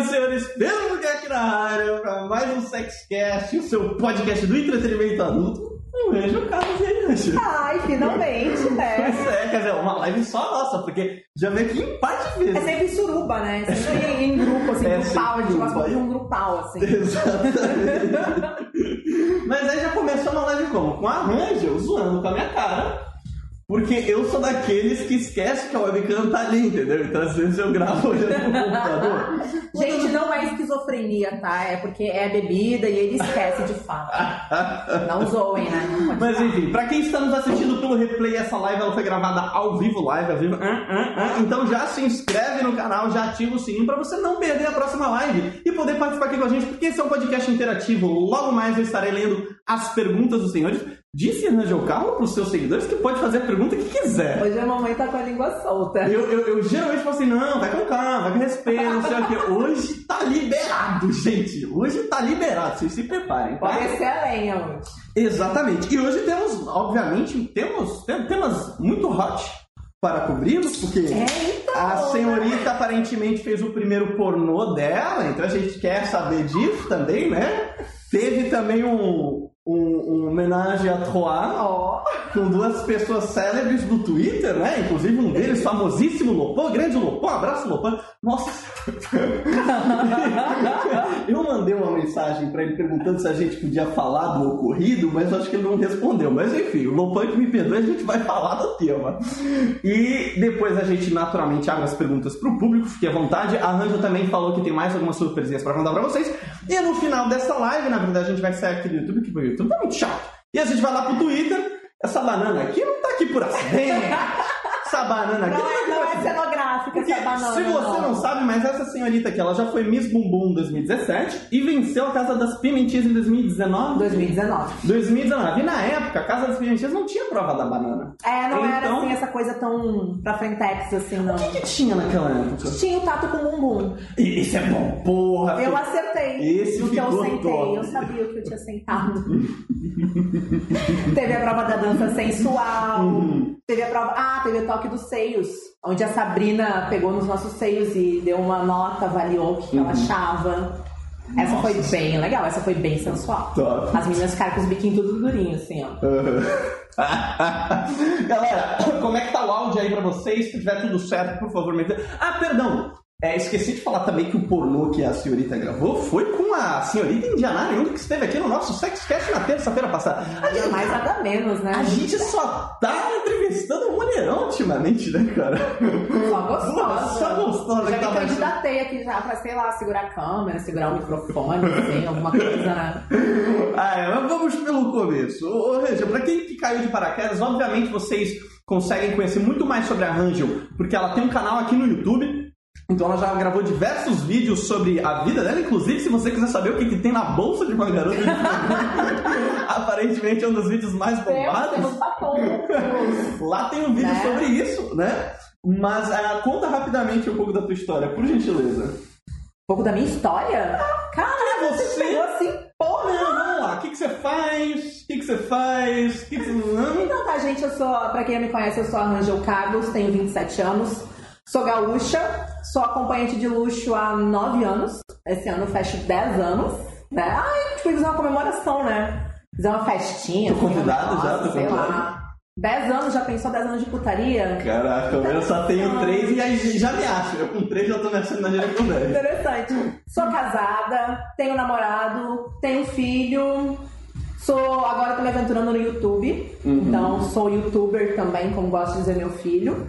E senhores, Pedro Buquete na área para mais um Sexcast, o seu podcast do entretenimento adulto. Um beijo, Carlos e aí, Anjo. Ai, finalmente, né? Pois é, quer dizer, uma live só nossa, porque já veio aqui em parte É vezes. sempre suruba, né? Sempre em, em grupo, assim, É, grupal. A gente gosta de um grupal, assim. Exatamente. Mas aí já começou uma live como? Com a Rangel zoando com a minha cara. Porque eu sou daqueles que esquece que a webcam tá ali, entendeu? Então às vezes eu gravo olhando no computador. Gente, não é esquizofrenia, tá? É porque é bebida e ele esquece de fato. Não zoem, né? Não Mas enfim, pra quem está nos assistindo pelo replay, essa live ela foi gravada ao vivo, live, ao vivo. Então já se inscreve no canal, já ativa o sininho pra você não perder a próxima live e poder participar aqui com a gente, porque esse é um podcast interativo. Logo mais eu estarei lendo as perguntas dos senhores. Disse Rangel Carlo pros seus seguidores que pode fazer a pergunta que quiser. Hoje a mamãe tá com a língua solta. Eu, eu, eu geralmente falo assim, não, vai com calma, vai com respeito, não sei o que. Hoje tá liberado, gente. Hoje tá liberado, vocês se preparem, tá? Pode ser a lenha hoje. Exatamente. E hoje temos, obviamente, temos tem- temas muito hot para cobrirmos, porque É, então. a senhorita aparentemente fez o primeiro pornô dela, então a gente quer saber disso também, né? Teve também um, um, um homenagem a Troá Ó, com duas pessoas célebres do Twitter, né? Inclusive um deles, famosíssimo Lopão, grande Lopão, abraço Lopão. Nossa! Eu mandei uma mensagem pra ele perguntando se a gente podia falar do ocorrido, mas eu acho que ele não respondeu. Mas enfim, o Lopão que me perdoe, a gente vai falar do tema. E depois a gente naturalmente abre as perguntas pro público, fique à vontade. A Ranja também falou que tem mais algumas surpresinhas pra contar pra vocês. E no final dessa live, na verdade, a gente vai sair aqui do YouTube, que o YouTube tá muito chato. E a gente vai lá pro Twitter. Essa banana aqui não tá aqui por acidente. Essa banana aqui não tá é, não é cenográfica Porque, essa banana. se você não sabe, mas essa senhorita aqui, ela já foi Miss Bumbum 2017 e venceu a Casa das Pimentinhas em 2019. 2019. 2019. E na época, a Casa das Pimentinhas não tinha prova da banana. É, não era Então- assim essa coisa tão pra frentex assim, não. O que, que tinha naquela época? Tinha o tato com bumbum. Esse é bom, porra. Eu acertei Esse no que eu sentei. top. Eu sabia o que eu tinha sentado. teve a prova da dança sensual. Uhum. Teve a prova. Ah, teve o toque dos seios. Onde a Sabrina pegou nos nossos seios e deu uma nota, avaliou o que que ela achava. Essa Uhum. Nossa. foi bem legal, essa foi bem sensual. Top. As meninas ficaram com os biquinhos tudo durinhos, assim, ó. Galera, como é que tá o áudio aí pra vocês? Se tiver tudo certo, por favor, me... Ah, perdão. É, esqueci de falar também que o pornô que a senhorita gravou foi com a senhorita Indiana Júnior que esteve aqui no nosso Sexcast na terça-feira passada. Nada mais, nada menos, né? A gente só tá entrevistando mulherão ultimamente, né, cara? Só gostosa. Só gostosa Já tá me candidatei aqui já pra, sei lá, segurar a câmera, segurar o microfone, assim, alguma coisa, né? Ah, é, mas vamos pelo começo. Ô, ô, Rangel, pra quem que caiu de paraquedas, obviamente vocês conseguem conhecer muito mais sobre a Rangel, porque ela tem um canal aqui no YouTube. Então ela já gravou diversos vídeos sobre a vida dela, inclusive se você quiser saber o que, que tem na bolsa de uma garota aparentemente é um dos vídeos mais bombados. temos. Lá tem um vídeo Né? sobre isso, né? Mas ah, conta rapidamente um pouco da tua história, por gentileza. Um pouco da minha história? Cara, você- você pegou assim, porra! Não, vamos lá. O que, que você faz? O que, que você faz? O que, que você não? Então tá, gente, eu sou, pra quem não me conhece, eu sou a Rangel Carlos, tenho 27 anos, sou gaúcha, sou acompanhante de luxo há 9 anos, esse ano eu fecho 10 anos, né? Ai, tipo, fazer uma comemoração, né? Fazer uma festinha. Tô assim, convidada nossa, já? Tô lá. 10 anos, já pensou 10 anos de putaria? Caraca, eu só tenho três e aí já me acho. Eu com três já tô me achando na direção dez. Interessante. Sou casada, tenho namorado, tenho filho. Sou agora tô me aventurando no YouTube. Então sou youtuber também, como gosta de dizer meu filho.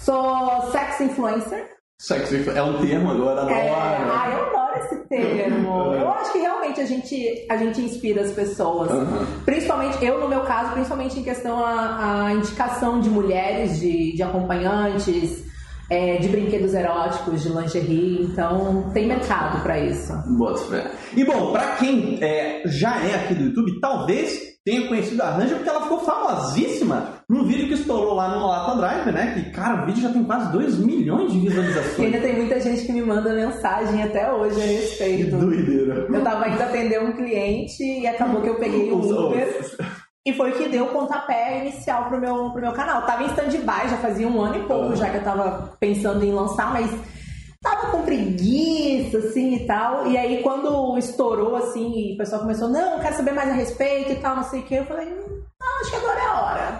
Sou sex influencer. Sexo é um termo agora, É, adoro. ah, eu adoro esse termo. Eu acho que realmente a gente, a gente inspira as pessoas. Aham. Principalmente, eu no meu caso, principalmente em questão a, a indicação de mulheres, de, de acompanhantes, é, de brinquedos eróticos, de lingerie. Então, tem mercado pra isso. Bota fé. E bom, pra quem é, já é aqui do YouTube, talvez tenha conhecido a Ranger porque ela ficou famosíssima num vídeo que estourou lá no Lata Drive, né? Que, cara, o vídeo já tem quase 2 milhões de E visualizações. ainda tem muita gente que me manda mensagem até hoje a Que respeito. doideira. Eu tava indo atender um cliente e acabou que eu peguei o Uber. E foi o que deu o pontapé inicial pro meu, pro meu canal. Tava em stand-by, já fazia um ano e pouco Uhum. já que eu tava pensando em lançar, mas tava com preguiça assim, e tal. E aí, quando estourou, assim, e o pessoal começou, não, quero saber mais a respeito e tal, não sei o que, eu falei, hum, ah, acho que agora é a hora.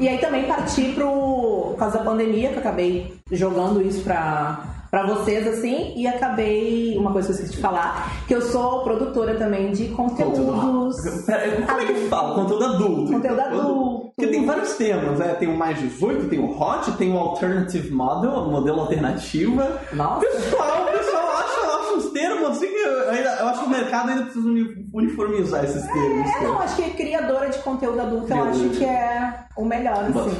E aí também parti pro... Por causa da pandemia, que eu acabei jogando isso pra para vocês, assim, e acabei, uma coisa que eu esqueci de falar, que eu sou produtora também de conteúdos. Pera, como é que fala? Conteúdo adulto. Conteúdo adulto. Porque tem vários temas, né? Tem o mais 18, tem o hot, tem o alternative model, modelo alternativa. Nossa. Pessoal, pessoal acha, acha uns termos assim que eu, ainda, eu acho que o mercado ainda precisa uni- uniformizar esses termos. É, cara. não, acho que criadora de conteúdo adulto eu acho Criadora. que é o melhor, assim.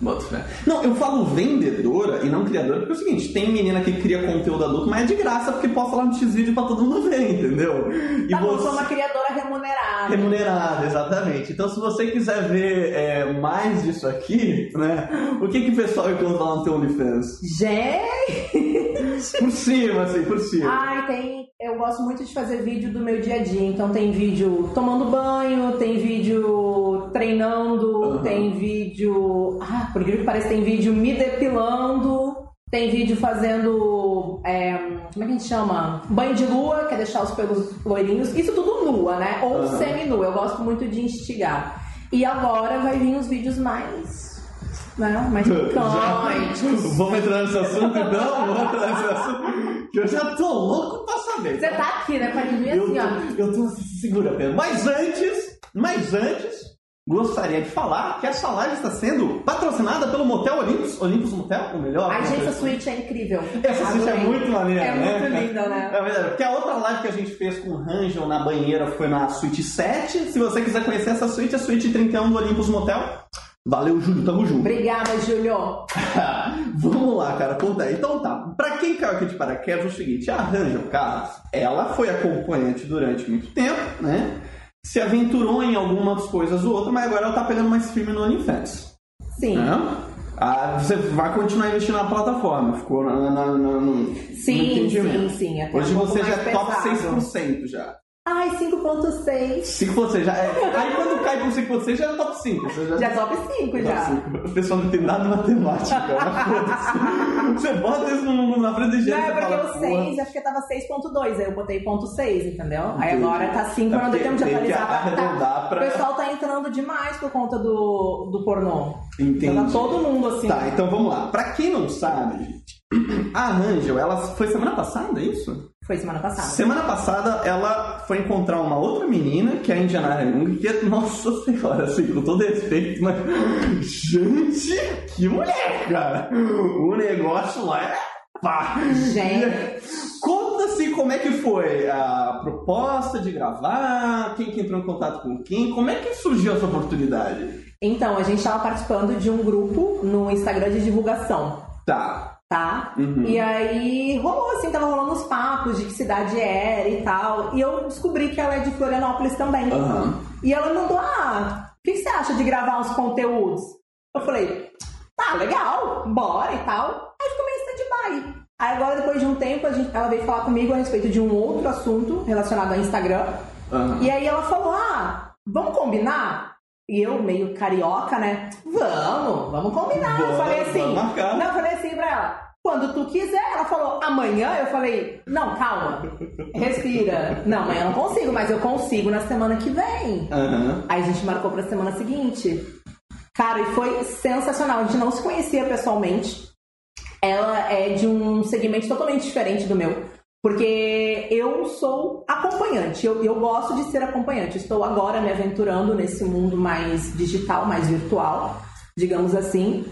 Boto fé. Não, eu falo vendedora e não criadora porque é o seguinte, tem menina que cria conteúdo adulto, mas é de graça porque pode falar no X-Vídeo pra todo mundo ver, entendeu? E Tá bom, sou uma criadora remunerada. Remunerada, exatamente. Então, se você quiser ver é, mais disso aqui, né? O que, que o pessoal encontra lá no teu OnlyFans? Gente! Por cima, assim, por cima. Ai, tem. Eu gosto muito de fazer vídeo do meu dia a dia. Então tem vídeo tomando banho, tem vídeo treinando, Aham. tem vídeo. Ah, por incrível que pareça, tem vídeo me depilando, tem vídeo fazendo. é, como é que a gente chama? Banho de lua, que é deixar os pelos loirinhos. Isso tudo nua, né? Ou Aham. semi-nua. Eu gosto muito de instigar. E agora vai vir os vídeos mais. Né? Mais picantes. Vamos entrar nesse assunto então? Vamos entrar nesse assunto. Que eu já tô louco pra saber. Você tá aqui, né? Com a linguinha Eu assim, ó. tô, eu tô segura, Pedro. Mas antes, mas antes, gostaria de falar que essa live está sendo patrocinada pelo Motel Olympus. Olympus Motel, o melhor. Ai, gente, essa suíte é incrível. Essa suíte é muito maneira, É né? muito linda, né? É verdade, porque a outra live que a gente fez com o Rangel na banheira foi na suíte 7. Se você quiser conhecer essa suíte, é a suíte 31 do Olympus Motel. Valeu, Júlio, tamo junto. Obrigada, Júlio. Vamos lá, cara, conta. Então tá, pra quem caiu aqui de paraquedas é o seguinte, a Rangel Carlos, ela foi acompanhante durante muito tempo, né? Se aventurou em algumas coisas ou outras, mas agora ela tá pegando mais firme no OnlyFans. Sim. Né? Ah, você vai continuar investindo na plataforma, ficou na, na, na- no, no Sim, entendimento. sim, sim. Até Hoje um você já é top pesado. 6% já. Ai, 5.6. 5% já é. Aí quando cai pro 5%, já é top 5. Você já, Já é top 5 já. Top 5. O pessoal não tem nada de matemática, foda-se. Você bota isso na frente do Não, jeito é porque fala, o "Porra, 6 acho que tava 6.2, aí eu botei ponto 6, entendeu? Aí Entendi. agora tá 5, eu não É tempo de tem atualizar. Tá- pra- O pessoal tá entrando demais por conta do, do pornô. Entendi. Então tá todo mundo assim. Tá, então vamos lá. Pra quem não sabe, gente, a Angel, ela foi semana passada, é isso? Foi semana passada. Semana passada ela foi encontrar uma outra menina, que é a Indiana Jung, que é, nossa senhora, assim, com todo respeito, mas. Gente, que mulher, cara! O negócio lá é. Pá! Gente. Conta assim como é que foi a proposta de gravar, quem que entrou em contato com quem, como é que surgiu essa oportunidade? Então, a gente tava participando de um grupo no Instagram de divulgação. Tá. Tá? Uhum. E aí rolou assim, tava rolando uns papos de que cidade era e tal. E eu descobri que ela é de Florianópolis também. Aham. E ela mandou: Ah, o que você acha de gravar uns conteúdos? Eu falei, tá, legal, bora e tal. Aí ficou meio stand-by. Aí agora, depois de um tempo, a gente, ela veio falar comigo a respeito de um outro assunto relacionado ao Instagram. Aham. E aí ela falou: Ah, vamos combinar? E eu, meio carioca, né? Vamos, vamos combinar. eu Bora, falei assim. Não, eu falei assim pra ela. Quando tu quiser, ela falou amanhã. Eu falei, não, calma, respira. Não, amanhã eu não consigo, mas eu consigo na semana que vem. Aham. Aí a gente marcou pra semana seguinte. Cara, e foi sensacional. A gente não se conhecia pessoalmente. Ela é de um segmento totalmente diferente do meu. Porque eu sou acompanhante, eu, eu gosto de ser acompanhante. Estou agora me aventurando nesse mundo mais digital, mais virtual, digamos assim.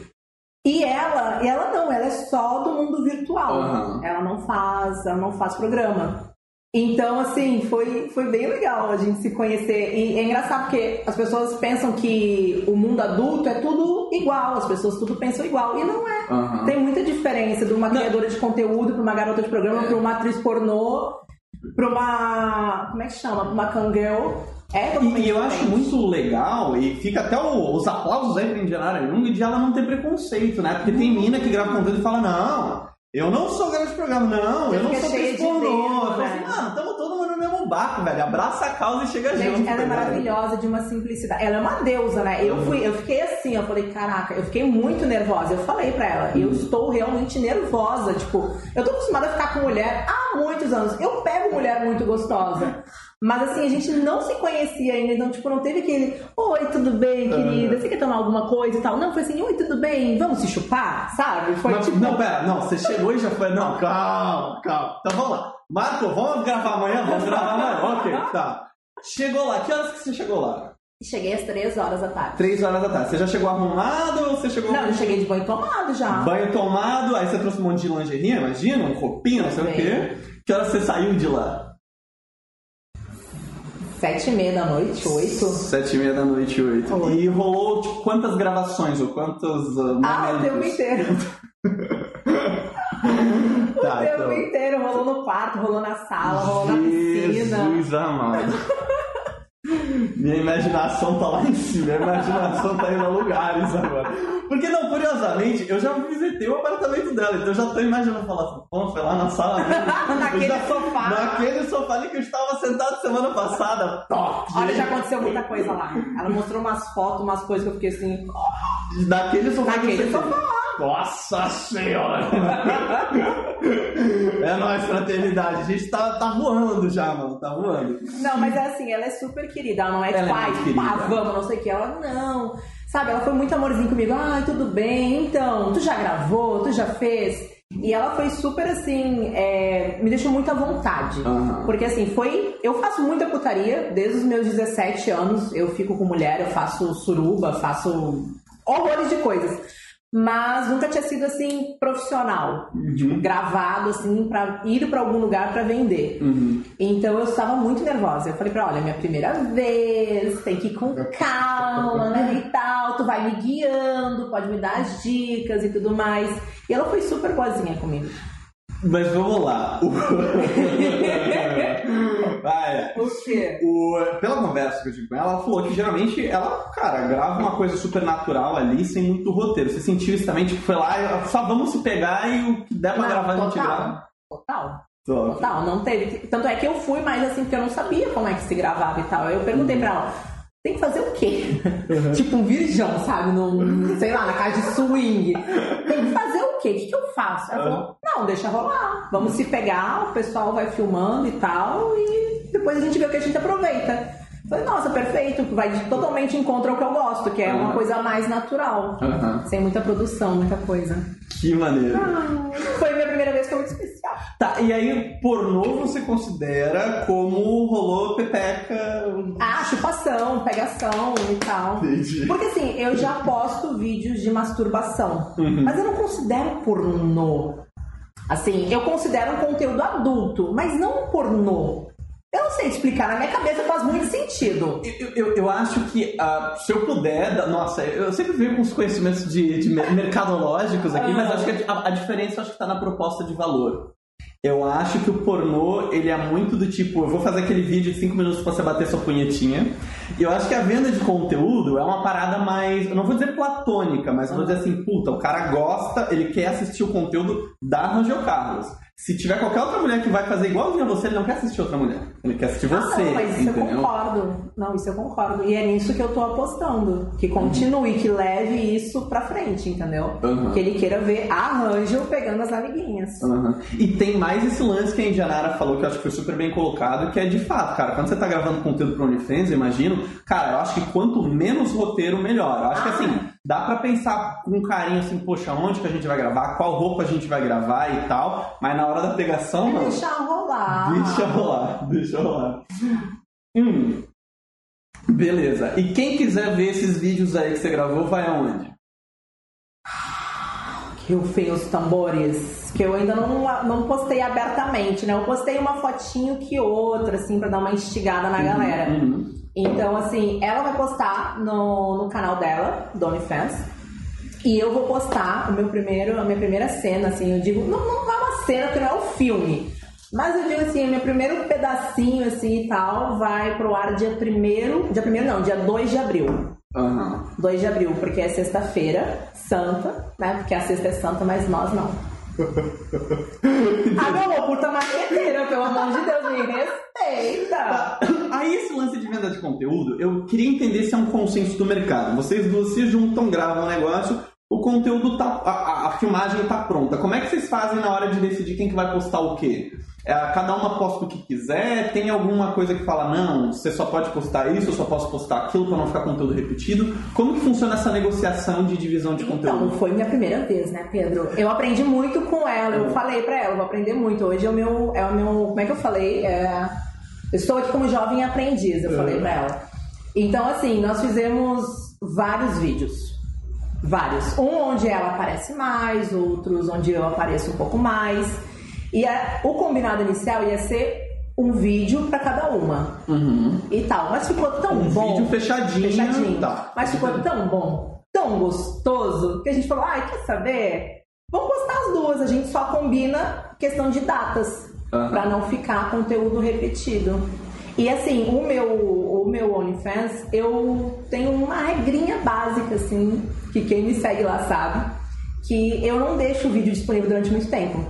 E ela, ela não, ela é só do mundo virtual. Aham. Ela não faz, ela não faz programa. Então, assim, foi, foi bem legal a gente se conhecer. E é engraçado porque as pessoas pensam que o mundo adulto é tudo igual, as pessoas tudo pensam igual. E não é. Aham. Tem muita diferença de uma criadora de conteúdo para uma garota de programa, É. para uma atriz pornô, para uma. Como é que chama? Pra uma cangirl. É E, eu acho muito legal, e fica até o- os aplausos aí pra Indiana Jung de ela não ter preconceito, né? Porque tem mina que grava conteúdo e fala, não, eu não sou garota de programa, não, eu não Fica sou atriz pornô. falo né? assim, mano, tamo todo mundo no mesmo barco, velho. Abraça a causa e chega Gente, junto. ela é tá maravilhosa, de uma simplicidade. Ela é uma deusa, né? Eu fui, eu fiquei assim, eu falei, caraca, eu fiquei muito nervosa. Eu falei pra ela, eu estou realmente nervosa. Tipo, eu tô acostumada a ficar com mulher há muitos anos. Eu pego mulher muito gostosa. Mas assim, a gente não se conhecia ainda, então, tipo, não teve aquele Oi, tudo bem, querida? Você quer tomar alguma coisa e tal? Não, foi assim, oi, tudo bem, vamos se chupar? Sabe? Foi Mas, tipo. Não, pera, não, você chegou e já foi. Não, calma, calma. Então vamos lá. Marco, vamos gravar amanhã? Vamos gravar amanhã. Ok, tá. Chegou lá, que horas que você chegou lá? Cheguei às três horas da tarde. Três horas da tarde. Você já chegou arrumado ou você chegou. Não, eu cheguei de banho tomado já. Banho tomado, aí você trouxe um monte de lingerie, imagina, um roupinho, não sei o quê. Que horas você saiu de lá? Sete e meia da noite, oito. Sete e meia da noite, oito. Oito. E rolou, tipo, quantas gravações ou quantos uh, Ah, o tempo inteiro. Tá, o tempo então. inteiro. Rolou no quarto, rolou na sala, rolou na piscina. Jesus amado. Minha imaginação tá lá em cima, minha imaginação tá indo a lugares agora. Porque não, curiosamente, eu já visitei o apartamento dela, então eu já tô imaginando falar assim, pô, foi lá na sala. Naquele já- sofá. Naquele sofá ali que eu estava sentado semana passada. Top! Olha, já aconteceu muita coisa lá. Ela mostrou umas fotos, umas coisas que eu fiquei assim. Naquele sofá que Naquele sofá. Nossa senhora! é nóis, fraternidade. A gente tá, tá voando já, mano. Tá voando. Não, mas é assim, ela é super querida. Ela não é Ela tipo, é muito pá, vamos, não sei o que. Ela, não. Sabe, ela foi muito amorzinho comigo. Ai, tudo bem, então, tu já gravou, tu já fez. E ela foi super assim, é, me deixou muito à vontade. Aham. Porque assim, foi. Eu faço muita putaria desde os meus 17 anos. Eu fico com mulher, eu faço suruba, faço horrores de coisas. Mas nunca tinha sido assim profissional, tipo, gravado assim para ir para algum lugar para vender. Uhum. Então eu estava muito nervosa. Eu falei pra ela, olha, é minha primeira vez, tem que ir com calma, né, e tal. Tu vai me guiando, pode me dar as dicas e tudo mais. E ela foi super boazinha comigo. Mas vamos lá. O- Vai. Quê? O, pela conversa que eu tive com ela, ela falou que geralmente ela, cara, grava uma coisa super natural ali, sem muito roteiro. Você sentiu isso também? Tipo, foi lá, só vamos se pegar e o que der pra Não, gravar a gente total. grava. Total. Top. Total, não teve. Tanto é que eu fui mais assim, porque eu não sabia como é que se gravava e tal. Aí eu perguntei pra ela, tem que fazer o quê? tipo um virgão, sabe? Num, sei lá, na casa de swing. Tem que fazer quê? O que, que eu faço? Ela falou, não, deixa rolar. Vamos se pegar, o pessoal vai filmando e tal, e depois a gente vê o que a gente aproveita. Falei, nossa, perfeito, vai totalmente em contra ao que eu gosto, que é uma Uhum. coisa mais natural. Aham. Sem muita produção, muita coisa. Que maneiro. Foi a minha primeira vez que foi muito especial. Tá, e aí, pornô você considera como rolou pepeca? Ah, chupação, pegação e tal. Entendi. Porque assim, eu já posto vídeos de masturbação, Uhum. mas eu não considero pornô. Assim, eu considero um conteúdo adulto, mas não um pornô. Eu não sei explicar, na minha cabeça faz muito sentido. Eu, eu, eu acho que ah, se eu puder, nossa, eu sempre venho com os conhecimentos de, de mer- mercadológicos aqui, mas acho que a, a diferença acho que tá na proposta de valor. Eu acho que o pornô, ele é muito do tipo, eu vou fazer aquele vídeo de 5 minutos pra você bater sua punhetinha. E eu acho que a venda de conteúdo é uma parada mais, eu não vou dizer platônica, mas eu vou dizer assim, puta, o cara gosta, ele quer assistir o conteúdo da Rangel Carlos. Se tiver qualquer outra mulher que vai fazer igualzinho a você, ele não quer assistir outra mulher. Ele quer assistir você, ah, não, mas isso eu entendeu? concordo. Não, isso eu concordo. E é nisso que eu tô apostando. Que continue, que leve isso pra frente, entendeu? Uhum. Que ele queira ver a Rangel pegando as amiguinhas. Aham. E tem mais esse lance que a Indianara falou que eu acho que foi super bem colocado, que é de fato, cara, quando você tá gravando conteúdo pro OnlyFans, eu cara, eu acho que quanto menos roteiro, melhor. Eu acho que Ah. assim, dá pra pensar com carinho assim, poxa, onde que a gente vai gravar, qual roupa a gente vai gravar e tal, mas na hora da pegação, mano, Deixa rolar. deixa rolar, deixa rolar. Hum. Beleza. E quem quiser ver esses vídeos aí que você gravou, vai aonde? Que rufem os tambores. Que eu ainda não, não postei abertamente, né? Eu postei uma fotinho que outra, assim, pra dar uma instigada na galera. Uhum. Então, assim, ela vai postar no, no canal dela, do OnlyFans. E eu vou postar o meu primeiro, a minha primeira cena, assim, eu digo, não, não é uma cena, porque não é um filme. Mas eu digo assim, o meu primeiro pedacinho, assim, e tal, vai pro ar dia primeiro, dia primeiro não, dia 2 de abril. Aham. 2 de abril, porque é sexta-feira, santa, né? Porque a sexta é santa, mas nós não. ah, meu amor, puta marqueteira, pelo amor de Deus, me respeita. Aí esse lance de venda de conteúdo, eu queria entender se é um consenso do mercado. Vocês duas se juntam, gravam um negócio, o conteúdo tá. A, a, filmagem tá pronta. Como é que vocês fazem na hora de decidir quem que vai postar o quê? É, cada uma posta o que quiser? Tem alguma coisa que fala, não, você só pode postar isso, eu só posso postar aquilo para não ficar conteúdo repetido? Como que funciona essa negociação de divisão de conteúdo? Então, foi minha primeira vez, né, Pedro? Eu aprendi muito com ela, eu falei para ela, eu vou aprender muito. Hoje é o meu, é o meu, como é que eu falei? É, eu estou aqui como jovem aprendiz, eu falei para ela. Então, assim, nós fizemos vários vídeos. Vários. Um onde ela aparece mais, outros onde eu apareço um pouco mais. E a, o combinado inicial ia ser um vídeo para cada uma. Uhum. E tal. Mas ficou tão Um bom. vídeo fechadinho. Fechadinho. Tá. Mas ficou tão bom, tão gostoso, que a gente falou: ai, quer saber? Vamos postar as duas. A gente só combina questão de datas. Aham. Pra não ficar conteúdo repetido. E assim, o meu, o meu OnlyFans, eu tenho uma regrinha básica, assim, que quem me segue lá sabe, que eu não deixo o vídeo disponível durante muito tempo.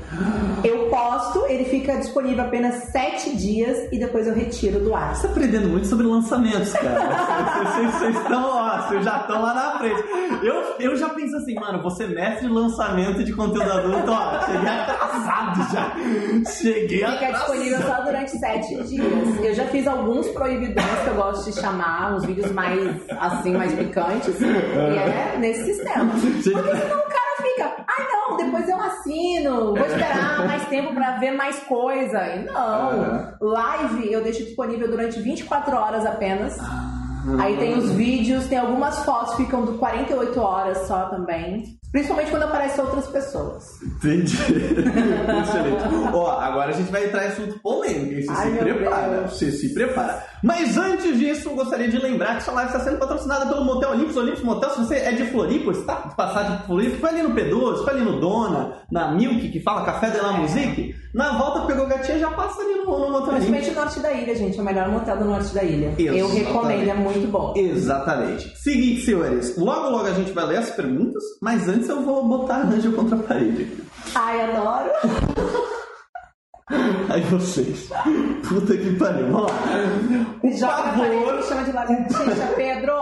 Eu posto, ele fica disponível apenas sete dias e depois eu retiro do ar. Você tá aprendendo muito sobre lançamentos, cara. Vocês- Vocês vocês estão, ó, vocês já estão lá na frente. Eu, eu já penso assim, mano, você mestre de lançamento de conteúdo adulto, ó, cheguei atrasado já. Cheguei Fica atrasado. disponível só durante sete dias. Eu já fiz alguns proibidões que eu gosto de chamar, uns vídeos mais assim, mais picantes. E é nesse sistema. Porque senão cara fica, ai não, depois eu assino, vou esperar mais tempo pra ver mais coisa. E não. Live eu deixo disponível durante 24 horas apenas. Aí tem os vídeos, tem algumas fotos que ficam de 48 horas só também. Principalmente quando aparecem outras pessoas. Entendi. Excelente. Ó, agora a gente vai entrar em assunto polêmico. Você Ai, se prepara. Deus. Você se prepara. Mas antes disso, eu gostaria de lembrar que sua live está sendo patrocinada pelo Motel Olympus. Olympus Motel, se você é de Floripa, está de Floripa, foi ali no P12, foi ali no Dona, na Milk, que fala Café de la Musique. Na volta pegou gatinha, já passa ali no, no Motel Olympus. Principalmente o norte da ilha, gente. É o melhor motel do norte da ilha. Eu Exatamente. recomendo, é muito bom. Exatamente. Seguinte, senhores. Logo, logo a gente vai ler as perguntas, mas antes eu vou botar a Ranger contra a parede. Ai, adoro. Aí vocês. Puta que pariu. Vamos lá. Joga favor. me chama de lagartixa, Pedro.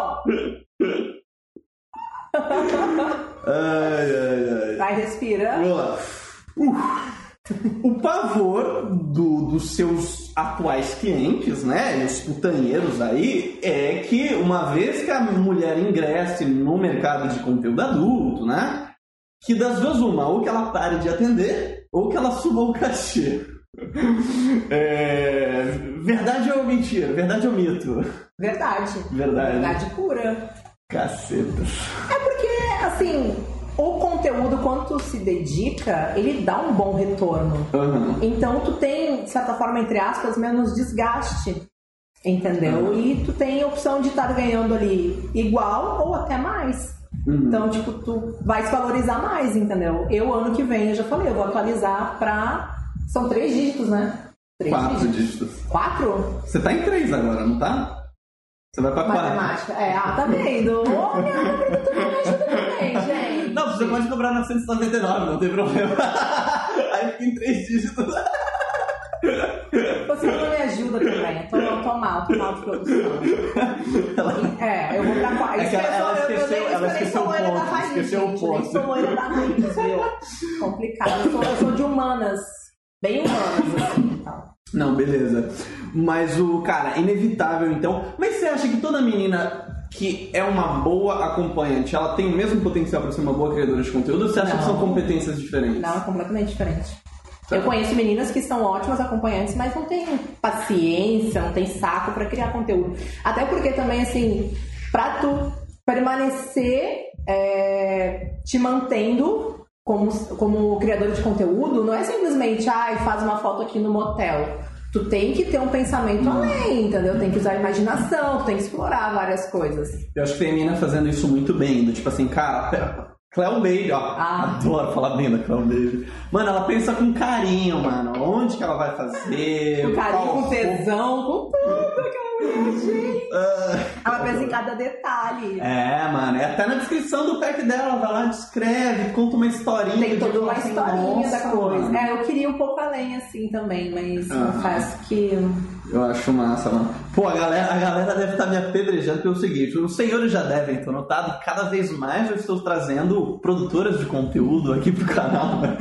Ai, ai, ai. Vai, respira. Vamos lá. Uh. O pavor do- dos seus atuais clientes, né, os putanheiros aí, é que uma vez que a mulher ingresse no mercado de conteúdo adulto, né, que das duas uma, ou que ela pare de atender, ou que ela suba o cachê. É, Verdade ou mentira? Verdade ou mito? Verdade. Verdade. Verdade pura. Caceta. É porque, assim, o conteúdo, quando tu se dedica, ele dá um bom retorno. Aham. Então tu tem, de certa forma, entre aspas, menos desgaste. Entendeu? E tu tem a opção de estar ganhando ali igual ou até mais. Uhum. Então, tipo, tu vai se valorizar mais, entendeu? Eu, ano que vem, eu já falei, eu vou atualizar pra. São três dígitos, né? Três Quatro dígitos. Quatro? Você tá em três agora, não tá? Você vai pra quatro. Matemática. É, ah, tá vendo? Ajuda também, gente. Não, você pode cobrar 999, não tem problema. Aí fica em três dígitos. Você não me ajuda também. Eu tô, tô mal, tô mal de produção. É, eu vou pra quatro. É ela- ela esqueceu- ela esqueceu o ponto, raiz, esqueceu o ponto. Nem sou loira da raiz, viu? Complicado. Eu sou, eu sou de humanas. Bem assim, tal. Não, beleza. Mas o, cara, inevitável então. Mas você acha que toda menina que é uma boa acompanhante, ela tem o mesmo potencial pra ser uma boa criadora de conteúdo? Ou você acha que Não. são competências diferentes? Não, é completamente diferente. Eu conheço meninas que são ótimas acompanhantes, mas não têm paciência, não tem saco pra criar conteúdo. Até porque também, assim, pra tu permanecer é, te mantendo como, como criador de conteúdo, não é simplesmente, ai, faz uma foto aqui no motel. Tu tem que ter um pensamento além, entendeu? Tem que usar a imaginação, tu tem que explorar várias coisas. Eu acho que tem menina fazendo isso muito bem, do tipo assim, cara, Cleo Baby, ó, Ah. adoro falar bem da Cleo Baby. Mano, ela pensa com carinho, mano, onde que ela vai fazer, Com carinho, com tesão, com tudo. Gente. Ah, Ela pensa em cada detalhe. É, mano, é até na descrição do pack dela, vai lá, descreve, conta uma historinha. Tem toda uma assim, historinha da coisa. É, eu queria um pouco além assim também, mas Aham. confesso que. Eu acho massa, mano. Pô, a galera, a galera deve estar me apedrejando pelo seguinte: os senhores já devem ter notado que cada vez mais eu estou trazendo produtoras de conteúdo aqui pro canal, né?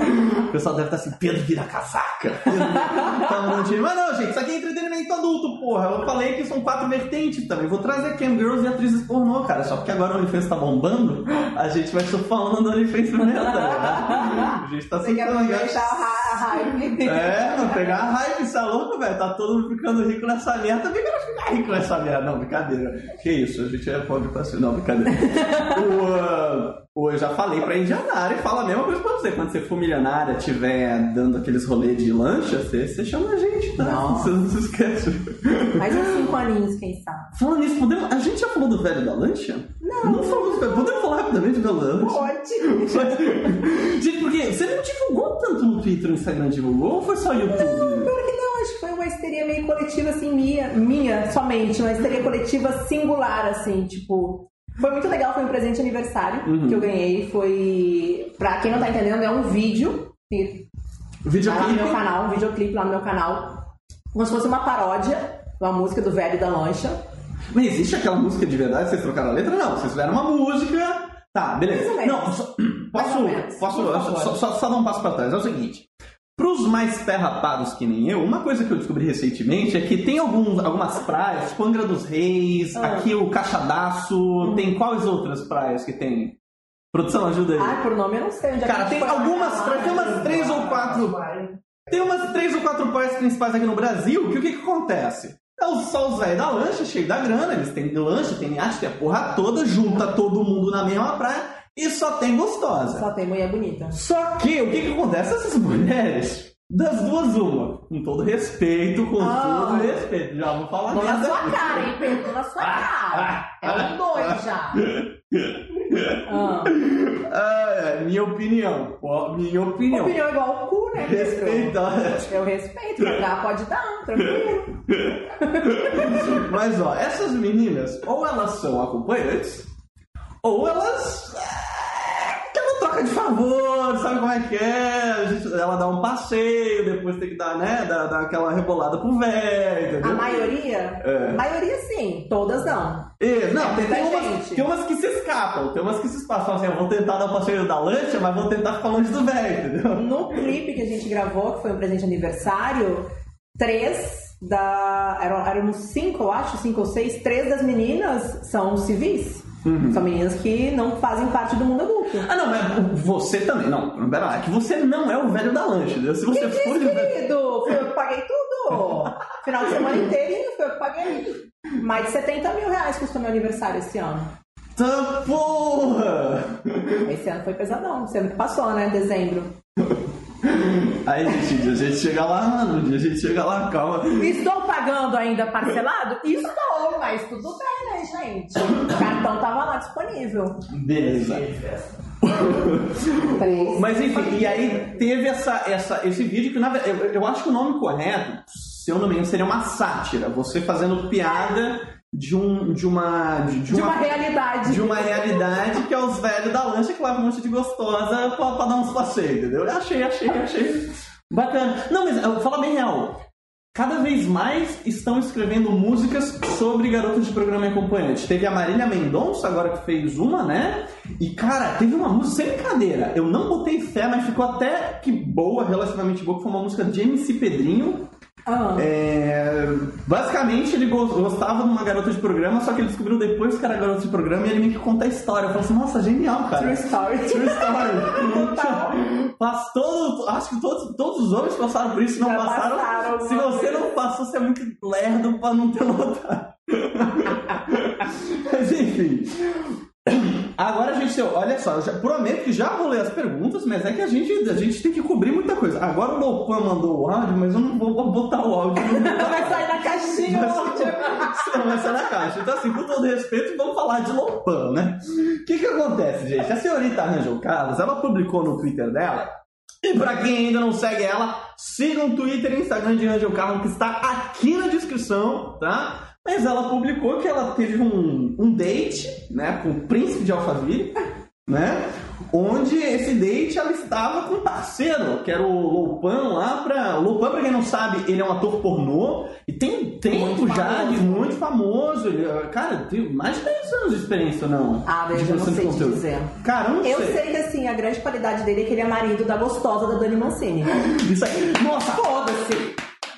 O pessoal deve estar assim, Pedro vira casaca. Tá mandando time. Mas não, gente, isso aqui é entretenimento adulto, porra. Eu falei que são quatro vertentes também. Vou trazer Cam Girls e atrizes pornô, cara. Só porque agora o OnlyFans tá bombando, a gente vai só falando do OnlyFans primeiro, tá ligado? A gente tá Você quer aqui. aproveitar a hype. É, mano, pegar a hype, isso é louco, velho. Tá todo mundo ficando rico nessa merda. Também quero ficar rico nessa merda. Não, brincadeira. Que isso, a gente é pobre pra cima. Não, brincadeira. o, o- eu já falei pra Indianária e fala a mesma coisa pra você. Quando você for milionária, tiver dando aqueles rolês de lancha, você, você chama a gente, tá? Nossa. Você não se esquece. Mais uns cinco aninhos, quem sabe? Falando nisso, podemos... a gente já falou do velho da lancha? Não. Não falou do velho. Podemos falar rapidamente do velho da lancha? Pode. Gente, porque você não divulgou tanto no Twitter no Instagram, divulgou? Ou foi só YouTube? Pior que não, acho que foi uma histeria meio coletiva, assim, minha, minha somente, uma histeria coletiva singular, assim, tipo. Foi muito legal, foi um presente de aniversário Uhum. que eu ganhei. Foi. Pra quem não tá entendendo, é um vídeo que tá lá no Videoclipe? meu canal, um videoclipe lá no meu canal. Como se fosse uma paródia uma música do velho da lancha. Mas existe aquela música de verdade? Vocês trocaram a letra? Não, vocês fizeram uma música. Tá, beleza. Mais. Não, só- posso, posso só, só, só dar um passo pra trás. É o seguinte. Pros mais perrapados que nem eu, uma coisa que eu descobri recentemente é que tem alguns, algumas praias, tipo Angra dos Reis, Ah. aqui o Caixadaço, tem quais outras praias que tem? Produção, ajuda aí. Ai, por nome eu não sei onde é Cara, tem algumas Ah, praias, tem umas três ou quatro tem umas três ou quatro praias principais aqui no Brasil, que o que, que acontece? É os- só os velhos da lancha, cheio da grana, eles têm lancha, tem iate, tem a porra toda, junta todo mundo na mesma praia e só tem gostosa. Só tem mulher bonita. Só que o que, que acontece? Essas mulheres, das duas, uma, com todo respeito, com Ah. todo respeito, já vou falar Não na merda sua cara, hein, Pedro? Na sua cara. É um dois já. Ah. Ah, é, minha opinião, ó, minha opinião. Opinião igual o cu, né, Pedro? Respeita. Eu respeito, pra dar pode dar, tranquilo. Mas ó, essas meninas, ou elas são acompanhantes, ou elas. É, troca de favor, sabe como é que é? A gente- ela dá um passeio, depois tem que dar, né? Dar, dar aquela rebolada pro velho, A entendeu? maioria? É. A maioria sim, todas não. E, não, tem, muita tem, umas, tem umas que se escapam, tem umas que se escapam. Falam Assim, eu vou tentar dar o passeio da lancha, mas vou tentar ficar longe do velho, entendeu? No clipe que a gente gravou, que foi um presente de aniversário, três da. Eram, éramos cinco, eu acho, cinco ou seis, três das meninas são civis. Uhum. São meninas que não fazem parte do mundo adulto. Ah, não, mas você também. Não, pera lá, é que você não é o velho da lancha, entendeu? Se você for de velho. Querido, foi eu que paguei tudo. Final de semana inteirinho foi eu que paguei. Mais de 70 mil reais custou meu aniversário esse ano. Tá porra! Esse ano foi pesadão, esse ano que passou, né? Dezembro. Aí, gente, a gente chega lá, mano, um dia a gente chega lá, calma. Estou pagando ainda parcelado? Estou, mas tudo bem, né, gente? O cartão tava lá disponível. Beleza. Mas enfim, e aí teve essa, essa, esse vídeo que na verdade, eu, eu acho que o nome correto, se eu não me engano, seria uma sátira. Você fazendo piada de um. de uma. de, de De uma realidade. de uma realidade que é os velhos da lancha que levam um monte de gostosa pra, pra dar uns passeios, entendeu? Eu achei, achei, achei bacana. Não, mas eu vou falar bem real. Cada vez mais estão escrevendo músicas sobre garotas de programa e acompanhante. Teve a Marília Mendonça agora que fez uma, né? E cara, teve uma música, sem brincadeira, eu não botei fé, mas ficou até que boa, relativamente boa, que foi uma música de MC Pedrinho. Ah. É, basicamente, ele go- gostava de uma garota de programa, só que ele descobriu depois que era garota de programa e ele meio que conta a história. Eu falei assim, nossa, genial, cara. True story. True story. Faz todo, acho que todos, todos os homens passaram por isso, não Já passaram. passaram Se você vez. não passou, você é muito lerdo pra não ter notado. Mas enfim. Agora a gente, olha só, eu já prometo que já vou ler as perguntas, mas é que a gente, a gente tem que cobrir muita coisa. Agora o Lopan mandou o áudio, mas eu não vou botar o áudio. Vai sair da caixinha o áudio. Não vai ser na caixa. Então, assim, com todo respeito, vamos falar de Lopan, né? O que que acontece, gente? A senhorita Angel Carlos, ela publicou no Twitter dela E pra quem ainda não segue ela, siga o Twitter e Instagram de Angel Carlon, que está aqui na descrição, tá? Mas ela publicou que ela teve um, um date, né, com o príncipe de Alphaville, né? Onde esse date ela estava com um parceiro, que era o Loupan lá pra. O Loupan, pra quem não sabe, ele é um ator pornô e tem tempo Muito já famoso. de muito famoso. Ele, cara, tem mais de 10 anos de experiência, não? Ah, eu não sei te dizer. Cara, eu não Eu sei. sei que assim, a grande qualidade dele é que ele é marido da gostosa da Dani Mancini. Isso aí. Nossa, Foda-se!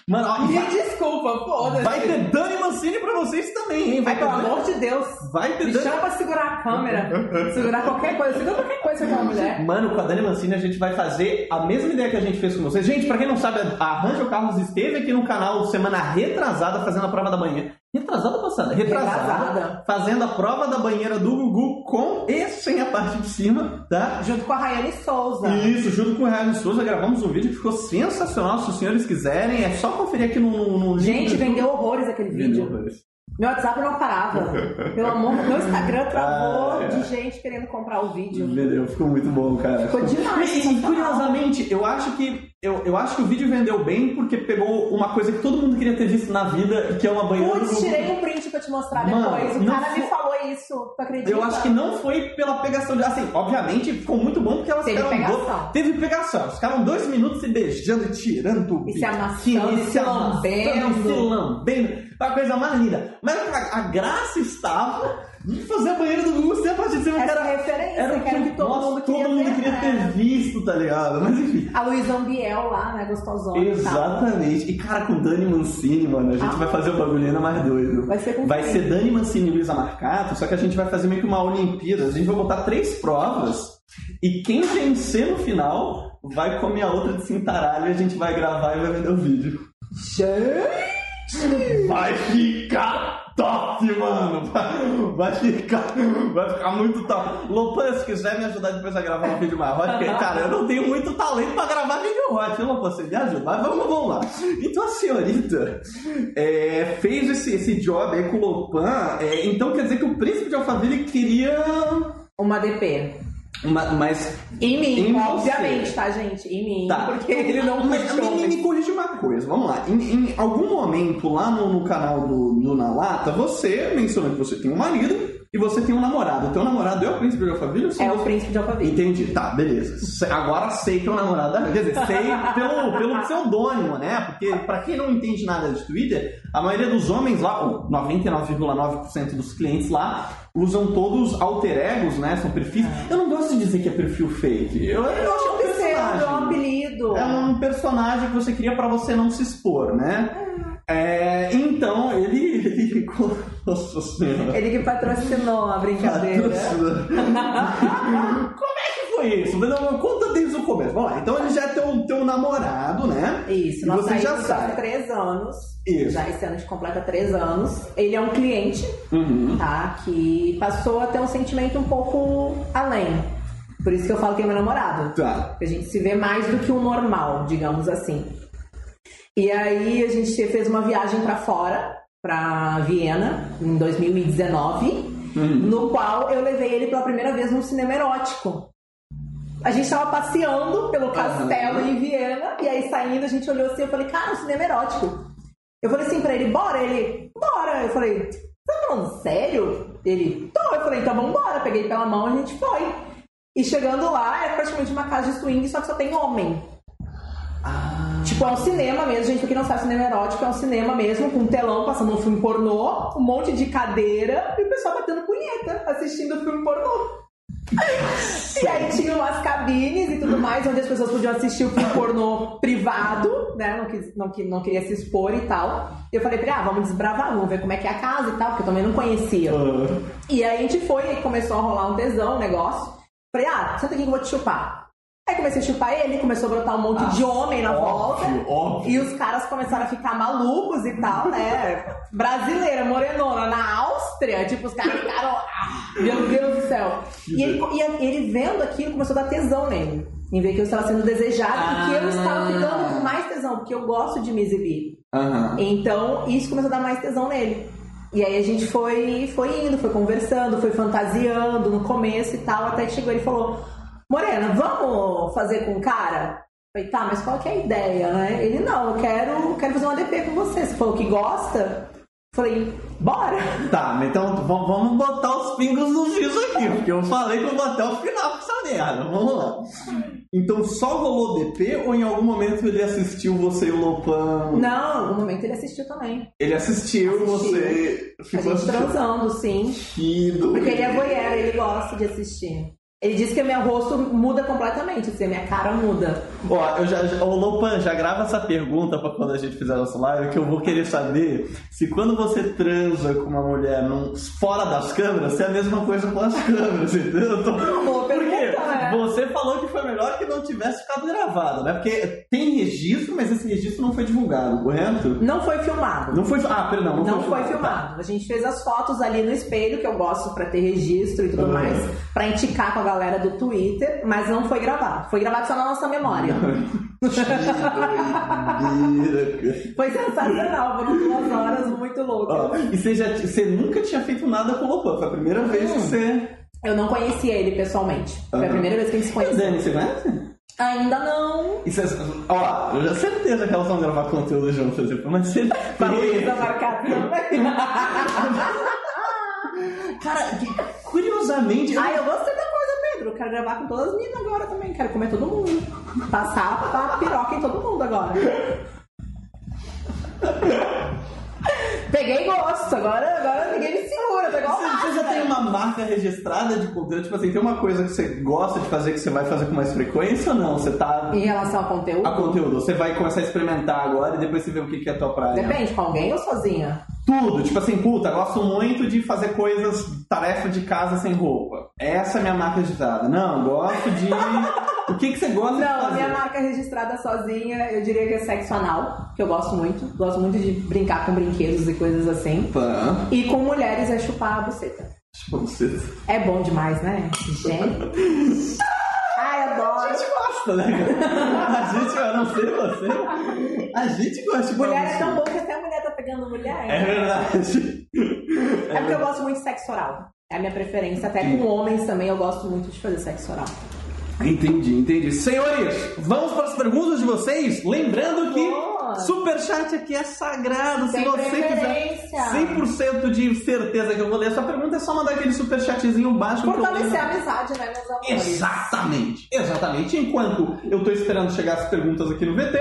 Mano, ó, Me vai, desculpa, foda-se! vai ter Dani Mancini pra vocês também, hein? Vai, pelo amor de Deus! Vai ter Me Dani. chama pra segurar a câmera, segurar qualquer coisa, segura qualquer coisa com aquela mulher. Mano, com a Dani Mancini a gente vai fazer a mesma ideia que a gente fez com vocês. Gente, pra quem não sabe, a Rangel Carlos esteve aqui no canal semana retrasada fazendo a prova da banheira. Retrasada passada? Retrasada. Retrasada. Fazendo a prova da banheira do Gugu com e sem a parte de cima, tá? Junto com a Rayane Souza. Isso, junto com o Ryan Souza, gravamos um vídeo que ficou sensacional. Se os senhores quiserem, é só conferir aqui no, no, link. Gente, do vendeu horrores aquele vídeo. Vendeu. Meu WhatsApp não parava. Pelo amor, meu Instagram travou Ah, é. de gente querendo comprar o vídeo. Vendeu, ficou muito bom, cara. Ficou demais, E, curiosamente, eu acho que eu, eu acho que o vídeo vendeu bem porque pegou uma coisa que todo mundo queria ter visto na vida, que é uma banheira Putz, tirei um print pra te mostrar Mano, depois. O cara me foi- falou isso, tu acredita? Eu acho que não foi pela pegação de. Assim, obviamente ficou muito bom porque elas Teve pegação. do- Teve pegação. Ficaram dois minutos se beijando e tirando. E se amassando, e se lambendo. Se lambendo. A coisa mais linda. Mas a, a graça estava de fazer a banheira do Gugu sem a parte de cima. Essa era, referência, era o que era o que todo nossa, mundo todo queria mundo ver, queria ter visto, tá ligado? Mas enfim. A Luísa Ambiel lá, né, gostosona. Exatamente. E cara, com Dani Mancini, mano, a gente Ah. vai fazer o bagulho ainda mais doido. Vai ser com Vai ser Dani Mancini e Luísa Marcato, só que a gente vai fazer meio que uma Olimpíada. A gente vai botar três provas e quem vencer no final vai comer a outra de cintaralho e a gente vai gravar e vai vender o vídeo. Gente! Vai ficar top, mano! Vai, ficar, vai ficar muito top. Lopan, se quiser me ajudar depois a gravar um vídeo mais hot, porque, cara, eu não tenho muito talento pra gravar vídeo hot, Lopan? Você me ajuda? Vamos, vamos lá. Então a senhorita é, fez esse, esse job aí com o Lopan, é, então quer dizer que o príncipe de Alphaville queria. Uma DP. Uma, mas. Em mim, Em você. obviamente, tá, gente? Em mim. Tá. Porque ele não Mas me, me corrija uma coisa, vamos lá. Em, em algum momento lá no, no canal do, do Na Lata, você mencionou que você tem um marido e você tem um namorado. O teu namorado é o príncipe de Alphaville? É o você? príncipe de Alphaville. Entendi, tá, beleza. Agora sei que é o namorado da Quer dizer, sei pelo, pelo pseudônimo, né? Porque, pra quem não entende nada de Twitter, a maioria dos homens lá, ou 99,9% dos clientes lá, usam todos alter egos, né? São perfis. Eu não gosto de dizer que é perfil fake. Eu, eu acho que é um Pseudo, é um personagem. apelido. É um personagem que você cria pra você não se expor, né? É, então, ele. ele Nossa senhora. Ele que patrocinou a brincadeira. Como é que foi isso? Não, Conta desde o começo. Vamos lá. Então ele já é teu, teu namorado, né? Isso, E nós você já sabe. três anos. Isso. Já esse ano a gente completa três anos. Ele é um cliente, Uhum. tá? Que passou a ter um sentimento um pouco além. Por isso que eu falo que é meu namorado. Tá. A gente se vê mais do que o normal, digamos assim. E aí a gente fez uma viagem pra fora, pra Viena, em 2019, no qual eu levei ele pela primeira vez num cinema erótico. A gente tava passeando pelo castelo em Viena, e aí saindo a gente olhou assim, eu falei, cara, um cinema erótico. Eu falei assim pra ele, bora? Ele, bora. Eu falei, tá falando sério? Ele, tô. Eu falei, então vamos embora. Peguei pela mão e a gente foi. E chegando lá, é praticamente uma casa de swing, só que só tem homem. Tipo, é um cinema mesmo, gente, pra quem não sabe, cinema erótico é um cinema mesmo, com um telão passando um filme pornô, um monte de cadeira e o pessoal batendo punheta, assistindo o filme pornô. E aí tinha umas cabines e tudo mais, onde as pessoas podiam assistir o filme pornô privado, né? Não, quis, não, não queria se expor e tal. E eu falei pra ele, ah, vamos desbravar, vamos ver como é que é a casa e tal, porque eu também não conhecia. Ah, E aí a gente foi e começou a rolar um tesão, um negócio. Falei, ah, senta aqui que eu vou te chupar. Aí comecei a chupar ele, começou a brotar um monte de homem na volta. óbvio, óbvio. E os caras começaram a ficar malucos e tal, né? Brasileira, morenona, na Áustria, tipo, os caras ficaram. "Ah, meu Deus do céu. E ele, e ele vendo aquilo começou a dar tesão nele. Em ver que eu estava sendo desejado e que eu estava ficando com mais tesão, porque eu gosto de me exibir. Aham. Então, isso começou a dar mais tesão nele. E aí a gente foi, foi indo, foi conversando, foi fantasiando no começo e tal, até que chegou ele e falou: Morena, vamos fazer com cara? Falei, tá, mas qual que é a ideia, né? Ele, não, eu quero, quero fazer uma DP com você. Você falou que gosta? Falei, bora! Tá, mas então vamos botar os pingos nos is aqui, porque eu falei que eu vou até o final com essa merda. Vamos lá. Então só rolou DP ou em algum momento ele assistiu você e o Lopan? Não, no momento ele assistiu também. Ele assistiu, Assistiu. você A ficou gente assistindo. transando, sim. Que doido. Porque ele é voyeur, ele gosta de assistir. Ele disse que meu rosto muda completamente, assim, a minha cara muda. Ó, eu já, ô Lopan, já grava essa pergunta pra quando a gente fizer a nossa live, que eu vou querer saber se quando você transa com uma mulher num- fora das câmeras, se é a mesma coisa com as câmeras, entendeu? Eu tô- Boa Por quê? pergunta, né? Você falou que foi melhor que não tivesse ficado gravado, né? Porque tem registro, mas esse registro não foi divulgado, correto? Não foi filmado. Não foi. Ah, perdão, não, Não foi, foi filmado. A gente fez as fotos ali no espelho, que eu gosto pra ter registro e tudo Uhum. mais, pra indicar galera do Twitter, mas não foi gravado. Foi gravado só na nossa memória. Foi sensacional, foram duas horas muito loucas. Ó, e você, já, você nunca tinha feito nada com o Lopan, foi a primeira vez que você. Eu não conhecia ele pessoalmente. Foi a Uhum. primeira vez que a gente se E conheceu. Dani, você conhece? Ainda não. E vocês, ó, eu já certeza que elas vão gravar conteúdo juntas, tipo, mas você. Pra Luísa marcar também. Cara, curiosamente. Ai, eu gostei da. Eu quero gravar com todas as meninas agora também. Quero comer todo mundo. Passar a piroca em todo mundo agora. Peguei gosto. Agora, agora ninguém me segura. Tô igual Você, já tem uma marca registrada de conteúdo? Tipo assim, tem uma coisa que você gosta de fazer que você vai fazer com mais frequência ou não? Você tá. Em relação ao conteúdo, A conteúdo, você vai começar a experimentar agora e depois você vê o que que é a tua praia. depende, com alguém ou sozinha? Tudo, tipo assim, puta, gosto muito de fazer coisas, tarefa de casa sem roupa. Essa é a minha marca registrada. Não, gosto de. o que que você gosta de Não, a fazer? minha marca registrada sozinha, eu diria que é sexo anal, que eu gosto muito. Gosto muito de brincar com brinquedos e coisas assim. Pã. E com mulheres é chupar a buceta. Tipo, você... É bom demais, né? Gente. Ai, A adoro. gente gosta, né? A gente, eu não sei você, a gente gosta de Mulher é tão bom que até a mulher tá pegando mulher. É verdade. É porque eu gosto muito de sexo oral. É a minha preferência. Até com homens também eu gosto muito de fazer sexo oral. Entendi, entendi. Senhores, vamos para as perguntas de vocês. Lembrando que Boa. superchat aqui é sagrado. Se você quiser preferência. 100% de certeza que eu vou ler a sua pergunta, é só mandar aquele superchatzinho baixo. Fortalecer a amizade, né, meus amores? Exatamente, exatamente. Enquanto eu tô esperando chegar as perguntas aqui no VT,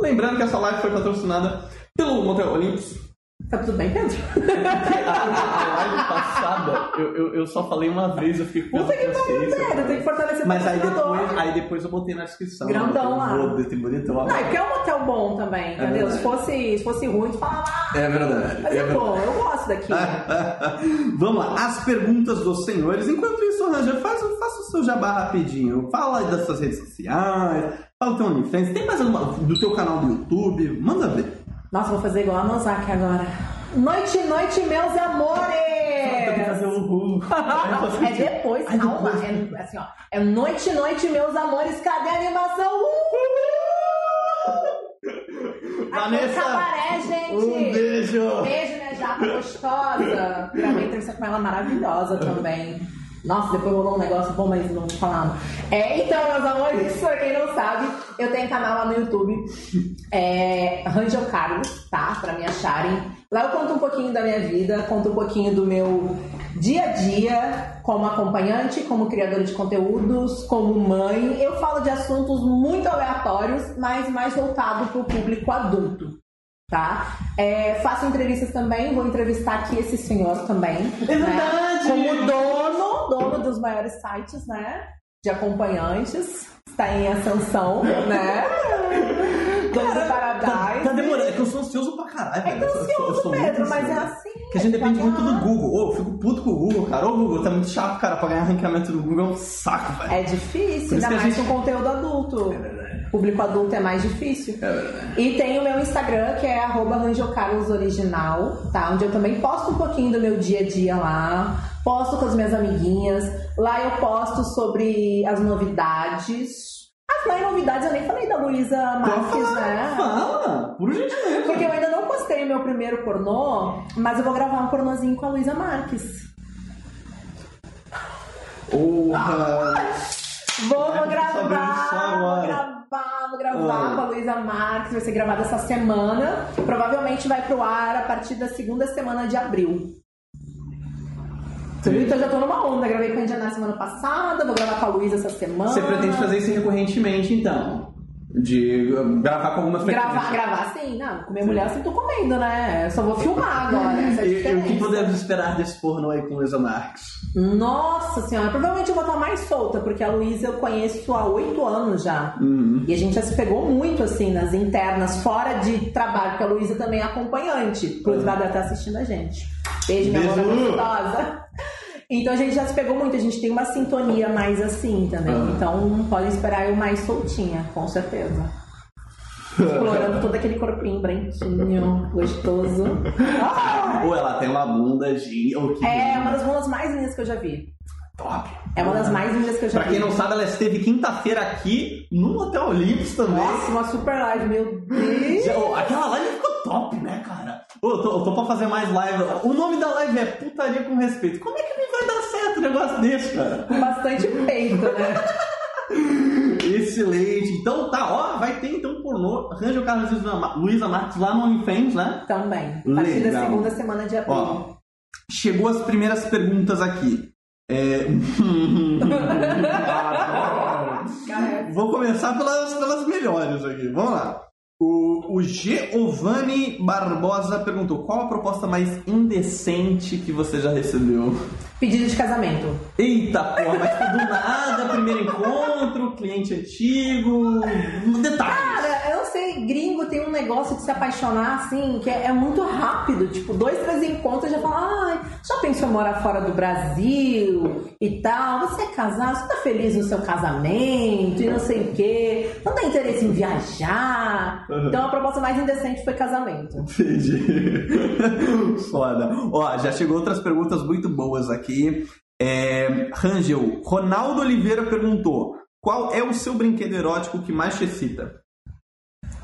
lembrando que essa live foi patrocinada pelo Motel Olympus. Tá tudo bem, Pedro? A, live passada, eu, eu, eu só falei uma vez, eu fiquei com tem que consciência. Pedro, tem que fortalecer Mas aí depois, aí depois eu botei na descrição. Grandão lá. Vou ter bonitão lá. Não, é porque é um motel bom também, entendeu? verdade. se, fosse, se fosse ruim, tu falava, ah, É verdade. mas é é bom, eu gosto daqui. Vamos lá, as perguntas dos senhores. Enquanto isso, Ranger, faz, faça o seu jabá rapidinho. Fala aí das suas redes sociais, fala do teu OnlyFans. Tem mais alguma do teu canal do YouTube? Manda ver. Nossa, vou fazer igual a Nozaki agora. Noite, noite, meus amores! Tem que fazer um ru. É depois, Ai, calma. depois. É, assim, ó. É noite, noite, meus amores. Cadê a animação? Uh! É o cabaré, gente. um beijo. Beijo, né, Japa gostosa. Gravei entrevista com ela maravilhosa também. Nossa, depois rolou um negócio bom, mas não vou falar. É, então, meus amores, pra quem não sabe, eu tenho canal lá no YouTube, é, Rangel Carlos, tá? Pra me acharem. Lá eu conto um pouquinho da minha vida, conto um pouquinho do meu dia a dia como acompanhante, como criadora de conteúdos, como mãe. Eu falo de assuntos muito aleatórios, mas mais voltado pro público adulto tá? É, faço entrevistas também, vou entrevistar aqui esse senhor também. É né? verdade! Como dono, dono dos maiores sites, né? De acompanhantes. Está em ascensão, né? Dono do Tá, Paradise. tá demorando, é que eu sou ansioso pra caralho. É velho. Eu sou- eu ansioso, sou Pedro, mas é ansioso. assim. Que a gente depende tá muito do? Google. Ô, eu fico puto com o Google, cara. Ô, Google, tá muito chato, cara. Pra ganhar ranqueamento do Google é um saco, velho. É difícil, ainda que mais gente- com conteúdo adulto. É verdade. Público adulto é mais difícil. É verdade. E tem o meu Instagram, que é arroba rangelcarlosoriginal, tá? Onde eu também posto um pouquinho do meu dia a dia lá. Posto com as minhas amiguinhas. Lá eu posto sobre as novidades. As mais novidades eu nem falei da Luísa Marques, falar, né? Fala, por gentileza. Porque eu ainda não postei meu primeiro pornô, mas eu vou gravar um pornozinho com a Luísa Marques. Porra. Vou, vou gravar, vou gravar, vou gravar Ah. com a Luísa Marques, vai ser gravado essa semana. Provavelmente vai pro ar a partir da segunda semana de abril. Viu? Então eu já tô numa onda, gravei com a Indiana semana passada, vou gravar com a Luísa essa semana. Você pretende fazer isso recorrentemente, então? De uh, gravar com alguma frequência? Gravar, gravar sim, não. Comer mulher eu sempre tô comendo, né? Eu só vou filmar agora. É E, o que podemos esperar desse porno aí com Luísa Marques? Nossa senhora, provavelmente eu vou estar mais solta, porque a Luísa eu conheço há oito anos já. Uhum. E a gente já se pegou muito assim nas internas, fora de trabalho, porque a Luísa também é acompanhante. Inclusive, ela deve estar assistindo a gente. Beijo, minha amor Beijo. gostosa. Então a gente já se pegou muito, a gente tem uma sintonia mais assim também. Ah. Então pode esperar eu mais soltinha, com certeza. Explorando todo aquele corpinho branquinho, gostoso. Ah! Ou ela tem uma bunda de... É uma das bundas mais lindas que eu já vi. top. É uma das mais lindas que eu já Pra vi. quem não sabe, ela esteve quinta-feira aqui no Hotel Olympus também. Nossa, uma super live, meu Deus. Aquela live ficou top, né, cara? Ô, eu, tô, eu tô pra fazer mais live. O nome da live é Putaria com Respeito. Como é que não vai dar certo um negócio desse, cara? Com bastante peito, né? Excelente. Então tá, ó, vai ter então pornô. Arranja o Carlos Luísa Marques lá no OnlyFans, né? Também. A partir da segunda semana de abril. Ó, chegou as primeiras perguntas aqui. É... Vou começar pelas, pelas melhores aqui. Vamos lá. O, o Giovanni Barbosa perguntou: qual a proposta mais indecente que você já recebeu? Pedido de casamento. Eita porra, mas do nada, primeiro encontro, cliente antigo. Detalhes. Cara, sei, gringo tem um negócio de se apaixonar assim, que é, é muito rápido. Tipo, dois, três encontros já fala, ai, já pensou em morar fora do Brasil e tal? Você é casado, você tá feliz no seu casamento e não sei o quê. Não tem interesse em viajar. Uhum. Então a proposta mais indecente foi casamento. Entendi. Foda. Ó, já chegou outras perguntas muito boas aqui. É, Rangel, Ronaldo Oliveira perguntou: qual é o seu brinquedo erótico que mais te excita?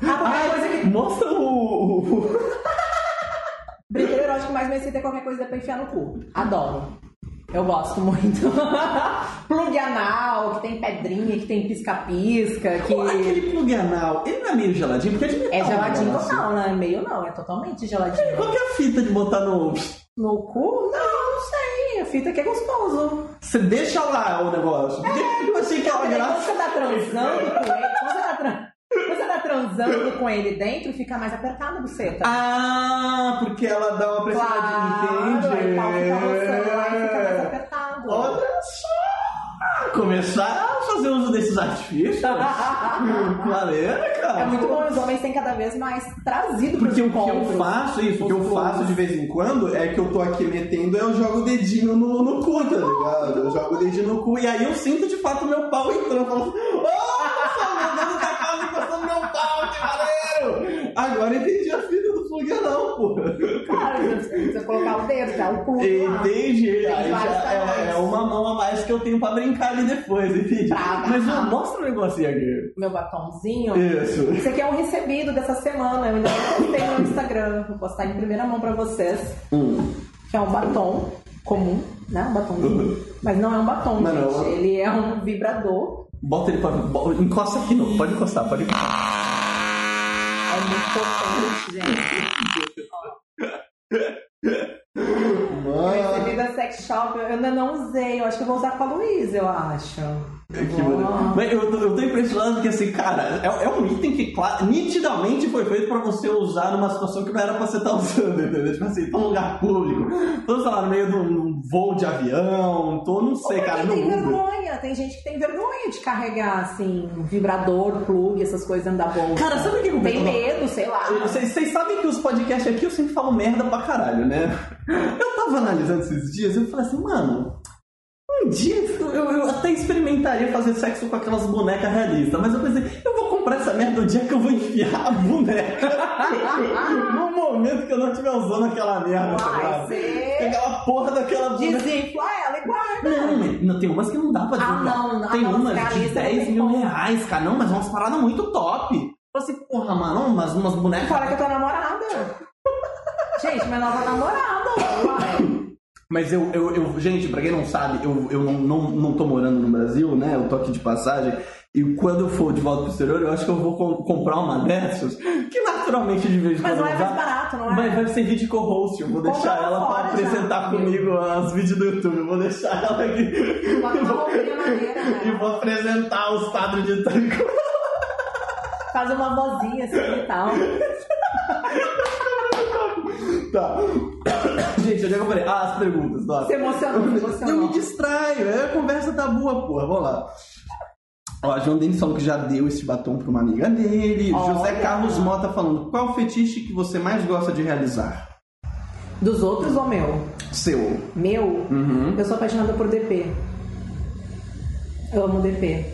Ah, qualquer coisa que. Mostra o. Brinquedo erótico que mais me excita é qualquer coisa pra enfiar no cu. Adoro. Eu gosto muito. Plug anal, que tem pedrinha, que tem pisca-pisca, que. Aquele plug anal, ele não é meio geladinho? Porque é de metal. É geladinho total, né? Meio não, é totalmente geladinho. Qual que é a fita de botar no. No cu? Não, não sei. A fita que é gostoso. Você deixa lá o negócio. Porque eu achei que era graça. você tá transando com ele, você tá, tran- quando você tá transando com ele dentro, fica mais apertado a buceta. Ah, porque ela dá uma pressionadinha, claro, aí o pau fica roçando e fica mais entende? apertado. Olha só! Começar a fazer uso desses artifícios. Maneiro, cara. É muito bom, os homens têm cada vez mais trazido Porque o que eu faço, isso, o que eu faço de vez em quando é que eu tô aqui metendo, eu jogo o dedinho no, no cu, tá ligado? Eu jogo o dedinho no cu e aí eu sinto de fato meu pau entrando. Eu falo, Nossa, Agora entendi a fita do não, pô. Cara, você precisa colocar o dedo, tá? O cu. Entendi. Aí já é, tamanhos. é uma mão a mais que eu tenho pra brincar ali depois, entendi. Pra Mas agarrar. ó, mostra um negocinho aqui. Meu batomzinho. Isso. Esse aqui é um recebido dessa semana. Eu ainda não postei no Instagram. Vou postar em primeira mão pra vocês. Hum. Que é um batom comum, né? Um batomzinho. Mas não é um batom, Mas gente. não. Ele é um vibrador. Bota ele pra. Encosta aqui, não. Pode encostar, pode encostar. É muito potente, gente. Eu recebi da sex shop. Eu ainda não usei. Eu acho que eu vou usar com a Luísa, eu acho. Maneiro. Mas eu tô, eu tô impressionado porque, assim, cara, é, é um item que claro, nitidamente foi feito pra você usar numa situação que não era pra você estar usando, entendeu? Tipo assim, tô num lugar público, tô, sei lá, no meio de um, voo de avião, tô, não sei, Ou cara, no tem Uber. vergonha. Tem gente que tem vergonha de carregar, assim, vibrador, plug, essas coisas dentro da bolsa. Cara, sabe o que eu Tem medo, sei lá. Vocês vocês sabem que os podcasts aqui eu sempre falo merda pra caralho, né? Eu tava analisando esses dias e eu falei assim, mano, um dia eu, eu até experimentaria fazer sexo com aquelas bonecas realistas, mas eu pensei, eu vou comprar essa merda no dia que eu vou enfiar a boneca. no momento que eu não estiver usando aquela merda, tá. Aquela porra daquela boneca. Desinfla ela e guarda. Não, não, tem umas que não dá pra Ah, divulgar. não, não, Tem umas de realista não 10 tem mil reais, cara. Não, mas umas paradas muito top. Falei assim, porra, mano, umas, umas bonecas. Fora que eu tô namorada. Gente, minha nova namorada, uai. Mas eu, eu, eu, gente, pra quem não sabe, eu, eu não, não, não tô morando no Brasil, né? Eu tô aqui de passagem. E quando eu for de volta pro exterior, eu acho que eu vou com- comprar uma dessas, que naturalmente de vez em Mas quando não é mais barato, não é? Mas vai servir de co-host, eu vou deixar ela pra fora já, apresentar amigo. comigo os vídeos do YouTube, eu vou deixar ela aqui. Roupinha maneira, né? E vou apresentar os quadros de tanco. Faz uma vozinha assim e tal. Tá. Gente, onde é que eu falei? Ah, as perguntas, nossa. Se emocionou, se Eu emocionou. me distraio, é, a conversa tá boa, porra. Vamos lá. Ó, João Denis falou que já deu esse batom pra uma amiga dele. Olha. José Carlos Mota falando, qual o fetiche que você mais gosta de realizar? Dos outros ou meu? Seu. Meu, Uhum. eu sou apaixonada por DP. Eu amo DP.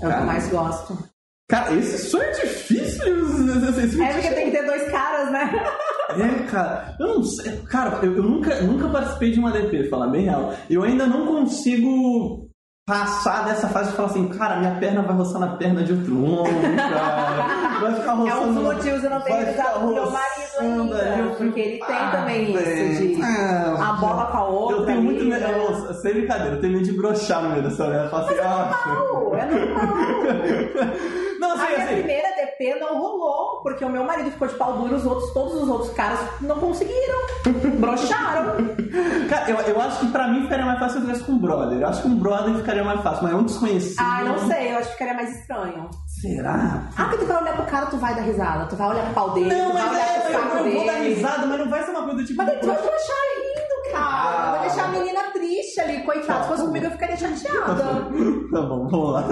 É o que eu mais gosto. Cara, esse sonho é difícil. esse- esse É porque tem que ter dois caras, né? É, cara, eu não sei. Cara, eu, eu nunca, nunca participei de uma DP, falar bem real. Eu ainda não consigo passar dessa fase de falar assim, cara, minha perna vai roçar na perna de outro homem, cara. Vai ficar É roçando. um dos motivos eu não tenho realizado com meu marido ainda. Porque ele tem ah, também isso de Ah, a bola com a outra. Eu tenho ali, muito medo, né? sem brincadeira, eu tenho medo de broxar no meio dessa mulher. Eu falo assim, ah. Não, é normal. Não, A assim, minha assim. primeira Não rolou, porque o meu marido ficou de pau duro, os outros, todos os outros caras não conseguiram. Broxaram. Cara, eu, eu acho que pra mim ficaria mais fácil se eu tivesse com um brother. Eu acho que um brother ficaria mais fácil, mas é um desconhecido. Ah, não sei, eu acho que ficaria mais estranho. Será? Ah, porque tu vai olhar pro cara, tu vai dar risada. Tu vai olhar pro pau dele, Não, tu vai olhar é, pro eu, saco eu dele. vou dar risada, mas não vai ser uma coisa tipo. Mas tu vai deixar rindo, cara. Ah. Vai deixar a menina triste ali, coitada. Se fosse comigo, eu ficaria chateada. Tá bom, vamos lá.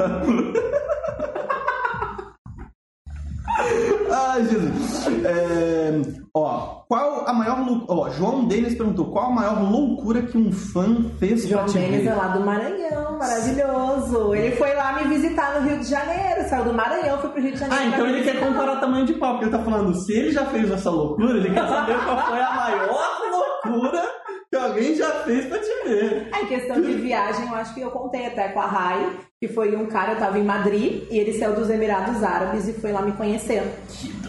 Ai, Jesus. É, ó, qual a maior loucura. Ó, João Denis perguntou qual a maior loucura que um fã fez João pra te Denis ver? é lá do Maranhão, maravilhoso. Ele foi lá me visitar no Rio de Janeiro, saiu do Maranhão, foi pro Rio de Janeiro. Ah, então ele quer comparar tamanho de pau, porque ele tá falando, se ele já fez essa loucura, ele quer saber qual foi a maior loucura que alguém já fez pra te ver. É, Em questão de viagem, eu acho que eu contei até com a Rai, que foi um cara, eu tava em Madrid, e ele saiu dos Emirados Árabes e foi lá me conhecer.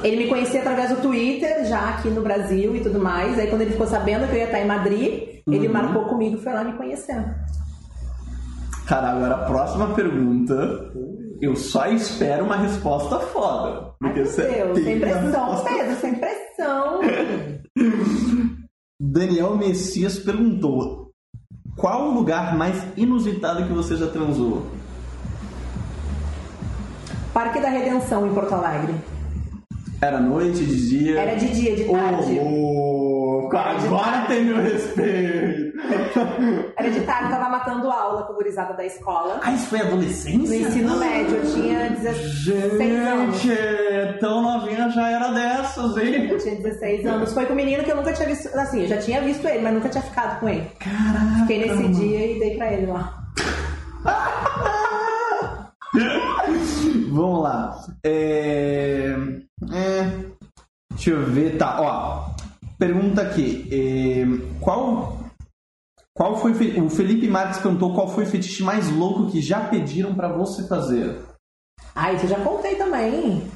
Ele me conhecia através do Twitter, já aqui no Brasil e tudo mais. Aí quando ele ficou sabendo que eu ia estar em Madrid, ele Uhum. marcou comigo e foi lá me conhecer. Cara, agora a próxima pergunta, eu só espero uma resposta foda. Ai, meu Deus, sem pressão, Pedro, sem pressão. Daniel Messias perguntou: Qual o lugar mais inusitado que você já transou? Parque da Redenção em Porto Alegre. Era noite, de dia? Era de dia, de tarde. Era de agora tem meu respeito. Era de tarde, tava matando aula com gurizada da escola. Ah, isso foi adolescência? No ensino médio, eu tinha 16 anos. Gente, tão novinha já era dessas, hein? Eu tinha 16 anos. Foi com um menino que eu nunca tinha visto. Assim, eu já tinha visto ele, mas nunca tinha ficado com ele. Caraca. Fiquei nesse dia e dei pra ele lá. Vamos lá. É... é, Deixa eu ver. Tá, ó. Pergunta aqui. é, Qual. Qual foi. O Felipe Marques perguntou qual foi o fetiche mais louco que já pediram pra você fazer. Ah, isso eu já contei também.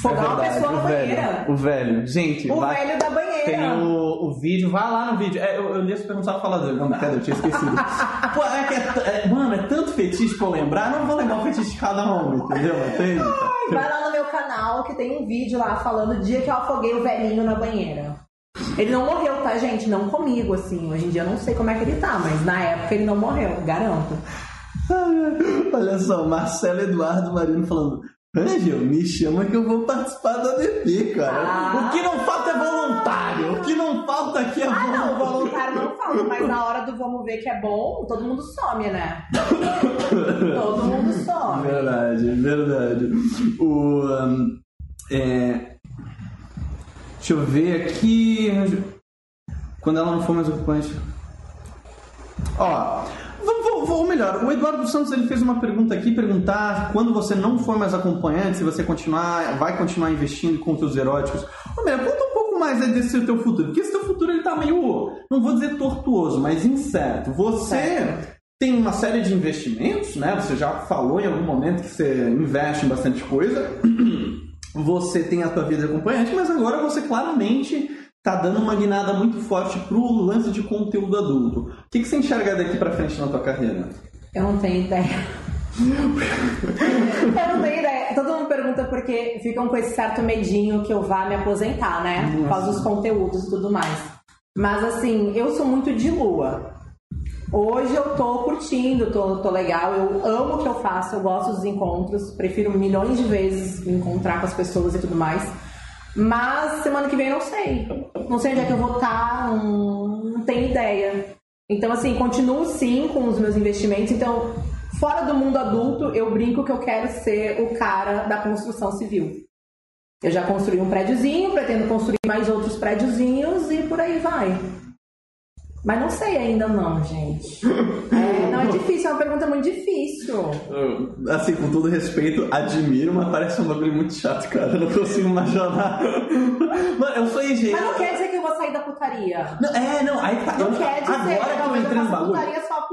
Fogar uma pessoa na banheira. velho. O velho. Gente, O vai- velho da banheira. Tem o, o vídeo, vai lá no vídeo. É, eu, eu li essa pergunta falar dele. Não, cadê? Eu tinha esquecido. Pô, é que é é- mano, é tanto fetiche pra eu lembrar, não vou lembrar o fetiche de cada um, entendeu? Entende? Vai lá no meu canal que tem um vídeo lá falando o dia que eu afoguei o velhinho na banheira. Ele não morreu, tá, gente? Não comigo, assim. Hoje em dia eu não sei como é que ele tá, mas na época ele não morreu, garanto. Olha só, Marcelo Eduardo Marino falando. Angel, me chama que eu vou participar da DP, cara. Ah. O que não falta é voluntário. O que não falta aqui é Ah, não, voluntário. voluntário não fala, mas na hora do vamos ver que é bom, todo mundo some, né? todo mundo some. Verdade, verdade. O. hum, é, deixa eu ver aqui. Quando ela não for mais ocupante. Ó. Vou melhor. O Eduardo Santos ele fez uma pergunta aqui, perguntar quando você não for mais acompanhante, se você continuar, vai continuar investindo em conteúdos eróticos. Ô, Mira, conta um pouco mais aí desse teu futuro, porque esse teu futuro ele tá meio, não vou dizer tortuoso, mas incerto. Você tem uma série de investimentos, né? Você já falou em algum momento que você investe em bastante coisa. Você tem a tua vida acompanhante, mas agora você claramente tá dando uma guinada muito forte pro lance de conteúdo adulto. O que, que você enxerga daqui pra frente na tua carreira? Eu não tenho ideia. eu não tenho ideia. Todo mundo pergunta porque ficam com esse certo medinho que eu vá me aposentar, né? Por causa dos conteúdos e tudo mais. Mas assim, eu sou muito de lua. Hoje eu tô curtindo, tô, tô legal, eu amo o que eu faço, eu gosto dos encontros, prefiro milhões de vezes encontrar com as pessoas e tudo mais. Mas semana que vem eu não sei. Não sei onde é que eu vou estar, não, não tenho ideia. Então, assim, continuo sim com os meus investimentos. Então, fora do mundo adulto, eu brinco que eu quero ser o cara da construção civil. Eu já construí um prédiozinho, pretendo construir mais outros prédiozinhos e por aí vai. Mas não sei ainda não, gente. É, não é difícil, é uma pergunta muito difícil. Assim, com todo respeito, admiro, mas parece um bagulho muito chato, cara. Eu não consigo imaginar. Mano, eu sou engenheiro. Mas não quer dizer que eu vou sair da putaria. Não, é, não, aí tá. Não eu, quer dizer, agora que eu talvez entrei no bagulho.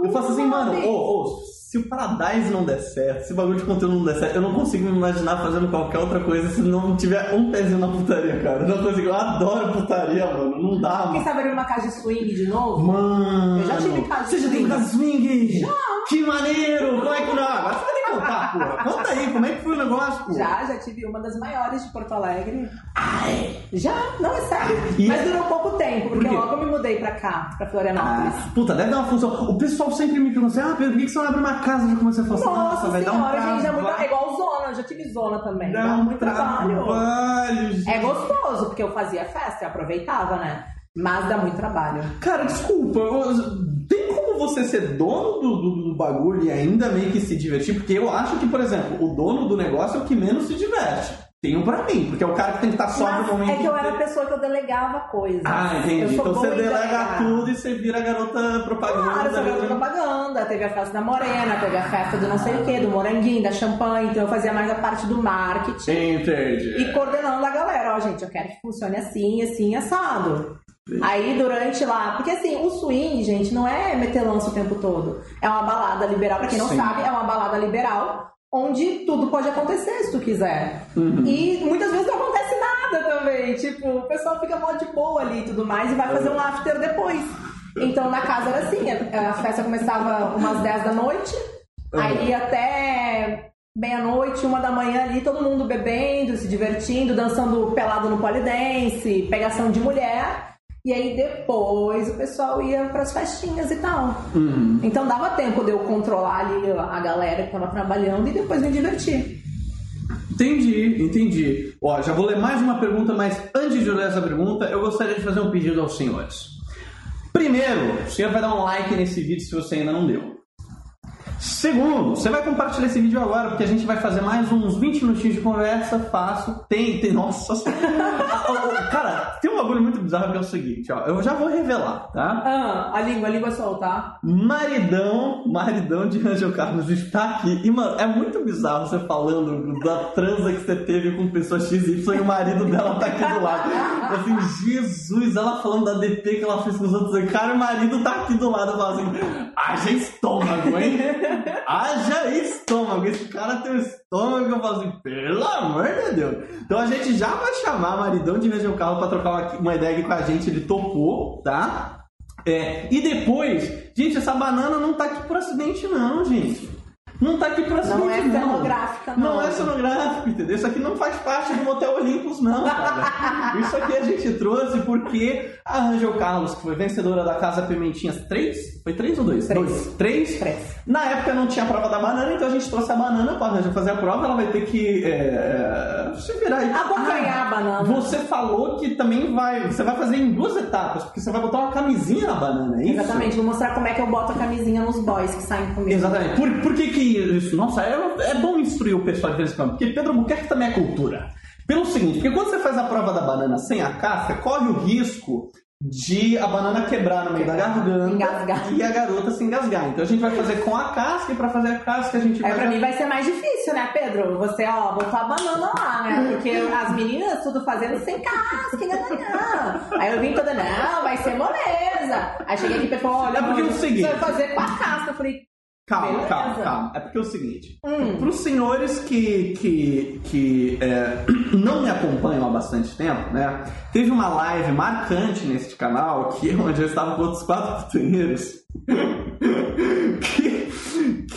Eu faço assim, mano, ô, ô, se o Paradise não der certo, se o bagulho de conteúdo não der certo, eu não consigo me imaginar fazendo qualquer outra coisa se não tiver um pezinho na putaria, cara. Eu não consigo. Eu adoro putaria, mano. Não dá, Quem mano. sabe abrir uma casa de swing de novo? Mano. Eu já tive casa Você já swing. teve casa swing? Já. Que maneiro. Como é que não? Agora você vai ter que contar, porra. Conta aí, como é que foi o negócio, porra? Já, já tive uma das maiores de Porto Alegre. Ai. Já, não é sério. E- Mas durou pouco tempo, porque Por logo eu me mudei pra cá, pra Florianópolis. Ah, puta, deve dar uma função. O pessoal sempre me pergunta assim, ah, Pedro, por que você não abre uma casa? Já comecei a falar assim, Nossa, vai dar um senhora, gente, dá muito... trabalho. é igual zona, eu já tive zona também. Dá Dá um muito trabalho. trabalho. É gostoso, porque eu fazia festa, eu aproveitava, né? Mas dá muito trabalho. Cara, desculpa, tem como você ser dono do, do- do bagulho e ainda meio que se divertir? Porque eu acho que, por exemplo, o dono do negócio é o que menos se diverte. Tenho pra mim, porque é o cara que tem que estar só no momento é que eu era a pessoa que eu delegava coisas. Ah, Eu entendi. sou Então você delega delegar. tudo e você vira a garota propaganda. Claro, essa garota propaganda, teve a festa da Morena, teve a festa do não sei o que, do Moranguinho, da champanhe, então eu fazia mais a parte do marketing Entendi. e coordenando a galera, ó, gente, eu quero que funcione assim, assim, assado. Aí durante lá, porque assim, o swing, gente, não é metelança o tempo todo. É uma balada liberal, pra quem não Sim. sabe, é uma balada liberal onde tudo pode acontecer se tu quiser. Uhum. E muitas vezes não acontece nada também. Tipo, o pessoal fica mó de boa ali e tudo mais e vai fazer um after depois. Então na casa era assim, a, a festa começava umas 10 da noite, Uhum. aí até meia-noite, uma da manhã ali, todo mundo bebendo, se divertindo, dançando pelado no polidense, pegação de mulher. E aí depois o pessoal ia pras festinhas e tal. Uhum. Então dava tempo de eu controlar ali a galera que tava trabalhando e depois me divertir. Entendi, entendi. Ó, já vou ler mais uma pergunta, mas antes de eu ler essa pergunta, eu gostaria de fazer um pedido aos senhores. Primeiro, o senhor vai dar um like nesse vídeo se você ainda não deu. Segundo, você vai compartilhar esse vídeo agora, porque a gente vai fazer mais uns 20 minutinhos de conversa fácil. Tem, tem, nossa Cara, tem um bagulho muito bizarro que é o seguinte, ó. Eu já vou revelar, tá? Ah, a língua, a língua solta. Maridão, maridão de Angel Carlos está aqui. E, mano, é muito bizarro você falando da transa que você teve com pessoa XY e o marido dela tá aqui do lado. Assim, Jesus, ela falando da DP que ela fez com os outros. Cara, o marido tá aqui do lado. Falo assim, haja estômago, hein? Haja estômago. Esse cara tem um estômago que eu falo assim, pelo amor de Deus. Então a gente já vai chamar maridão de Angel Carlos pra trocar uma, uma ideia aqui com a gente. Ele topou, tá? É, e depois, gente, essa banana não tá aqui por acidente, não, gente. Não tá aqui por acidente, Não é não. cenográfica, não. Não é cenográfico, entendeu? Isso aqui não faz parte do Motel Olympus, não, cara. Isso aqui a gente trouxe porque a Angel Carlos, que foi vencedora da Casa Pimentinhas 3, foi 3 ou 2? Três. 2. 3? Três. Na época não tinha a prova da banana, então a gente trouxe a banana pra Angel fazer a prova. Ela vai ter que é, se virar aí. Abocanhar a banana. Você falou que também vai. Você vai fazer em duas etapas, porque você vai botar uma camisinha na banana, é isso? Exatamente, vou mostrar como é que eu boto a camisinha nos boys que saem comigo. Exatamente. Por, por que que isso? Nossa, é, é bom instruir o pessoal de vez em quando, porque Pedro Albuquerque também é cultura. Pelo seguinte, porque quando você faz a prova da banana sem a casca, corre o risco de a banana quebrar no meio da garganta Engasgar. e a garota se engasgar. Então a gente vai fazer com a casca e pra fazer a casca a gente vai... Aí pra mim vai ser mais difícil, né, Pedro? Você, ó, botou a banana lá, né? Porque as meninas tudo fazendo sem casca, não. Aí eu vim toda, não, vai ser moleza. Aí cheguei aqui e falou, olha, É porque é o seguinte- você vai fazer com a casca. Eu falei, Calma, Beleza. calma, calma. É porque é o seguinte. Hum. Para os senhores que, que, que é, não me acompanham há bastante tempo, né? Teve uma live marcante neste canal, que é onde eu estava com outros quatro putanheiros. que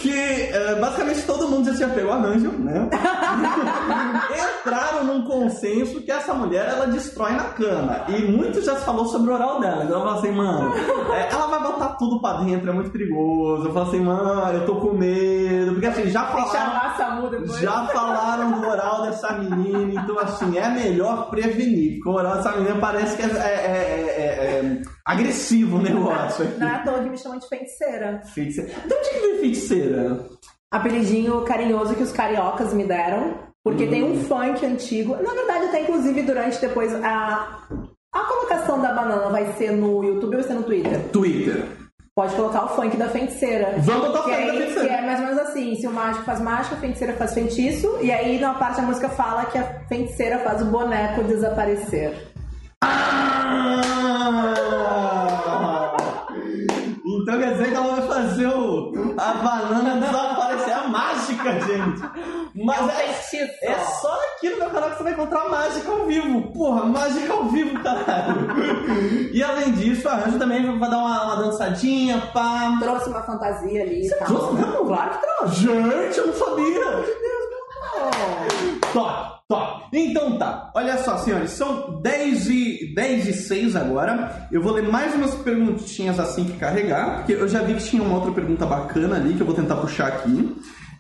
que é, basicamente todo mundo já tinha pego a Angel, né? Entraram num consenso que essa mulher ela destrói na cama. E muito já se falou sobre o oral dela. Então eu falei assim, mano, é, ela vai botar tudo pra dentro, é muito perigoso. Eu falei assim, mano, eu tô com medo. Porque assim, já falaram. Já falaram do oral dessa menina, então assim, é melhor prevenir, porque o oral dessa menina parece que é, é- é- é- é agressivo o negócio aqui. Não é à toa que me chamam de feiticeira. Feiticeira. De onde que vem feiticeira? Apelidinho carinhoso que os cariocas me deram. Porque tem um funk antigo. Na verdade, até inclusive durante depois a. A colocação da banana vai ser no YouTube ou vai ser no Twitter? Twitter. Pode colocar o funk da feiticeira. Vamos botar o que funk da feiticeira. Que é mais ou menos assim: se o mágico faz mágica, a feiticeira faz feitiço. E aí, na parte da música, fala que a feiticeira faz o boneco desaparecer. Ah! Então quer dizer que ela vai fazer o, a banana desaparecer. A mágica, gente. Mas É é, é só aqui no meu canal que você vai encontrar mágica ao vivo. Porra, mágica ao vivo, caralho. E além disso, a Anjo também vai dar uma, uma dançadinha, pá. Trouxe uma fantasia ali. e tal. trouxe mesmo? Claro que trouxe. Gente, eu não sabia. Oh. Top, top. Então tá. Olha só, senhores, são 10 e, 10 e 6 agora. Eu vou ler mais umas perguntinhas assim que carregar, porque eu já vi que tinha uma outra pergunta bacana ali que eu vou tentar puxar aqui.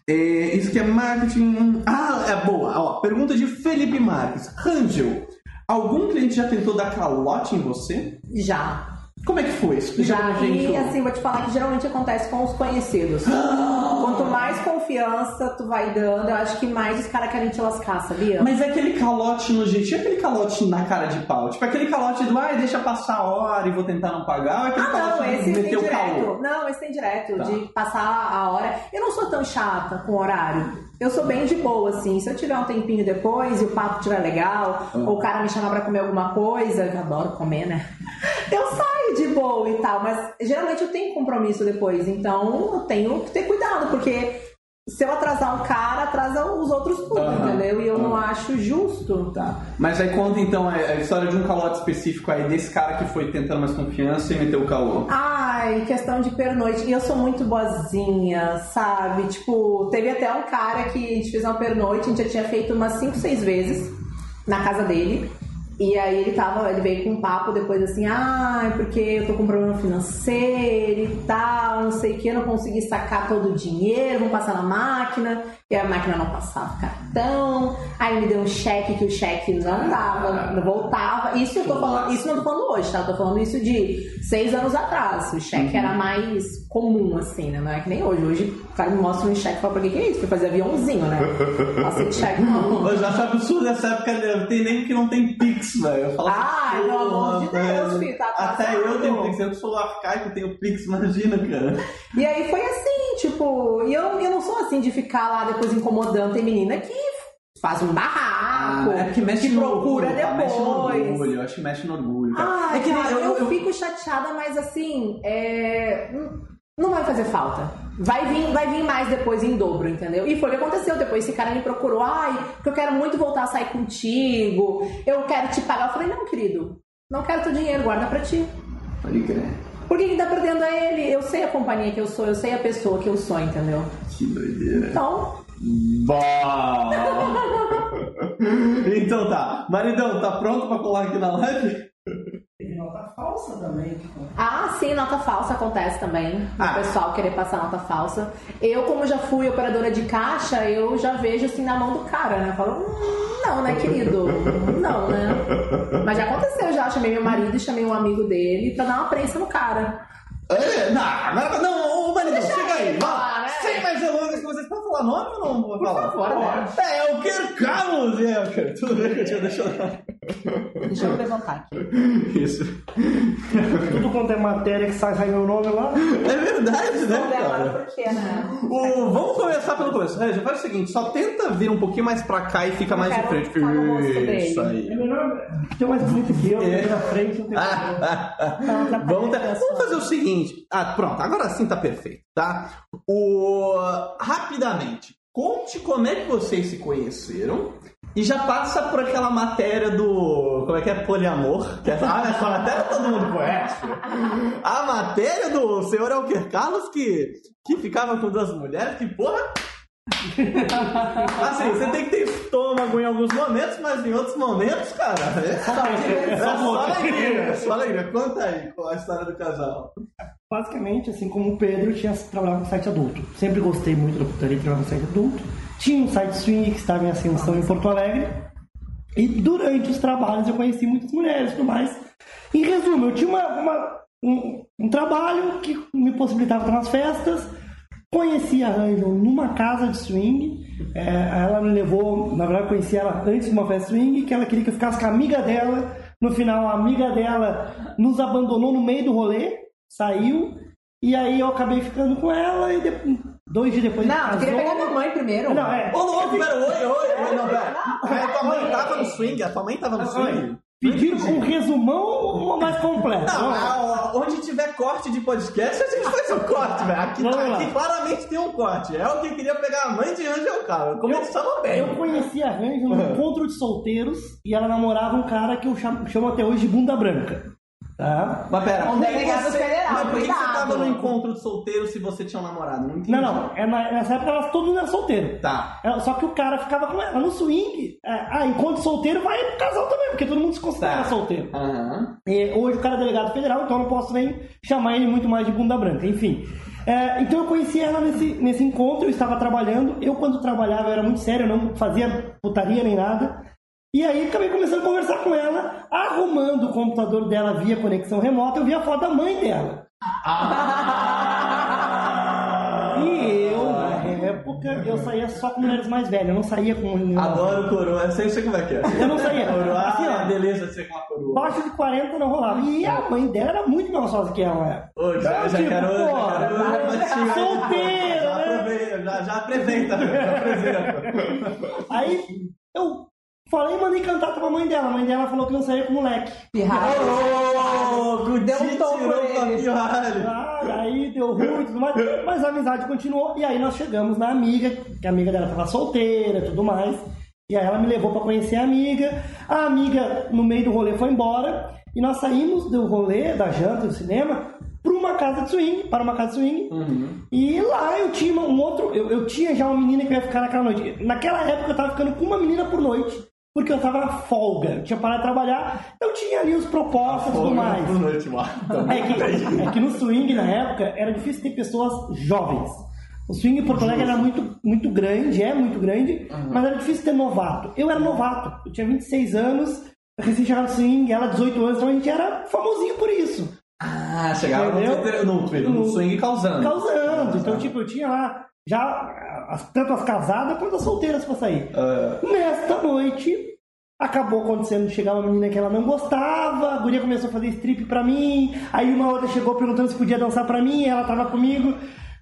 É, isso que é marketing. Ah, é boa. Ó, pergunta de Felipe Marques. Rangel, algum cliente já tentou dar calote em você? Já. Como é que foi? Explica Já gente. e assim, vou te falar que geralmente acontece com os conhecidos. Quanto mais confiança tu vai dando, eu acho que mais os caras querem te lascar, sabia? Mas é aquele calote no jeitinho, é aquele calote na cara de pau. Tipo aquele calote do, ai, deixa passar a hora e vou tentar não pagar. Ou é aquele Ah, calote não, esse tem direto. calor. Não, esse tem direto, Tá. de passar a hora. Eu não sou tão chata com horário. Eu sou bem de boa, assim. Se eu tiver um tempinho depois e o papo estiver legal, Hum. ou o cara me chamar pra comer alguma coisa, eu adoro comer, né? Eu saio de boa e tal, mas geralmente eu tenho compromisso depois, então eu tenho que ter cuidado, porque se eu atrasar um cara, atrasa os outros tudo, Aham. entendeu? E eu não Aham. acho justo. Tá. Mas aí conta então a, a história de um calote específico aí, desse cara que foi tentando mais confiança e meteu o calor. Ai, questão de pernoite. E eu sou muito boazinha, sabe? Tipo, teve até um cara que a gente fez uma pernoite, a gente já tinha feito umas 5, 6 vezes na casa dele. E aí ele tava, ele veio com um papo depois assim, ai, porque eu tô com problema financeiro e tal, não sei o que, não consegui sacar todo o dinheiro, vou passar na máquina, e a máquina não passava cartão, aí me deu um cheque que o cheque não dava, não voltava. Isso eu tô falando, isso não tô falando hoje, tá? Eu tô falando isso de seis anos atrás. O cheque era mais comum, assim, né? Não é que nem hoje. Hoje o cara me mostra um cheque e fala, pra que que é isso? Foi fazer aviãozinho, né? Que cheque não. Eu já acho absurdo essa época, né? tem nem que não tem Pix, velho. Eu falo assim, Ai, pelo amor de "Porra, Deus, velho." filho, tá Até eu tenho Pix, eu sou arcaico, tenho Pix, imagina, cara. E aí foi assim, tipo, e eu, eu não sou assim de ficar lá depois incomodando. Tem menina que faz um barraco, é porque mexe que no procura orgulho, tá? Mexe no depois. orgulho, eu acho que mexe no orgulho. Ah, é que cara, eu, eu, eu- fico chateada, mas assim, é, não vai fazer falta. Vai vir, vai vir mais depois em dobro, entendeu? E foi o que aconteceu. Depois esse cara me procurou, ai, porque eu quero muito voltar a sair contigo, eu quero te pagar. Eu falei, não, querido, não quero teu dinheiro, guarda pra ti. Pode crer. Por que, que tá perdendo a ele? Eu sei a companhia que eu sou, eu sei a pessoa que eu sou, entendeu? Que doideira. Então, Bah! então tá. Maridão, tá pronto pra colar aqui na live? Tem nota falsa também. tipo. Ah, sim, nota falsa acontece também. Ah. O pessoal querer passar nota falsa. Eu, como já fui operadora de caixa, eu já vejo assim na mão do cara, né? Eu falo, hum, não, né, querido? Não, né? Mas já aconteceu, já. Chamei meu marido e chamei um amigo dele pra dar uma prensa no cara. É, não, agora não, ô maridão, Deixa chega aí, vai. falar, né? Sem mais delongas, que vocês podem falar falar nome ou não vou falar? favor, né? É, é o Carlos! É, tudo bem que eu tinha deixado. Deixa eu levantar aqui. Isso. Tudo quanto é matéria que sai, sai meu nome lá. É verdade, né, Vamos cara? por quê, né? O- vamos começar pelo começo. Regia, faz o seguinte, só tenta vir um pouquinho mais pra cá e fica Eu mais de frente. Isso dele. É aí. melhor ter mais bonito que eu, É. é. na frente, não tem problema. vamos, ter- vamos fazer o seguinte. Ah, pronto, agora sim tá perfeito, tá? O... Rapidamente, conte como é que vocês se conheceram e já passa por aquela matéria do. Como é que é? Poliamor. Que é, ah, essa matéria todo mundo conhece. A matéria do senhor Elker Carlos que, que ficava com duas mulheres, que porra. Assim, você tem que ter estômago em alguns momentos, mas em outros momentos, cara, é é só alegria, é só alegria. Conta aí qual a história do casal. Basicamente, assim como o Pedro, tinha trabalhado no site adulto. Sempre gostei muito da putaria de trabalhar no site adulto. Tinha um site swing que estava em ascensão em Porto Alegre. E durante os trabalhos eu conheci muitas mulheres e tudo mais. Em resumo, eu tinha uma, uma- um, um trabalho que me possibilitava estar nas festas. Conheci a Angel numa casa de swing. É, ela me levou, na verdade, conheci ela antes de uma festa swing, que ela queria que eu ficasse com a amiga dela. No final, a amiga dela nos abandonou no meio do rolê, saiu. E aí eu acabei ficando com ela e de- dois dias depois Não, gente queria pegar minha mãe primeiro. Não, é. Ô, louco, pera, oi, oi, oi, não, pera. É, tua mãe tava no swing, a tua mãe tava no swing? Pediram um resumão mais completo. Não, ó, onde tiver corte de podcast, a gente faz um corte, velho. Aqui, lá. aqui claramente tem um corte. É o que queria pegar a mãe de Angel, cara. Começamos bem. Eu conheci a Ranja num encontro de solteiros e ela namorava um cara que eu chamo, chamo até hoje de bunda branca. Tá? Mas pera, Um é delegado você- federal, mas por que que você cuidado. tava no encontro de solteiro se você tinha um namorado? Não entendi. Não, não. É na- nessa época elas todo mundo era solteiro. Tá. É, Só que o cara ficava com ela no swing. É, ah, enquanto solteiro vai pro casal também, porque todo mundo se considera Tá. solteiro. Aham. E hoje o cara é delegado federal, então eu não posso nem chamar ele muito mais de bunda branca, enfim. É, então eu conheci ela nesse, nesse encontro, eu estava trabalhando. Eu, quando trabalhava, eu era muito sério, eu não fazia putaria nem nada. E aí acabei começando a conversar com ela, arrumando o computador dela via conexão remota, eu vi a foto da mãe dela. E eu, na época, eu saía só com mulheres mais velhas, eu não saía com. Adoro coroa. Eu sei, eu sei como é que é. Eu não saía. Coroa. Assim, ó. Ah, beleza de ser com uma coroa. Baixo de 40 não rolava. E a mãe dela era muito mais gostosa que ela era. Ô, já, Então, já tipo, quero, pô, já quero já, né? já, já apresenta, já apresenta. Aí eu falei e mandei cantar pra mãe dela. A mãe dela falou que não saía com moleque. Pirralho. Ô, o Deu um tom pra ele. Ah, aí deu ruim e tudo mais. Mas a amizade continuou. E aí nós chegamos na amiga, que a amiga dela tava solteira e tudo mais. E aí ela me levou pra conhecer a amiga. A amiga, no meio do rolê, foi embora. E nós saímos do rolê, da janta, do cinema, pra uma casa de swing, para uma casa de swing. E lá eu tinha um outro. Eu, eu tinha já uma menina que ia ficar naquela noite. Naquela época eu tava ficando com uma menina por noite. Porque eu tava na folga. Tinha parado de trabalhar. Eu tinha ali os propostas e tudo mais. É que, é que no swing, na época, era difícil ter pessoas jovens. O swing em Porto Alegre era muito, muito grande, é muito grande, mas era difícil ter novato. Eu era novato, eu tinha 26 anos, recém-chegado no swing, ela 18 anos, então a gente era famosinho por isso. Ah, chegava Entendeu? no, no No- swing causando. Causando. Então, tipo, eu tinha lá já tanto as casadas quanto as solteiras pra sair. Ah, Nesta noite, acabou acontecendo de chegar uma menina que ela não gostava, a guria começou a fazer strip pra mim, aí uma outra chegou perguntando se podia dançar pra mim, ela tava comigo.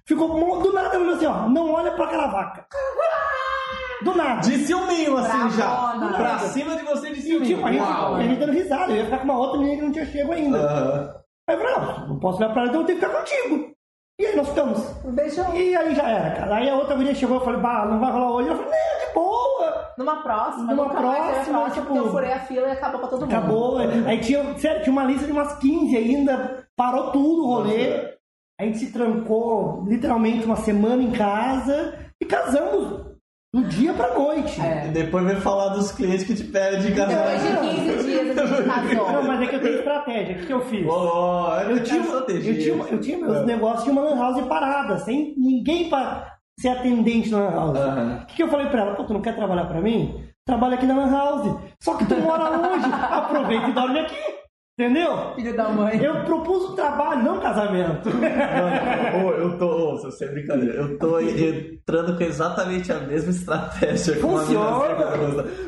Ficou com- do nada, ela falou assim, ó, não olha pra aquela vaca. Do nada. de ciúminho, assim, já. Bravona. Pra cima de você de E tipo, ciúminho. aí Uau. a gente dando risada, eu ia ficar com uma outra menina que não tinha chego ainda. Aham. Aí eu falei, não, não posso olhar pra ela, então eu tenho que ficar contigo. E aí nós ficamos. Um beijão. E aí já era, cara. Aí a outra guria chegou, eu falei, bah, não vai rolar hoje. Eu falei, não, de boa. Numa próxima, Numa próxima, próxima, tipo- porque eu furei a fila e acabou pra todo mundo. Acabou. Aí tinha, sério, tinha uma lista de umas 15 ainda, parou tudo o rolê. A gente se trancou literalmente uma semana em casa e casamos do dia pra noite. É. E depois vem falar dos clientes que te pedem de casar. Depois de 15 dias a gente casou. Não, mas é que eu tenho estratégia. O que, que eu fiz? Ô, Eu tinha, eu, tinha, eu tinha meus negócios de uma lan house parada, sem ninguém pra ser atendente na lan house. Aham. O que, que eu falei pra ela? Pô, tu não quer trabalhar pra mim? Trabalha aqui na lan house. Só que tu mora longe. Aproveita e dorme aqui. Entendeu? Filho da mãe. Eu propus um trabalho, não um casamento. Ô, eu tô, ô, sem brincadeira, eu tô entrando com exatamente a mesma estratégia Funciona.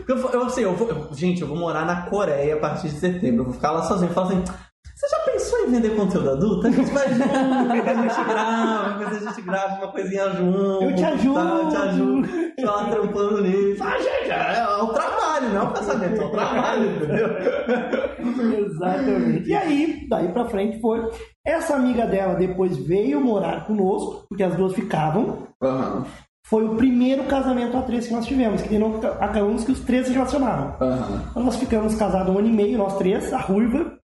eu, eu, assim, eu vou, gente, eu vou morar na Coreia a partir de setembro, eu vou ficar lá sozinho. Eu falo assim, você já pensou em vender conteúdo adulto? A gente vai junto, a gente grava, depois a gente grava uma coisinha junto. Eu te ajudo. Tá, eu te ajudo. Tô lá trampando nisso. Ah, gente, é, é o trabalho, não é o casamento, é o trabalho, entendeu? Exatamente. E aí, daí pra frente foi. Essa amiga dela depois veio morar conosco, porque as duas ficavam. Aham, Foi o primeiro casamento a três que nós tivemos, que não acabamos que os três se relacionaram. Então nós ficamos casados um ano e meio, nós três, a ruiva,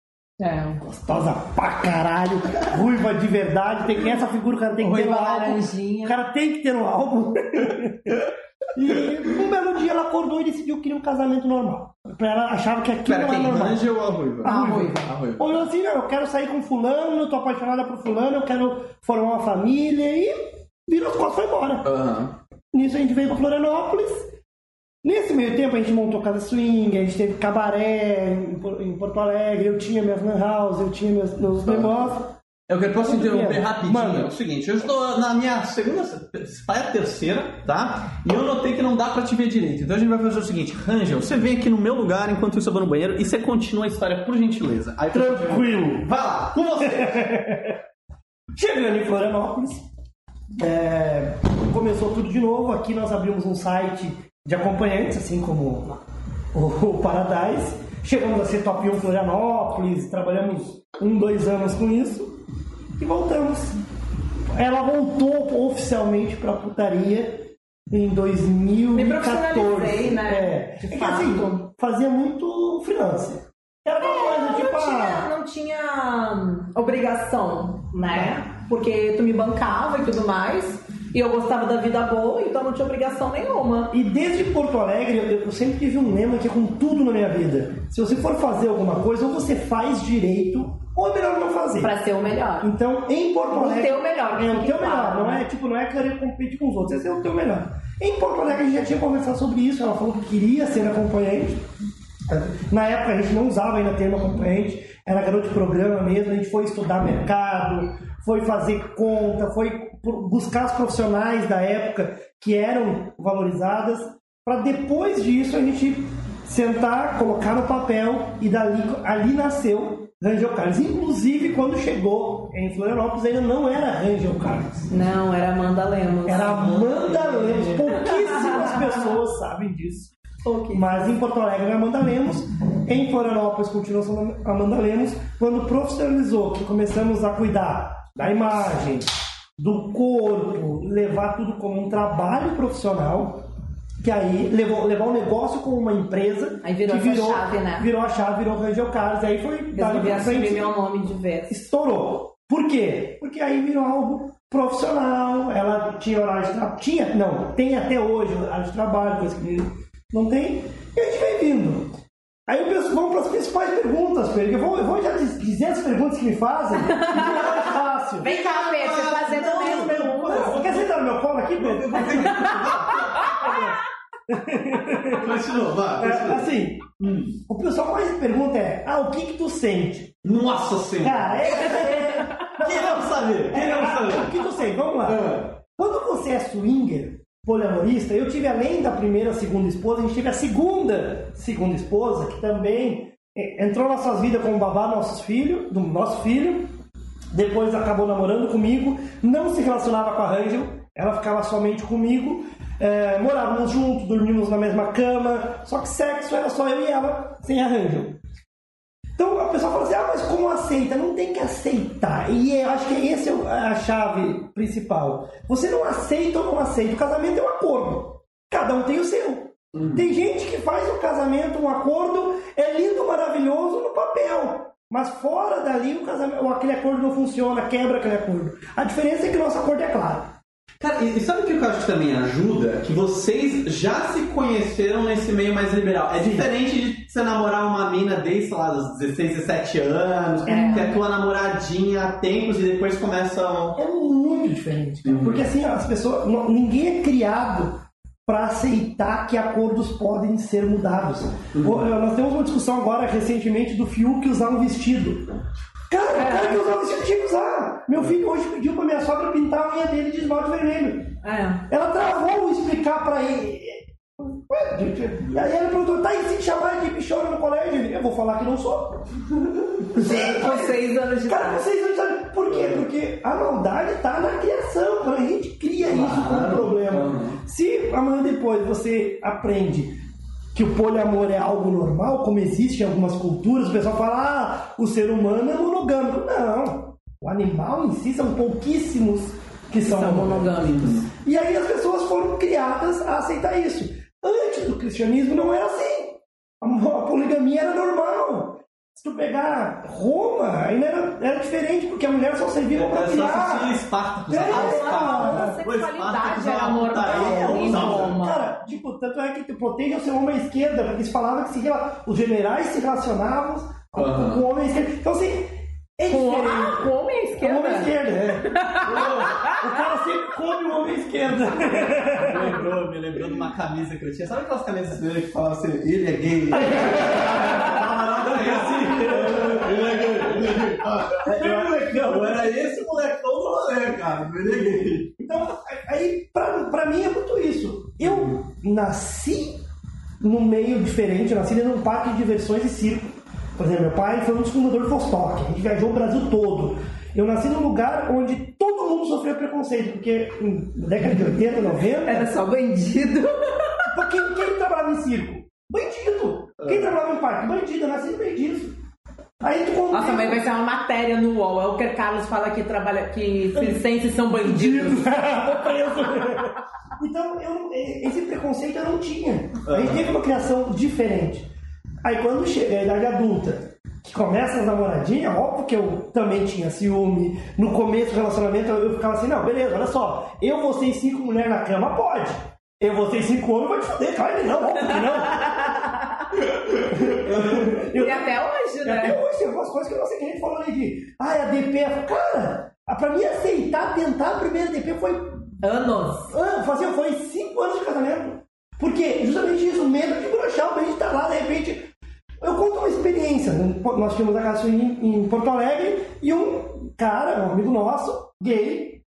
É. gostosa pra caralho, ruiva de verdade, tem essa figura o cara tem que ter Ruiva no álbum. laranjinha. O cara tem que ter no álbum. e um belo dia ela acordou e decidiu que queria um casamento normal. Pra ela achava que aquilo Pera, não era quem? normal. Manja ou a ruiva? A ruiva. A ruiva. Olhou assim, não, eu quero sair com fulano, eu tô apaixonada por fulano, eu quero formar uma família e virou as costas e foi embora. Aham. Nisso a gente veio pra Florianópolis. Nesse meio tempo a gente montou casa swing, a gente teve cabaré em Por- em Porto Alegre, eu tinha minhas lan house, eu tinha meus, meus negócios. Eu quero, posso interromper rapidinho? Manda. É o seguinte, eu estou na minha segunda, vai a terceira, tá? E eu notei que não dá pra te ver direito. Então a gente vai fazer o seguinte, Rangel, você vem aqui no meu lugar enquanto isso eu vou no banheiro e você continua a história, por gentileza. Aí, Tranquilo. Vai lá, com você. Chegando em Florianópolis, é, começou tudo de novo. Aqui nós abrimos um site de acompanhantes, assim como o, o Paradise. Chegamos a ser top 1 Florianópolis, trabalhamos um, dois anos com isso e voltamos. Ela voltou oficialmente pra putaria em 2014. Me profissionalizei, né? É, é que assim, fazia muito freelance. Era uma coisa tipo, não, ah, tinha, não tinha hum, obrigação, né? Porque tu me bancava e tudo mais. E eu gostava da vida boa, então não tinha obrigação nenhuma. E desde Porto Alegre, eu, sempre tive um lema que é com tudo na minha vida. Se você for fazer alguma coisa, ou você faz direito, ou é melhor não fazer. Pra ser o melhor. Então, em Porto O Alegre. teu melhor, É, o teu melhor. Não é, tipo, não é querer competir com os outros, esse é o teu melhor. Em Porto Alegre, a gente já tinha conversado sobre isso. Ela falou que queria ser acompanhante. Na época, a gente não usava ainda termo acompanhante. Era garoto de programa mesmo. A gente foi estudar mercado, foi fazer conta, foi buscar as profissionais da época que eram valorizadas. Para depois disso, a gente sentar, colocar no papel e dali ali nasceu Rangel Carlos. Inclusive, quando chegou em Florianópolis, ainda não era Rangel Carlos. Não, era Amanda Lemos. Era Amanda Lemos. Pouquíssimas pessoas sabem disso. Ok. Mas em Porto Alegre era Amanda Lemos. Em Florianópolis continua sendo Amanda Lemos. Quando profissionalizou, que começamos a cuidar da imagem, do corpo, levar tudo como um trabalho profissional, que aí levou, levar o negócio como uma empresa. Aí virou que essa chave, né? Virou a chave, virou Rangel Carlos. Aí foi Resolvi assumir meu nome de vez. estourou. Por quê? Porque aí virou algo profissional, ela tinha horário de trabalho. Tinha, não, tem até hoje horário de trabalho, coisa que não tem, e a gente vem vindo. Aí eu penso, vamos para as principais perguntas, Pedro. Eu vou, eu vou já diz- dizer as perguntas que me fazem, e fácil. Vem cá, Pedro, você fazendo a mesma pergunta. Quer sentar no meu colo aqui, Pedro? Continua, vai, É, continua. assim, o pessoal mais pergunta é, ah, o que que tu sente? Nossa senhora. Cara, é, é, Queremos saber, queremos Ah, saber. O que eu sei? Vamos lá. Ah. Quando você é swinger, poliamorista, eu tive além da primeira, segunda esposa, a gente teve a segunda segunda esposa, que também eh, entrou nas nossas vidas como babá nossos filhos, do nosso filho, depois acabou namorando comigo, não se relacionava com a Rangel, ela ficava somente comigo, eh, morávamos juntos, dormíamos na mesma cama, só que sexo era só eu e ela, sem a Rangel. Então a pessoa fala assim, ah, mas como aceita? Não tem que aceitar. E eu acho que essa é a chave principal. Você não aceita ou não aceita. O casamento é um acordo. Cada um tem o seu. Tem gente que faz o casamento, um acordo, é lindo, maravilhoso no papel. Mas fora dali o casamento, aquele acordo não funciona, quebra aquele acordo. A diferença é que o nosso acordo é claro. Cara, e sabe o que eu acho que também ajuda? Que vocês já se conheceram nesse meio mais liberal. É diferente de você namorar uma mina desde, sei lá, dos 16, 17 anos, É. que é tua namoradinha há tempos e depois começam. É muito diferente. cara. Porque assim, as pessoas. ninguém é criado para aceitar que acordos podem ser mudados. Uhum. Nós temos uma discussão agora recentemente do Fiuk usar um vestido. Cara, o cara que usar um vestido tinha que usar. Meu filho hoje pediu pra minha sogra pintar a unha dele de esmalte vermelho. É. Ela travou explicar pra ele. E aí ela perguntou, tá, e se te chamarem de bichona no colégio? Ele, Eu vou falar que não sou. Com seis anos de Cara, idade. vocês não sabem por quê? Porque a maldade tá na criação. Quando a gente cria isso como Claro. problema. Se amanhã depois você aprende que o poliamor é algo normal, como existe em algumas culturas, o pessoal fala, ah, o ser humano é monogâmico. Não. O animal em si são pouquíssimos que são, São monogâmicos. E aí as pessoas foram criadas a aceitar isso. Antes do cristianismo não era assim. A a poligamia era normal. Se tu pegar Roma, ainda era, era diferente, porque a mulher só servia para Eu só assisti criar. Espartacus. É. Espartacus. A sexualidade era normal em? Roma. Cara, tipo, tanto é que tu proteja o seu homem à esquerda, porque eles falavam que se os generais se relacionavam com- Aham. com o homem à esquerda. Então, assim, é Com, diferente. ah, com homem à Com o homem à esquerda. esquerda, é. o cara sempre come o homem à esquerda. Me lembrou, me lembrou de uma camisa que eu tinha. Sabe aquelas camisas dele que falavam assim, ele é gay? Camarada é assim, ele é gay, ele é gay. Ah, Eu, eu era esse molecão do rolê, cara, ele é gay. Então, aí, pra, pra mim é muito isso. Eu nasci num meio diferente, eu nasci dentro de um parque de diversões e circo. Por exemplo, meu pai foi um dos fundadores do Vostok, a gente viajou o Brasil todo. Eu nasci num lugar onde todo mundo sofreu preconceito, porque na década de 80, 90, Era só bandido. Pô, Quem, trabalhava em circo? Bandido. Quem trabalhava em parque? Bandido. Eu nasci no meio disso. Aí tu. Nossa, mas vai ser uma matéria no UOL. É o que Carlos fala que trabalha, que circenses são bandidos. Então, eu, esse preconceito eu não tinha. A gente teve uma criação diferente. Aí quando chega a idade adulta, que começa as namoradinhas, óbvio que eu também tinha ciúme. No começo do relacionamento eu eu ficava assim, não, beleza, olha só, eu vou ser cinco mulheres na cama, pode. Eu vou ter cinco homens, vai te foder, claro que não, óbvio que não. Eu- E até hoje, e até né? hoje tem algumas coisas que a nossa cliente falou ali de. Ah, a DP. Cara, pra mim aceitar, tentar a primeira DP foi. Anos. ah, Fazia, foi cinco anos de casamento. Porque justamente isso, medo de broxar, o gente tá lá, de repente. Eu conto uma experiência. Nós tínhamos a casa em, em Porto Alegre e um cara, um amigo nosso, gay,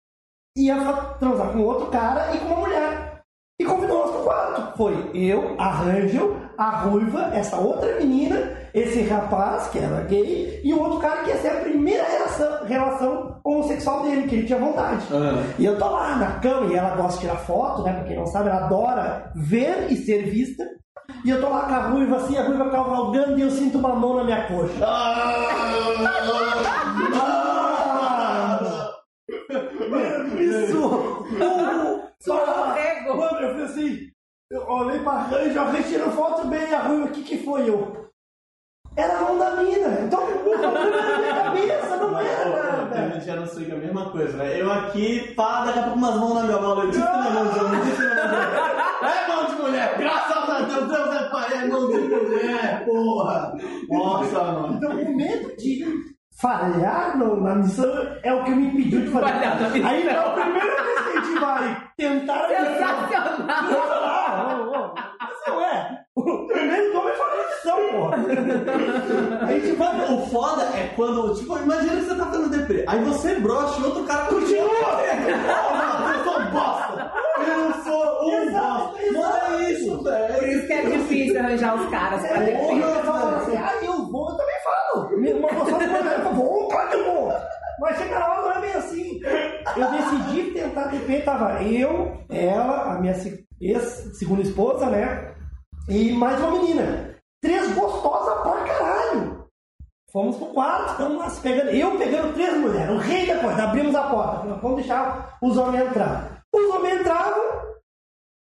ia transar com outro cara e com uma mulher. E convidou nós pro quarto. Foi eu, a Rangel, a Ruiva, essa outra menina, esse rapaz, que era gay, e um outro cara que ia ser a primeira relação, relação homossexual dele, que ele tinha vontade. Ah. E eu tô lá na cama, e ela gosta de tirar foto, né? Pra quem não sabe, ela adora ver e ser vista. E eu tô lá com a ruiva assim, a ruiva cavalgando e eu sinto uma mão na minha coxa. Ah! Isso! Escorrego. Mano, eu falei assim, eu olhei pra Ranja, a Ranja tirou foto bem, a ruiva, o que que foi eu? Era a mão da mina. Então, o problema era na minha cabeça, não era nada. A gente já não sei que é a mesma coisa, né? Eu aqui, pá, daqui a pouco umas mãos na minha mão, eu disse na mão de homem, disse na mão. É mão de mulher, graças a Deus, Deus é pai, é mão de mulher, porra. Nossa, mano. Então, o medo de falhar no- na missão é o que me impediu de fazer. Falhar na missão. Aí, na primeira vez que a gente vai tentar... Sensacional. Mas, ué, o primeiro nome é fazer missão, porra. A vai... Mano, o foda é quando, tipo, imagina que você tá fazendo deprê, aí você brocha e outro cara continua. Porra, eu sou bosta. Eu sou um bosta. Não é isso, velho. Por isso que é difícil arranjar os caras pra É, defender. eu falo assim, ah, eu vou, eu também falo. Me- Uma pessoa de mulher, eu vou, claro que eu vou. Mas chega hora, não é bem assim. Eu decidi tentar TP, tava eu, ela, a minha se- ex-segunda esposa, né? E mais uma menina. Três gostosas pra caralho. Fomos pro quarto, estamos lá se pegando. Eu pegando três mulheres, o rei da coisa. Abrimos a porta. Vamos deixar os homens entrar. Os homens entravam,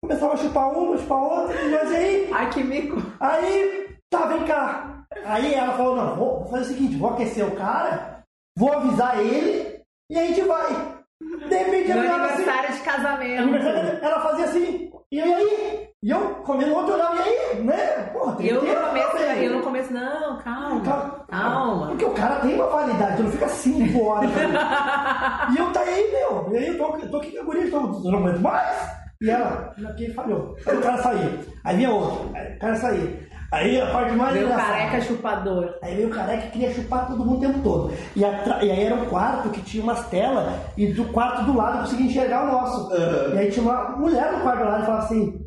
começavam a chupar uma, chupar outra, e nós aí. Ai, que mico. Aí, tá, vem cá. Aí ela falou, não, vou, vou fazer o seguinte, vou aquecer o cara, vou avisar ele e a gente vai. De repente ela assim, aniversário de casamento. ela fazia assim, e aí? E eu comendo outro olhava, e aí? Né? Porra, tem eu no começo, eu no começo, não, calma. Calma. Calma. Porque o cara tem uma validade, não fica cinco horas. e eu tá aí, meu. E aí eu tô, eu tô aqui com a guria, tô, eu não aguento mais. E ela, aqui falhou. Aí o cara saía. Aí vinha outro. Aí o cara saía. Aí a parte mais engraçada. careca chupador. Aí veio o careca que queria chupar todo mundo o tempo todo. E, atra- e aí era um quarto que tinha umas telas e do quarto do lado eu conseguia enxergar o nosso. Uhum. E aí tinha uma mulher no quarto do lado e falava assim: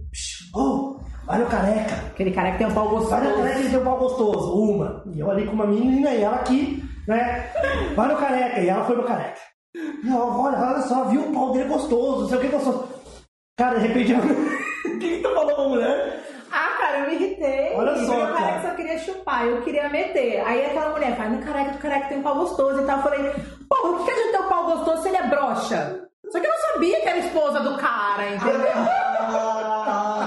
"Psh, Ô, olha o careca. Aquele careca tem um pau gostoso. Olha o careca que tem um pau gostoso. Uma. E eu ali com uma menina e ela aqui, né? Olha o careca. E ela foi no careca. Ela, olha, olha só, viu o pau dele gostoso, não sei o que gostoso. Cara, de repente. O que tu falou pra mulher? Ah, cara, eu me irritei. Olha só, Porque o careca só queria chupar, eu queria meter. Aí aquela mulher fala, no careca, o careca tem um pau gostoso e tal. Eu falei, porra, o que que adianta ter um pau gostoso se ele é broxa? Só que eu não sabia que era esposa do cara, entendeu? Dois.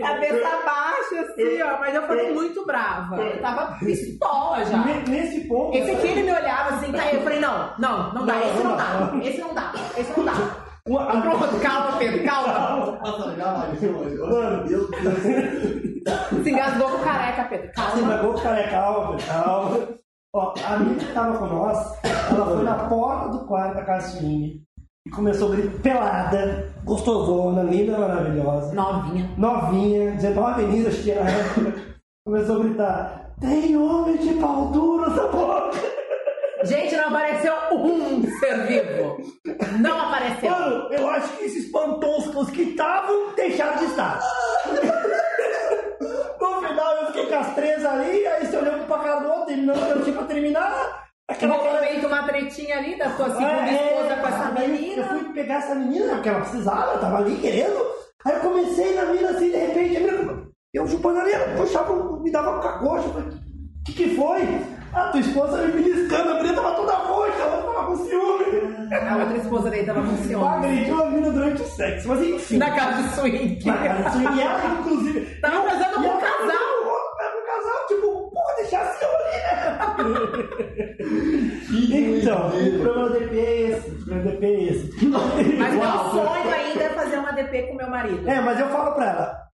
Cabeça baixa, assim, ó. Mas eu falei muito brava. Eu tava pistola já. Ne- Nesse ponto. Esse aqui ele me olhava assim, tá aí. Eu falei, não, não, não dá, Não, esse não dá. esse não dá, esse não dá. Uma- Pronto, calma, Pedro, calma. Nossa, legal, Mano. Meu Deus. Se engasgou com careca, Pedro, calma. mas vou cara, calma, calma. Ó, a menina que tava com nós, ela foi na porta do quarto da casa swing e começou a gritar pelada, gostosona, linda, maravilhosa, Novinha. novinha, 19 aninhos, acho que era na época. Começou a gritar: tem homem de pau duro nessa boca. Gente, não apareceu um ser vivo. Não apareceu. Mano, eu acho que esses pantoscos que estavam deixaram de estar. No final eu fiquei com as três ali, aí você olhou pra cara do outro, ele não deu tempo pra terminar. Aquela cara. feito uma tretinha ali da tua segunda É, esposa com essa aí Eu menina. fui pegar essa menina, porque ela precisava, eu tava ali querendo. Aí eu comecei na mina assim, de repente, menina, eu chupando ali, ela puxava, me dava. Eu falei, o que, que foi? A tua esposa me beliscando, a menina tava toda roxa, ela tava com ciúme. A outra esposa dele tava com Eu ciúme. agrediu a mina durante o sexo, mas enfim. Na casa de swing. Na cara de swing, e ela, inclusive. Tava eu- casando e com um casal. casando com outro, né, com um casal, tipo, porra, deixar assim ali, né? Então, o problema do DP é esse. O problema do DP é esse. Mas meu Uau. sonho ainda é fazer uma DP com meu marido. É, mas eu falo pra ela,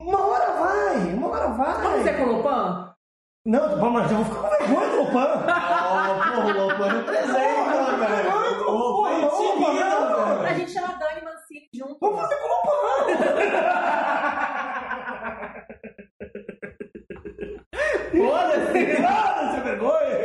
uma hora vai, uma hora vai. Vamos ser com o Lupan? Não, mas eu vou ficar com vergonha do Lopan. Ó, porra, o Lopan representa, velho. O é intimida, Lopan, velho. A gente chama Dani Mancini junto. Vamos fazer com o Lopan. Foda-se. Nada, sem vergonha.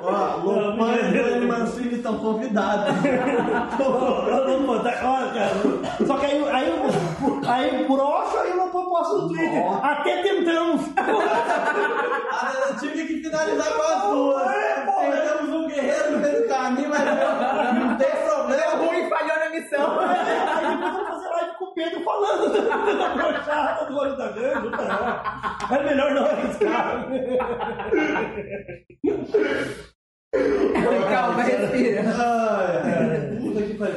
Ó, Lopan e Dani Mancini estão convidados. Lopan, tá- Olha, cara. Só que aí, aí, eu- aí eu broxo, aí o Lopan posta no Twitter. Até tentamos. Ah, eu tive que finalizar com as duas. É. Perdemos um guerreiro no meio do caminho, mas não, não tem problema. Ruim falhou na missão. Aí depois vamos fazer live com o Pedro falando da brochada do olho da grande. É melhor não arriscar. Calma, respira. Ai, ai. Puta que pariu.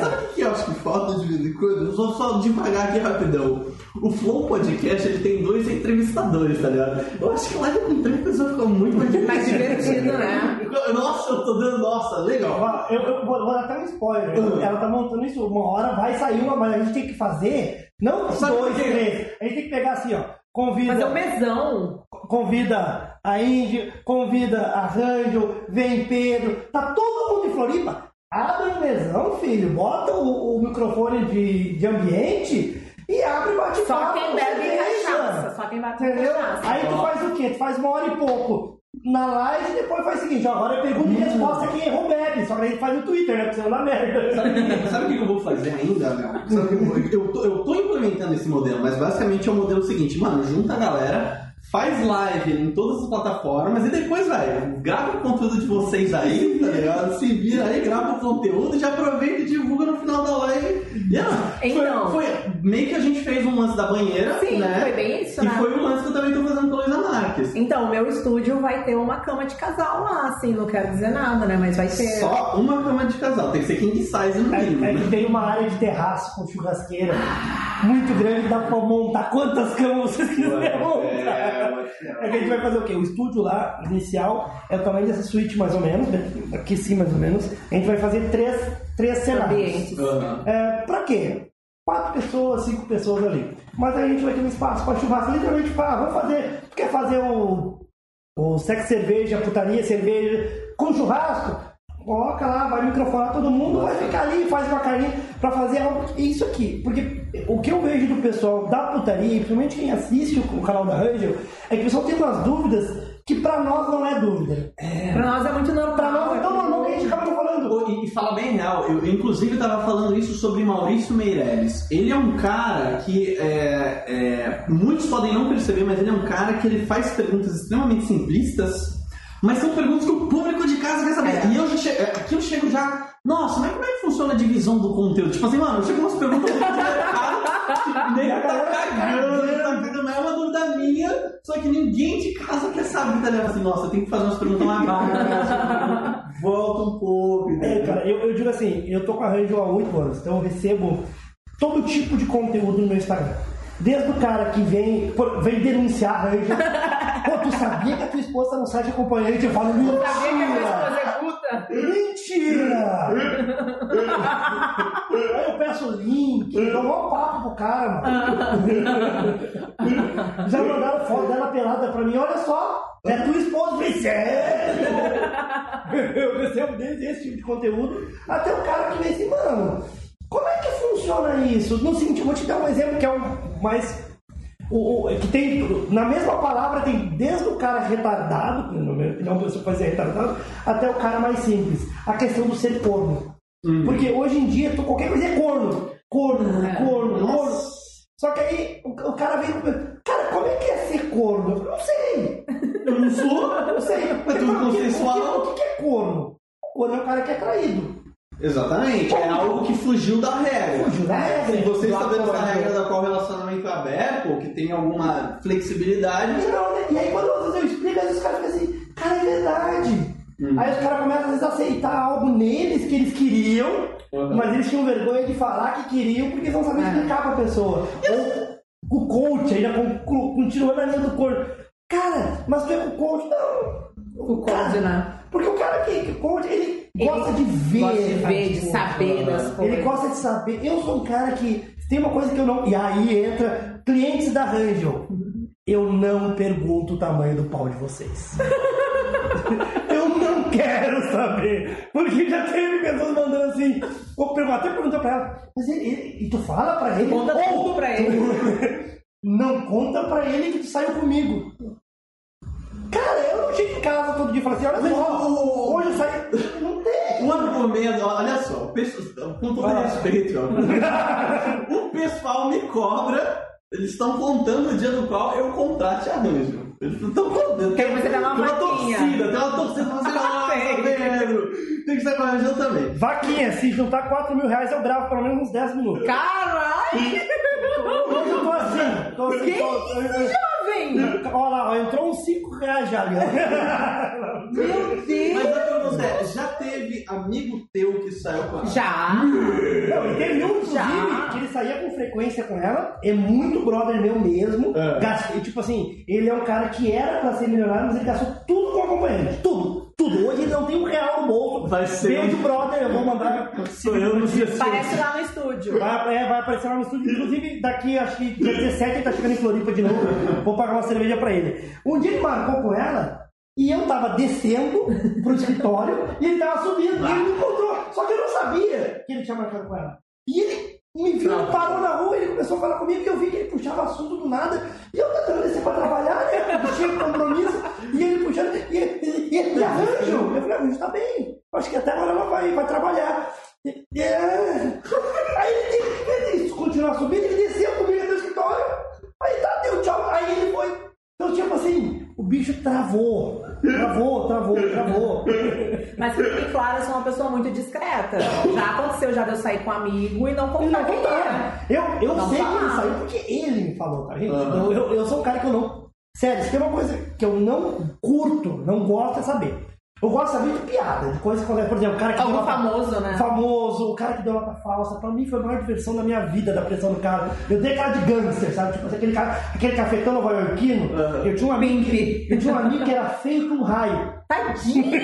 Sabe, o que eu acho que falta de vez em quando? Eu Vou só devagar aqui rapidão. O Flow Podcast ele tem dois entrevistadores, tá ligado? Eu acho que live com três pessoas fica muito mais divertido. Mais divertido, né? Nossa, eu tô dando. Nossa, legal. Eu, eu vou, vou dar até um spoiler. Uhum. Ela tá montando isso, uma hora vai sair uma, mas a gente tem que fazer, não Sabe dois, três. A gente tem que pegar assim, ó. Convida, Fazer um mesão. convida a Índia, convida a Rangel, vem Pedro, tá todo mundo em Floripa. Abre o mesão, filho, bota o, o microfone de, de ambiente e abre o bate-papo. Só quem bebe cachaça. Só quem bebe Entendeu? cachaça. Aí tu faz o quê? Tu faz uma hora e pouco na live e depois faz o seguinte, ó, agora é pergunta e resposta quem errou bebe. Só que a gente faz no Twitter, né? Porque senão dá merda. Sabe o que, sabe o que eu vou fazer ainda, Léo? Eu, eu, tô, eu tô implementando esse modelo, mas basicamente é o modelo seguinte, mano, junta a galera, faz live em todas as plataformas e depois, velho, grava o conteúdo de vocês aí, tá ligado? Se vira aí, grava o conteúdo, já aproveita e divulga no final da live. E, ah, Então. foi, foi meio que a gente fez um lance da banheira, Sim, né? foi bem isso, E né? foi um lance que eu também tô fazendo com a Luísa Marques. Então, o meu estúdio vai ter uma cama de casal lá, assim, não quero dizer nada, né? Mas vai ter. Só uma cama de casal, tem que ser king size no É, mínimo, é né? que tem uma área de terraço com churrasqueira muito grande, dá pra montar quantas camas vocês quiserem montar. É que a gente vai fazer o quê? O estúdio lá, inicial, é o tamanho dessa suíte mais ou menos, né? aqui sim mais ou menos. A gente vai fazer três, três cenários. Aham. É, pra quê? Quatro pessoas, cinco pessoas ali. Mas aí a gente vai ter um espaço para churrasco, literalmente para, vamos fazer, quer fazer o, o sexo cerveja, putaria cerveja, com churrasco? Coloca lá, vai microfonar todo mundo, vai ficar ali, faz uma carinha pra fazer algo. Isso aqui. Porque o que eu vejo do pessoal da putaria, principalmente quem assiste o, canal da Angel, é que o pessoal tem umas dúvidas que pra nós não é dúvida. Pra nós é muito normal. Pra nós é tão normal que a gente acaba não falando. E, e fala bem real, eu inclusive estava falando isso sobre Maurício Meirelles. Ele é um cara que é, é, muitos podem não perceber, mas ele é um cara que ele faz perguntas extremamente simplistas, mas são perguntas que o público de casa quer saber. É. E eu já chego, aqui eu chego já, nossa, mas como é que funciona a divisão do conteúdo? Tipo assim, mano, eu chego umas perguntas muito nem tá cagando, nem tá cagando, mas é uma dúvida minha, só que ninguém de casa quer saber, tá ligado? Assim, nossa, tem que fazer umas perguntas mais baixas, volta um pouco, É, cara, eu, eu digo assim, eu tô com a Angel há 8 anos, então eu recebo todo tipo de conteúdo no meu Instagram. Desde o cara que vem, vem denunciar a Angel. Pô, tu sabia que a tua esposa tá no site acompanhante? Eu falo, mentira! Sabia que a minha esposa é puta? Mentira! Aí eu peço o link, dou um papo pro cara, mano. Já mandaram foto dela pelada pra mim, olha só, é tua esposa, falei, sério? Eu recebo desde esse tipo de conteúdo até o cara que vem assim, mano, como é que funciona isso? No seguinte, vou te dar um exemplo que é o mais o, o- que tem, na mesma palavra, tem desde o cara retardado, na minha opinião, você pode ser retardado, até o cara mais simples. A questão do ser corno. Porque hoje em dia, tu, qualquer coisa é corno. Corno, É. corno, corno. Só que aí o, o cara vem. Cara, como é que é ser corno? Eu não sei. Eu não sou. Eu não sei. É tudo O que- consensual. O que, o é corno? Corno é o cara que é traído. Exatamente, é algo que fugiu da regra. Fugiu da regra. Se você Do está dentro da regra da qual o relacionamento é aberto, ou que tem alguma flexibilidade, E, não, né? e aí quando eu explico, às vezes os caras ficam assim, cara, é verdade. Aí os caras começam às vezes a aceitar algo neles que eles queriam, Uhum. mas eles tinham vergonha de falar que queriam porque eles não sabiam É. explicar pra pessoa. Ou o coach ainda con- continua na linha do coach. Cara, mas tu é o coach? Não. O Cara, coach, né? Porque o cara que, que coach, Ele gosta de ver. gosta de ver, de saber das Ele coisas. gosta de saber. Eu sou um cara que tem uma coisa que eu não. E aí entra clientes da Rangel. Eu não pergunto o tamanho do pau de vocês. eu não quero saber. Porque já teve pessoas mandando assim. Pergun- até perguntou pra ela, mas ele, ele- e tu fala pra ele? Conta Ou tudo pra ele. não conta pra ele que tu saiu comigo. Cara, eu não chego em casa todo dia e falo assim, olha só, o- hoje eu saí. Não tem. um argumento, olha só, o pessoal- com todo Vai respeito, ó, o pessoal me cobra, eles estão contando o dia no qual eu contrate arranjo. Eles não estão contando. Quer que você dê uma tem uma vaquinha. torcida, tem uma torcida pra você nossa, Tem. Pedro, tem que ser com arranjo também. Vaquinha, se juntar 4 mil reais eu gravo pelo menos uns 10 minutos. Caralho! Hoje eu tô assim, tô assim. Que tô- Olha lá, ó, entrou uns 5 reais já ali. ó. Meu Deus! Mas a pergunta é, já teve amigo teu que saiu com a Já! Não, e teve um, inclusive, Já. que ele saía com frequência com ela, é muito brother meu mesmo. É. Tipo assim, ele é um cara que era pra ser milionário, mas ele gastou tudo com acompanhante. Tudo, tudo. Hoje ele não tem um real no bolso. Vai ser Beijo, um- brother, eu vou mandar. Sou eu no dia Parece lá no estúdio. Vai, é, vai aparecer lá no estúdio. Inclusive, daqui, acho que dia 17 ele tá chegando em Floripa de novo. Vou pagar uma cerveja pra ele. Um dia ele marcou com ela e eu tava descendo pro escritório e ele tava subindo. E ele me encontrou. Só que eu não sabia que ele tinha marcado com ela. E ele me viu, parou na rua, ele começou a falar comigo e eu vi que ele puxava assunto do nada. E eu tentando descer pra trabalhar, né? Porque tinha compromisso. E ele puxando. E ele, e ele arranjo. Eu falei, arranjo tá bem. Acho que até agora ela vai, vai trabalhar. E- e- é. Aí ele, ele, ele continuou subindo, ele desceu comigo do escritório. Aí tá, deu tchau. Aí ele foi. Então, tipo assim, o bicho travou. Travou, travou, travou. Mas que fique claro, eu sou uma pessoa muito discreta. Já aconteceu, já de eu sair com um amigo e não não contar quem contaram. era. Eu, eu Não sei que ele saiu porque ele me falou, tá gente? Aham. Eu, eu, eu sou um cara que eu não. Sério, se tem uma coisa que eu não curto, não gosto é saber. Eu gosto saber de piada, de coisa que. Por exemplo, o cara que Algo deu uma- famoso, né? Famoso, o cara que deu nota falsa. Pra mim foi a maior diversão da minha vida, da pressão do cara. Eu dei cara de gangster, sabe? Tipo, aquele, cara, aquele cafetão nova-iorquino. Aham. Eu tinha um amigo. Que, eu tinha um amigo que era feio com raio. Tadinho!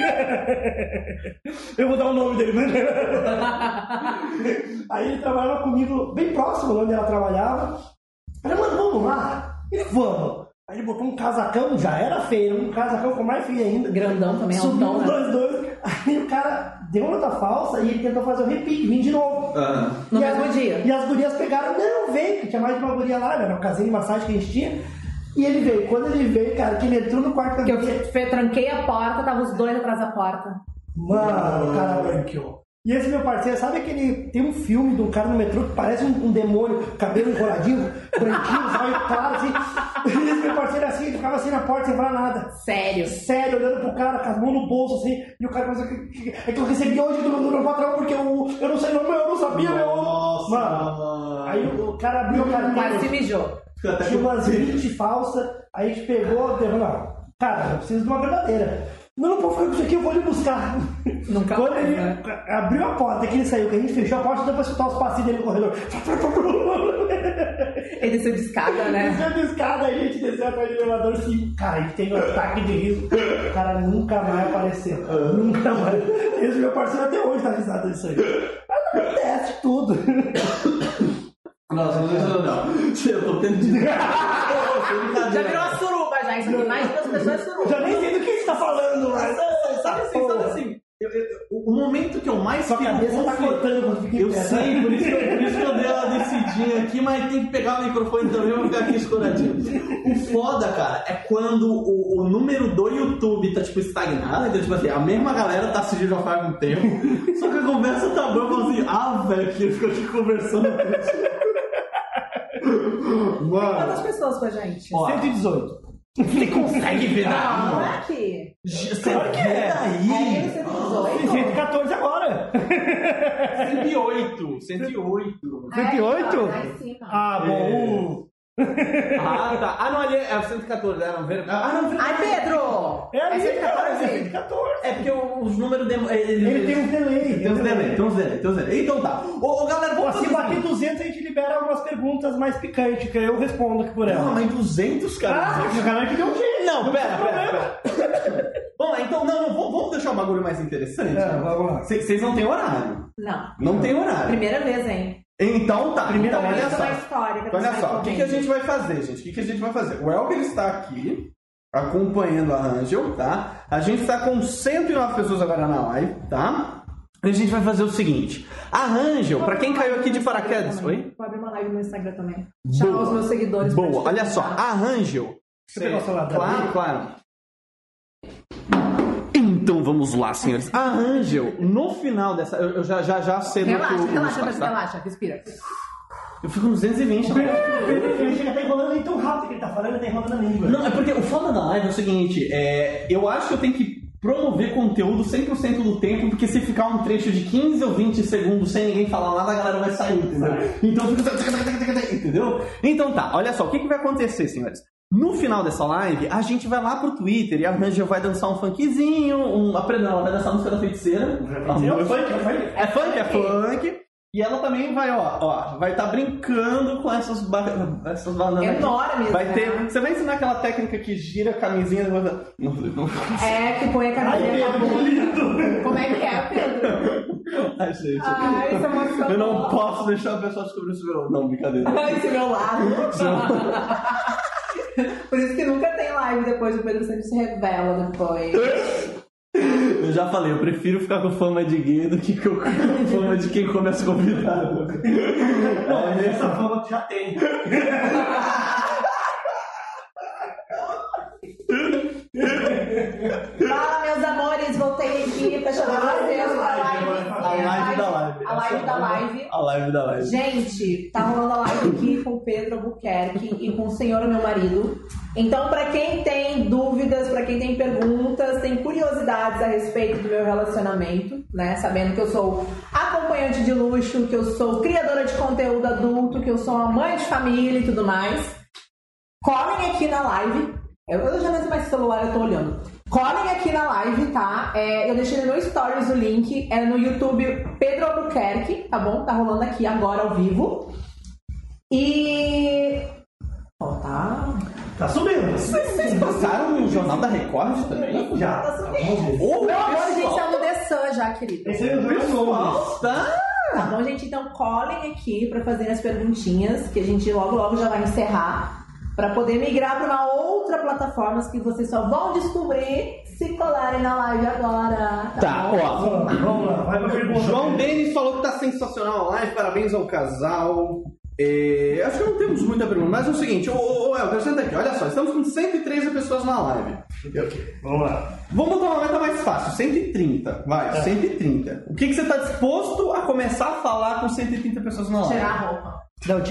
Eu vou dar o nome dele, né? Aí ele trabalhava comigo bem próximo de onde ela trabalhava. Eu falei, mano, vamos lá? Ele, vamos. Aí ele botou um casacão, já era feio, um casacão ficou mais feio ainda. Grandão também, Subiu altão, os né? dois, dois. Aí o cara deu nota falsa e ele tentou fazer o repique, vim de novo. Ah, No E mesmo as- dia. E as gurias pegaram, não, vem, que tinha mais de uma guria lá, era uma casinha de massagem que a gente tinha. E ele veio. Quando ele veio, cara, que ele entrou no quarto da Que eu tranquei a porta, tava os dois atrás da porta. Mano, o cara branqueou. E esse meu parceiro, sabe aquele. Tem um filme de um cara no metrô que parece um, um demônio, cabelo enroladinho, branquinho, sabe? Claro assim. E esse meu parceiro assim, ele ficava assim na porta sem falar nada. Sério. Sério, olhando pro cara, com as mãos no bolso assim, e o cara começou a. É que eu recebi hoje do meu patrão porque eu, eu não sei, não, eu não sabia, meu. Nossa, Mano, mano. aí o, o cara abriu a Quase se mijou. Tinha umas 20 falsas, aí a gente pegou, pegou, não, cara, eu preciso de uma verdadeira. Não, não pode ficar com isso aqui, eu vou lhe buscar. Nunca Quando mais, ele né? abriu a porta, que ele saiu, que a gente fechou a porta, deu pra escutar os passinhos dele no corredor. Ele desceu de escada, né? Desceu de escada, a gente desceu atrás do elevador assim, cara, a gente teve um ataque de riso. O cara nunca mais apareceu. Nunca mais. Esse meu parceiro até hoje tá risado disso aí. Mas acontece tudo. Nossa, não, não, não. Eu tô tendo de. Já virou uma suruba já. Mais duas pessoas suruba. Já nem sei do que você tá falando, o momento que eu mais Sua fico cabeça tá cortando quando fica em Eu sei, por isso, que eu, por isso que eu dei uma descidinha aqui, mas tem que pegar o microfone também pra ficar aqui escoradinho. O foda, cara, é quando o, o número do YouTube tá, tipo, estagnado, então, tipo assim, a mesma galera tá assistindo já faz um tempo, só que a conversa tá boa, eu falo assim, ah, velho, que eu fico aqui conversando com. Mano, Quantas pessoas com a gente? ó, 118. Você consegue ver Não, não é aqui. Claro que é. É daí. 118? 114 agora. 108, 108. 108? É, lá em cima. Ah, bom. Ah, tá. Ah, não, ali é 114, é, não, ver- Ah, não, ver- Ai, Pedro! É ali, cara, é 114? 114. É porque o- os números demo, ele, Ele tem um delay. tem uns delay, tem uns delay, tem uns delay. Então tá. Ô, ô, galera, vamos se fazer bater assim. 200, a gente libera algumas perguntas mais picantes, que eu respondo aqui por Não, ela. mas 200, cara. Ah, o galera que deu um jeito. Não, pera, pera, pera. Vamos lá, então, não, não, vamos, vamos deixar o bagulho mais interessante. É, vamos lá. Vocês não têm horário. Não. Não tem horário. Primeira vez, hein? Então tá. Primeira então, olha só. história. Olha só, o que, que a gente vai fazer, gente? O que, que a gente vai fazer? O Elber está aqui, acompanhando a Angel, tá? A gente está com 109 pessoas agora na live, tá? E a gente vai fazer o seguinte. A Angel, pra quem caiu aqui de paraquedas... Oi? Vou abrir uma live no Instagram também. Chamar os meus seguidores. Boa, olha só. A Angel... Você pegar o celular Claro, claro. Então vamos lá, senhores. A Angel, no final dessa... Eu, eu já, já, já sei do que Relaxa, o- o relaxa, mas tá? relaxa, respira. Eu fico nos 220, né? Ele chega até enrolando aí tão rápido que ele tá falando, ele tá enrolando a língua. Não, é porque o foda da live é o seguinte, é, eu acho que eu tenho que promover conteúdo 100% do tempo, porque se ficar um trecho de 15 ou 20 segundos sem ninguém falar nada, a galera vai sair, entendeu? Então fica... Entendeu? Então tá, olha só, o que, que vai acontecer, senhores? No final dessa live, a gente vai lá pro Twitter e a Angel vai dançar um funkzinho, um... aprendendo, ela vai dançar a música da feiticeira. É funk, é funk. É funk, é funk. E ela também vai, ó, ó, vai estar brincando com essas, ba essas bananas. Enormes, Vai né? ter. Você vai ensinar aquela técnica que gira a camisinha. Não, não. É, que põe a Ai, camisinha Pedro, bunda. lindo. Como é que é, Pedro? Ai, gente. Ai, isso é emocionante. Eu não posso deixar a pessoa descobrir isso meu. Não, brincadeira. Esse meu lado. Por isso que nunca tem live depois, o Pedro sempre se revela depois. Eu já falei, eu prefiro ficar com fama de gay do que com fama de quem come as convidadas. Não, essa fama já tem. Fala, meus amores, voltei aqui pra chamar vocês pra live. A live da live. A live da live. A live da live. Gente, tá rolando a live aqui com o Pedro Albuquerque e com o senhor, meu marido. Então, pra quem tem dúvidas, pra quem tem perguntas, tem curiosidades a respeito do meu relacionamento, né? Sabendo que eu sou acompanhante de luxo, que eu sou criadora de conteúdo adulto, que eu sou uma mãe de família e tudo mais. Colhem aqui na live. Eu, eu já não sei mais celular eu tô olhando. Colhem aqui na live, tá? É, eu deixei no meu stories o link. É no YouTube Pedro Albuquerque, tá bom? Tá rolando aqui agora ao vivo. E. Ó, tá. Tá subindo. Vocês passaram no Jornal da Record também? Já. Tá subindo. Meu amor, a gente saiu no The Sun já, querido. Esse é o nomes. pessoal, tá? Tá bom, gente? Então colhem aqui pra fazer as perguntinhas, que a gente logo logo já vai encerrar. Pra poder migrar pra uma outra plataforma que vocês só vão descobrir se colarem na live agora. Tá, bom? ó. Vamos lá, vamos lá, vai pra pergunta. João Denis falou que tá sensacional a live, parabéns ao casal. É, acho que não temos muita pergunta, mas é o seguinte, ô, ô, ô Elton, senta aqui, olha só, estamos com 113 pessoas na live. Vamos lá. Vamos botar uma meta mais fácil, 130, vai, 130. O que, que você está disposto a começar a falar com 130 pessoas na live? Tirar a roupa. Não,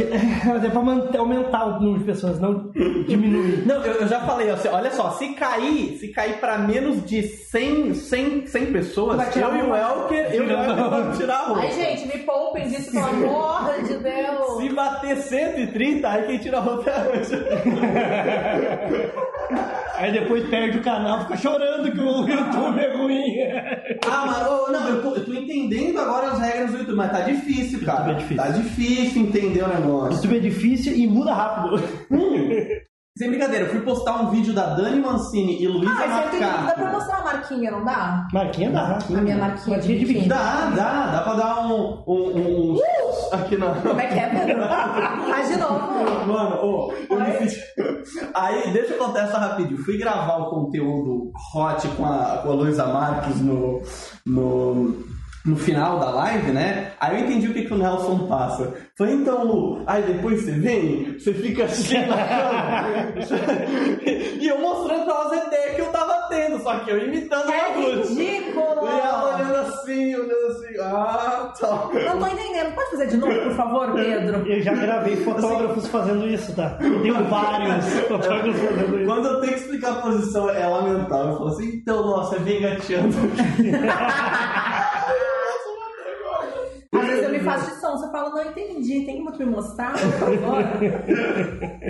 é pra manter, aumentar o número de pessoas, não diminuir. Não, eu, eu já falei, assim, olha só, se cair, se cair pra menos de 100, 100, 100 pessoas, eu e o Elker, eu e o Elker vamos tirar a roupa. Ai, gente, me poupem disso, pelo amor de Deus. Se bater 130, aí quem tira a roupa é hoje. Aí depois perde o canal, fica chorando que o YouTube é ruim. Ah, mas ô, não, eu tô, eu tô entendendo agora as regras do YouTube, mas tá difícil, cara. YouTube é difícil. Tá difícil entender o negócio. YouTube é difícil e muda rápido. Sem brincadeira, eu fui postar um vídeo da Dani Mancini e Luísa Ah, isso aqui dá pra Marcato. mostrar a marquinha, não dá? Marquinha dá. A minha marquinha de Marquinha de biquíni. Dá, dá, dá pra dar um. um, um, um- aqui na. Como é que é, Pedro? Faz de novo. Mano, ô, senti... Aí, deixa eu contar essa rapidinho. Fui gravar o conteúdo hot com a, com a Luísa Marques no, no, no final da live, né? Aí eu entendi o que, que o Nelson passa. Falei, então, Lu, aí depois você vem, você fica assim na cama. e eu mostrando pra elas a ideia que eu tava tendo, só que eu imitando É a Luz. ridículo. E ela olhando assim, olhando assim, ah, tá. Não tô entendendo. Pode fazer de novo, por favor, Pedro? Eu já gravei fotógrafos fazendo isso, tá? Eu tenho vários fotógrafos fazendo isso. Quando eu tenho que explicar a posição, é lamentável. Eu falo assim, então, nossa, vem gateando. Entonces, Faço de som, você fala, não entendi, tem como tu me mostrar, por favor?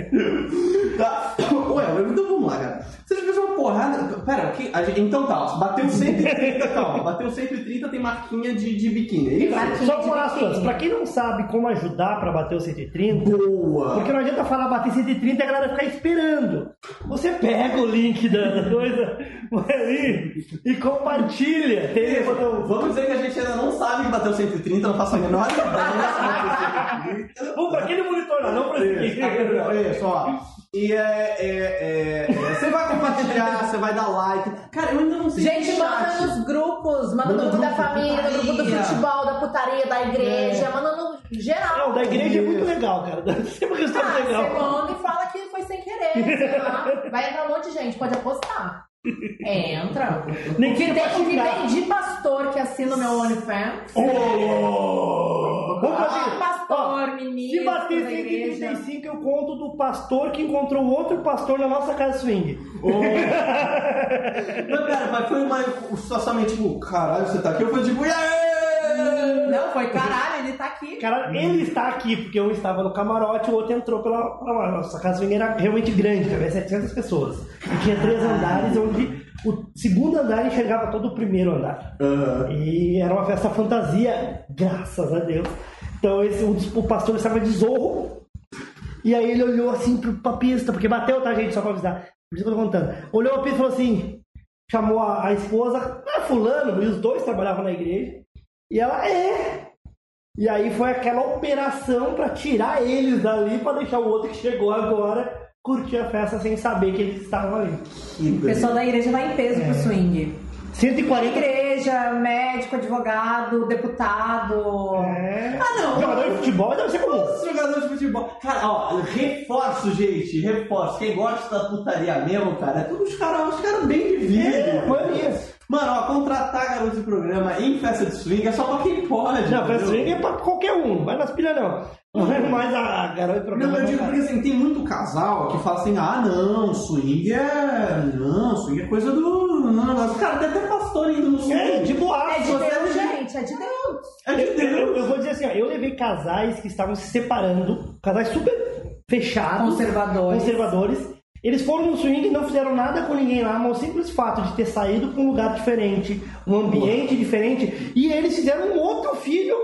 Tá. Ué, então vamos lá, cara. Você já fez uma porrada. Pera, que, gente- então tá, ó, bateu 130, calma, bateu 130, tem marquinha de, de biquíni. É isso? Marquinha Só de por as biquíni. coisas. Pra quem não sabe como ajudar pra bater o 130, Boa! porque não adianta falar bater 130 e a galera ficar esperando. Você pega o link da coisa, vai ali e compartilha. Tem o botão. Vamos dizer que a gente ainda não sabe que bateu 130, não faço a menor 130. Vamos pra aquele monitor lá, não pra esse aqui. Isso, isso, ó. E é, é, é, é, Você vai compartilhar, você vai dar like. Cara, eu ainda não sei Gente, manda chat. nos grupos, manda no grupo da grupo, família, no grupo do futebol, da putaria, da igreja, manda no geral. Não, da igreja é muito legal, cara. Sempre questão Ah, você legal. manda e fala que foi sem querer, sei lá. Vai entrar um monte de gente, pode apostar. Entra. Nem que que tem, o que tem de pastor que assina o meu OnlyFans. Oh! Vamos Ah, fazer. pastor, Ó, ministro Se bater da igreja. 135, eu conto do pastor que encontrou outro pastor na nossa casa swing. Mas, cara, mas foi uma situação tipo, caralho, você tá aqui? Eu fui tipo, yeah! Não, foi caralho, ele tá aqui. Cara, ele está aqui, porque um estava no camarote, o outro entrou pela. pela nossa casa swing era realmente grande, cabia 700 pessoas. E tinha três andares, onde o segundo andar enxergava todo o primeiro andar. Aham. E era uma festa fantasia, graças a Deus. Então esse, o, o pastor estava de zorro. E aí ele olhou assim pro, pra pista, porque bateu, tá, gente? Só pra avisar. Por isso que eu tô contando. Olhou a pista e falou assim: chamou a, a esposa, ah, fulano, e os dois trabalhavam na igreja. E ela é. E aí foi aquela operação pra tirar eles dali, pra deixar o outro que chegou agora curtir a festa sem saber que eles estavam ali. O pessoal da igreja vai em peso pro swing. 140 Igreja, médico, advogado, deputado. É. Ah, não. Jogador de futebol deve ser comum. Os jogadores de futebol. Cara, ó, reforço, gente, reforço. Quem gosta da putaria mesmo, cara, é tudo os caras os cara bem de vida. É, maioria. Mano, ó, contratar garoto de programa em festa de swing é só pra quem pode. Não, festa swing é pra qualquer um, vai nas pilhas não. Não é mais a garota de programa. Não, eu digo porque assim, tem muito casal que fala assim, ah não, swing é. Não, swing é coisa do. Não, não. Cara, tem até pastor indo no swing. É, de É boa. de Deus, gente, é de Deus. É de Eu, eu- Deus. eu vou dizer assim, ó, eu levei casais que estavam se separando, casais super fechados, Conservadores. conservadores. Eles foram no swing, não fizeram nada com ninguém lá, mas o simples fato de ter saído para um lugar diferente, um ambiente diferente, e eles fizeram um outro filho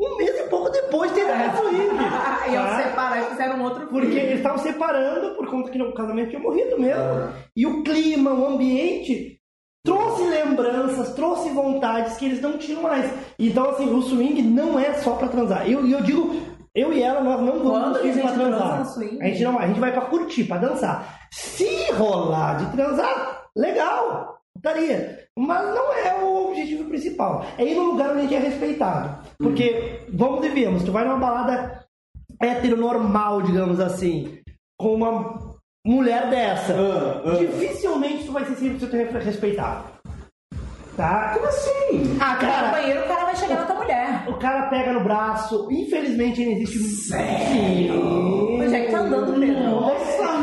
um mês e pouco depois de ter ido no swing. e eu tá? separar e fizeram um outro Porque filho. eles estavam separando por conta que o casamento tinha morrido mesmo. E o clima, o ambiente trouxe lembranças, trouxe vontades que eles não tinham mais. Então, assim, o swing não é só pra transar. Eu, e eu digo Eu e ela, nós não vamos Quando no swing pra transar. A gente não vai, a gente vai pra curtir, pra dançar. Se rolar de transar, legal, putaria. Mas não é o objetivo principal. É ir num lugar onde a gente é respeitado. Porque, vamos e viemos, tu vai numa balada heteronormal, digamos assim, com uma mulher dessa. Ah, ah. Dificilmente tu vai ser 100% respeitado. Tá? Como assim? Ah, cara, no banheiro o cara vai chegar na tua mulher. O cara pega no braço, infelizmente ainda existe um. Sério? Onde é que tá andando, Pedro? Nossa,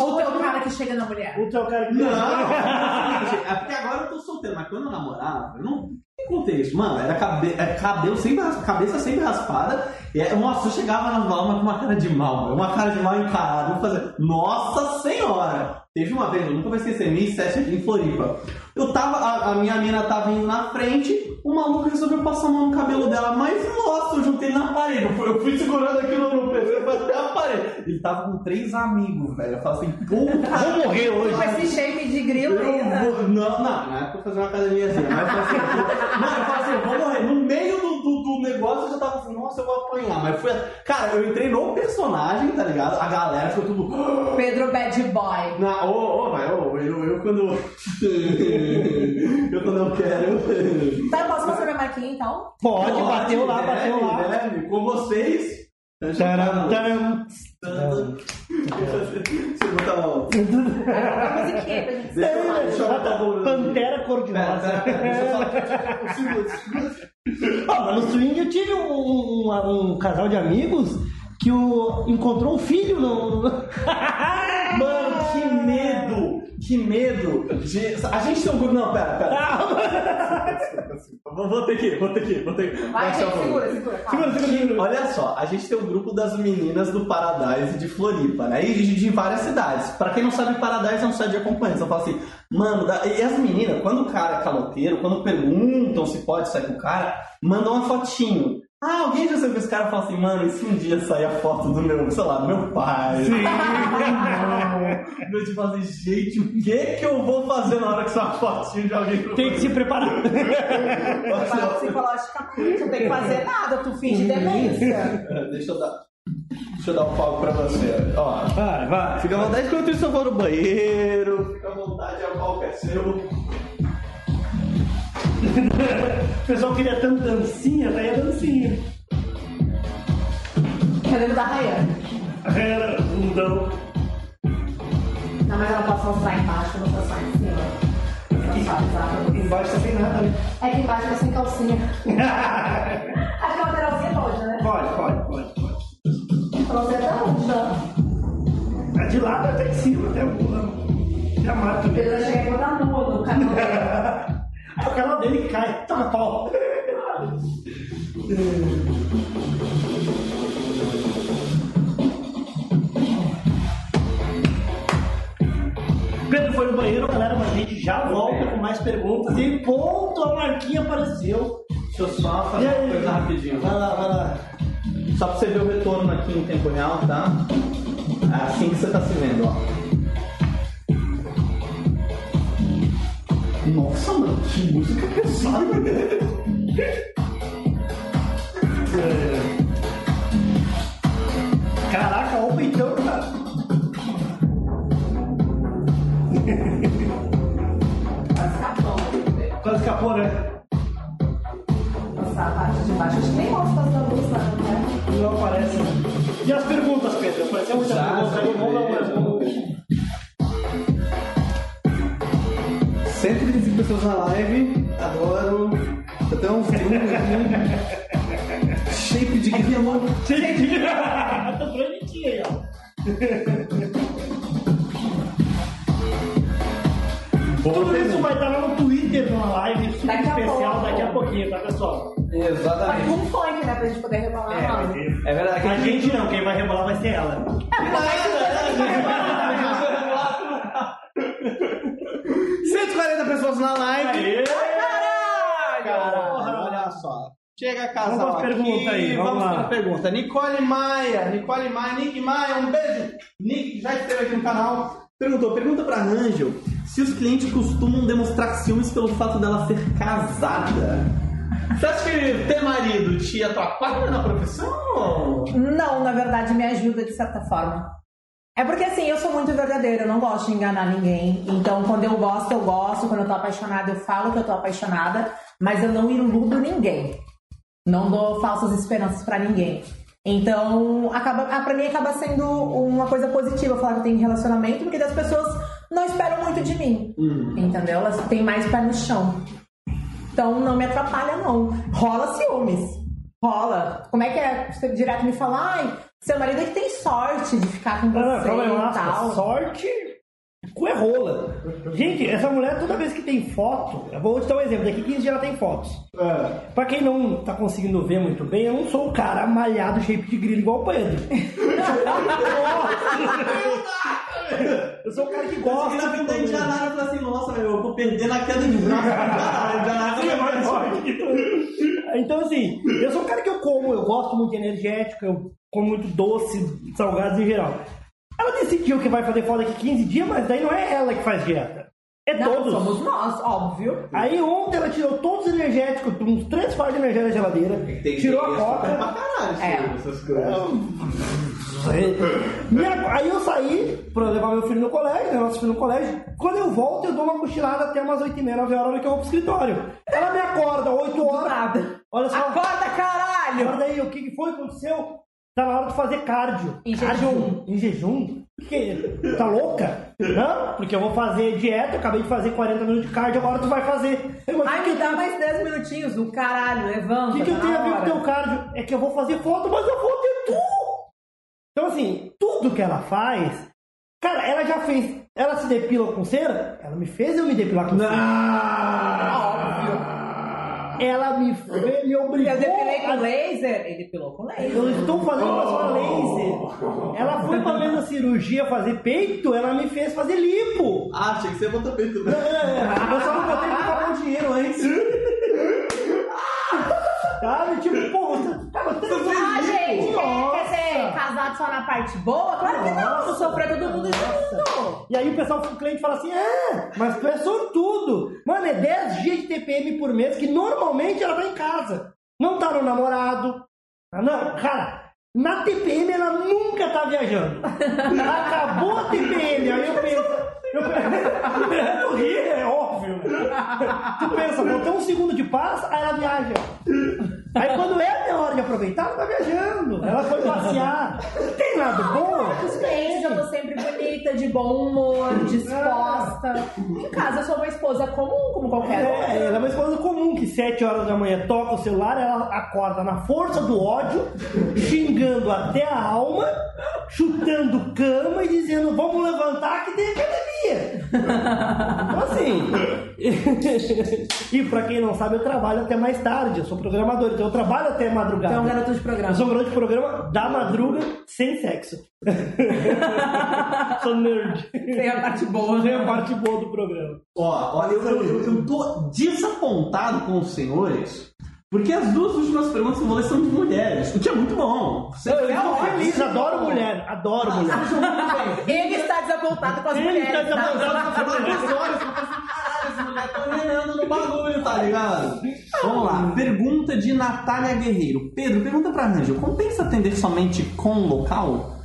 na Coreia do Sul. Ou o teu cara que chega na mulher. O teu cara que. Não, é porque agora eu tô solteiro, mas quando eu namorava, eu não tem contexto. Mano, era cabe, é, cabelo sempre, cabeça sempre raspada. E é, nossa, eu chegava na balma com uma cara de mal, uma cara de mal encarado. Eu fazia, nossa senhora! Teve uma vez, eu nunca vou esquecer, 2007 aqui em Floripa. Eu tava, a, a minha mina tava indo na frente, o maluco resolveu passar a mão no cabelo dela, mas nossa, eu juntei na parede. Eu fui, eu fui segurando aquilo no PC até a parede. Ele tava com três amigos, velho. Eu falei assim, puta Vou morrer hoje. Com esse shape de grilo eu ainda. vou, não, não, não é pra fazer uma academia assim, mas eu falei assim, eu- não, eu falei assim, eu vou morrer. No meio do, do, do negócio eu já tava assim, nossa, eu vou apanhar. Mas foi. Cara, eu entrei no personagem, tá ligado? A galera ficou tudo. Pedro Bad Boy. Na, ô, ô, ô, eu, eu quando. eu quando eu quero. Tá, eu posso mostrar minha marquinha então? Pode, bateu lá, bateu deve, lá. deve, com vocês. Taram, taram. Deixa eu botar o. A musiquinha pra gente Deixa eu- botar o. Pantera cor-de-rosa. Ah, mas no swing eu tive um, um- um casal de amigos que o, encontrou um filho no. Mano, que medo! Que medo! de- A gente tem um grupo. Não, pera, pera. Vou, vou ter que, vou ter que, vou ter que. Vai, gente, o segura, segura. Segura, segura, segura. Olha só, a gente tem um grupo das meninas do Paradise de Floripa, né? E de, de várias cidades. Pra quem não sabe, Paradise é um site de acompanhantes. Eu falo assim, mano, da- e as meninas, quando o cara é caloteiro, quando perguntam se pode sair com o cara, mandam uma fotinho. Ah, alguém já sabe que esse cara fala assim, mano, e se um dia sair a foto do meu, sei lá, do meu pai? Sim. Eu tipo assim, gente, o que que eu vou fazer na hora que sair uma fotinho de alguém Tem que se preparar. Prepara psicologicamente, não tem que fazer nada, tu finge demência. É, Deixa eu dar. Deixa eu dar um palco pra você. Ó. Vai, vai. Fica à vontade enquanto eu vou no banheiro. Fica à vontade, o palco é seu. O pessoal queria tanto dancinha, daí é dancinha. Eu lembro da Rayane. Era bundão. Não, mas não posso mostrar embaixo, vou mostrar em cima. Embaixo tá sem nada, né? É que embaixo tá sem calcinha. Acho que a lateralzinha pode, né? Pode, pode, pode, pode. Pra você até onde já. A de lado até em cima, até a bunda. Até a marca Ele chegar e botar nua no canal dele. O canal dele cai, tá pau. Pedro foi no banheiro, galera, mas a gente já volta com mais perguntas. E ponto, a marquinha apareceu. Deixa eu só fazer uma aí? coisa rapidinho. Vai lá, vai lá. Só pra você ver o retorno aqui em tempo real, tá? É assim que você tá se vendo, ó. Nossa, mano, que música pesada, né? Caraca, olha o peitão, cara. Quase escapou, né? né? Nossa, a parte de baixo, acho que nem mostra as luzes, né? Não aparece. E as perguntas, Pedro? Apareceu muita pergunta ali, vamos dar uma 135 pessoas na live, adoro. Até uns filme, aqui. Né? Shape de guia, mano. Shape de guia. Tô bonitinho aí, ó. Tudo isso vai estar lá no Twitter, numa live super daqui especial pouco. daqui a pouquinho, tá, pessoal? Exatamente. Mas com funk, né? Pra gente poder rebolar é, a é. é verdade. A gente não, quem vai rebolar vai ser ela. É. 140 pessoas na live. Caralho! Caralho, olha só. Chega a casal Vamos aqui, perguntas aí, vamos vamos lá. para a pergunta. Nicole Maia, Nicole Maia, Nick Maia, um beijo. Nick já esteve aqui no canal. Perguntou, pergunta pra Angel se os clientes costumam demonstrar ciúmes pelo fato dela ser casada. Você acha que ter marido te atrapalha na profissão? Não, na verdade me ajuda de certa forma. É porque assim, eu sou muito verdadeira, eu não gosto de enganar ninguém. Então, quando eu gosto, eu gosto. Quando eu tô apaixonada, eu falo que eu tô apaixonada. Mas eu não iludo ninguém. Não dou falsas esperanças pra ninguém. Então, acaba, ah, pra mim acaba sendo uma coisa positiva falar que eu tenho relacionamento, porque as pessoas não esperam muito de mim. Entendeu? Elas têm mais pé no chão. Então não me atrapalha, não. Rola ciúmes. Rola. Como é que é? Você direto me fala, ai, seu marido é que tem sorte de ficar com Não, não, você calma aí, e tal. Sorte com é rola. Gente, essa mulher, toda vez que tem foto, eu vou te dar um exemplo, daqui 15 dias ela tem fotos. Pra quem não tá conseguindo ver muito bem, eu não sou o cara malhado, shape de grilo igual o Pedro. eu sou o cara que Eu gosta na de vida comer. Indianápolis eu falei assim, nossa, eu vou perder na queda de braço. É mais forte. Então, assim, eu sou um cara que eu como, eu gosto muito de energético, eu como muito doce, salgados em geral. Ela decidiu que vai fazer foto daqui 15 dias, mas daí não é ela que faz dieta. É Não, todos. somos nós, óbvio. Aí ontem ela tirou todos os energéticos, uns três fardos de energia da geladeira, tirou a Pra coca. caralho, É. essas coisas. Minha- aí eu saí pra levar meu filho no colégio, né, nosso filho no colégio. Quando eu volto, eu dou uma cochilada até umas 8 e meia, 9 horas, hora que eu vou pro escritório. Ela me acorda, 8 horas. Nada. Olha só. Acorda, caralho! Acorda aí, o que que foi? aconteceu? Tá na hora de fazer cardio. Em cardio jejum. em jejum? Por quê? Tá louca? Não, porque eu vou fazer dieta, eu acabei de fazer 40 minutos de cardio, agora tu vai fazer. Mas Ai, que me que dá mais 10 minutinhos do caralho, levanta. O que, que eu tenho a ver com o teu cardio? É que eu vou fazer foto, mas eu vou ter tu! Então, assim, tudo que ela faz. Cara, ela já fez. Ela se depila com cera? Ela me fez eu me depilar com cera. Óbvio. Ela me, me obrigou. Eu depilei com a- laser, ele depilou com laser. Eu estou fazendo uma só laser. Ela foi pra mesma cirurgia fazer peito, ela me fez fazer lipo. Ah, achei que você botou peito. É, eu só não botei pra pagar o dinheiro antes. Sabe? Tipo, pô, você. Cara, você Ah, gente, Nossa. Casado só na parte boa? Claro que não, Nossa, sofrer todo mundo junto. E aí o pessoal, o cliente fala assim, é, mas tu é sortudo. Mano, é 10 dias de TPM por mês que normalmente ela tá em casa. Não tá no namorado. Ah, Não, cara, na TPM ela nunca tá viajando. Acabou a TPM, aí eu penso... Eu tu ri, é óbvio. Tu pensa, botou um segundo de paz, aí ela viaja. Aí quando é a minha hora de aproveitar, ela tá viajando. Ela foi passear. Não tem nada bom. Os clientes eu tô sempre bonita, de bom humor, disposta. Em casa eu sou uma esposa comum, como qualquer outra. É, ela é uma esposa comum que 7 horas da manhã toca o celular, ela acorda na força do ódio, xingando até a alma, chutando cama e dizendo vamos levantar que tem academia. Então assim. e pra quem não sabe, eu trabalho até mais tarde, eu sou programador, então eu trabalho até madrugada. Então, garoto de Eu programa. sou um garoto de programa da madruga sem sexo. sou nerd. Tem a parte boa. Tem a parte boa do programa. Ó, olha, eu, eu, eu, eu tô desapontado com os senhores, porque as duas últimas perguntas que eu vou ler são de mulheres, o que é muito bom. Você Eu é estou ótimo. feliz, adoro mulher, adoro mulher. Ele está desapontado com as Ele mulheres. está tá? desapontado com as mulheres. Tô no bagulho, tá ligado? Vamos lá, pergunta de Natália Guerreiro. Pedro, pergunta pra Rangel, compensa atender somente com local?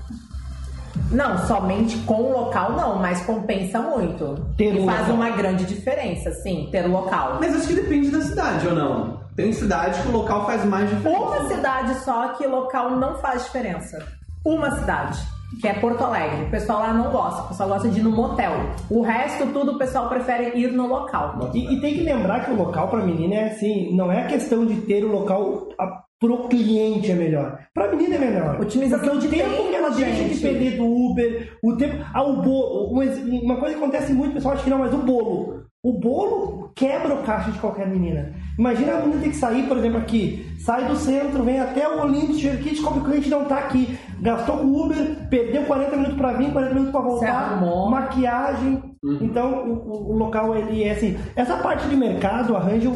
Não, somente com o local não, mas compensa muito. Ter e faz local. uma grande diferença, sim, ter o local. Mas acho que depende da cidade, ou não? Tem cidade que o local faz mais diferença. Uma cidade só que local não faz diferença. Uma cidade, que é Porto Alegre. O pessoal lá não gosta, o pessoal gosta de ir no motel. O resto, tudo, o pessoal prefere ir no local. E, e tem que lembrar que o local pra menina é assim, não é questão de ter o local a, pro cliente é melhor. Pra menina é melhor. Otimização Porque o de tempo tempo, que ela deixa de gente. perder do Uber, o tempo. Ah, o bolo. Uma coisa que acontece muito, o pessoal acha que não, mas o bolo. O bolo quebra o caixa de qualquer menina. Imagina a menina ter que sair, por exemplo, aqui, sai do centro, vem até o Olympus, chega aqui, descobre que o cliente não tá aqui. Gastou com o Uber, perdeu 40 minutos pra vir, 40 minutos pra Se voltar, maquiagem. Então, o, o- o local, ele é assim. Essa parte de mercado, arranjo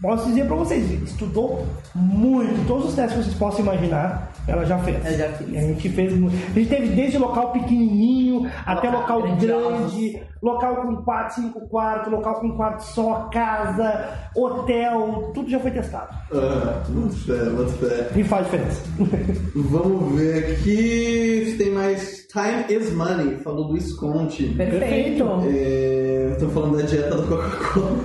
posso dizer pra vocês, estudou muito, todos os testes que vocês possam imaginar, ela já fez. Eu já fiz. E a gente fez muito. A gente teve desde local pequenininho até local grandiosos. grande, local com 4, 5 quartos, local com quarto só, casa, hotel, tudo já foi testado. Ah, muito fé, muito fé. E faz diferença. Vamos ver aqui se tem mais. Time is money, falou do Visconti. Perfeito. É, Estou falando da dieta da Coca-Cola.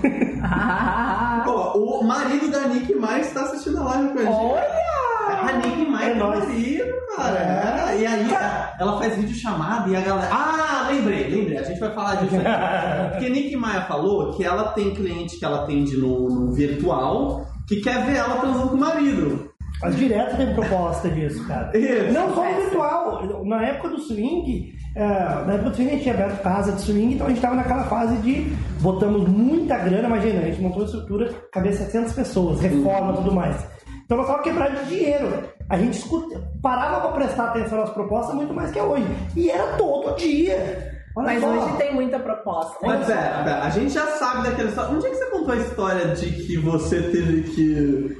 Ó, o marido da Nick Mais está assistindo a live com a gente. Olha! A Nick Mais É é marido, cara. É, E aí ela faz vídeo chamada e a galera. Ah, lembrei, lembrei. A gente vai falar disso aqui. Porque Nick Maia falou que ela tem cliente que ela atende no, no virtual que quer ver ela transando com o marido. Mas direto tem proposta disso, cara. Isso. Não só no virtual. Na época do swing, é, na época do swing a gente tinha aberto casa de swing, então a gente estava naquela fase de botamos muita grana, imagina, a gente montou uma estrutura, cabia 700 pessoas, reforma e tudo mais. Então nós estávamos quebrados de dinheiro. A gente escuta, parava para prestar atenção nas propostas muito mais que é hoje. E era todo dia. Olha Mas só. hoje tem muita proposta. Mas pera, pera, a gente já sabe daquela história. Onde é que você contou a história de que você teve que.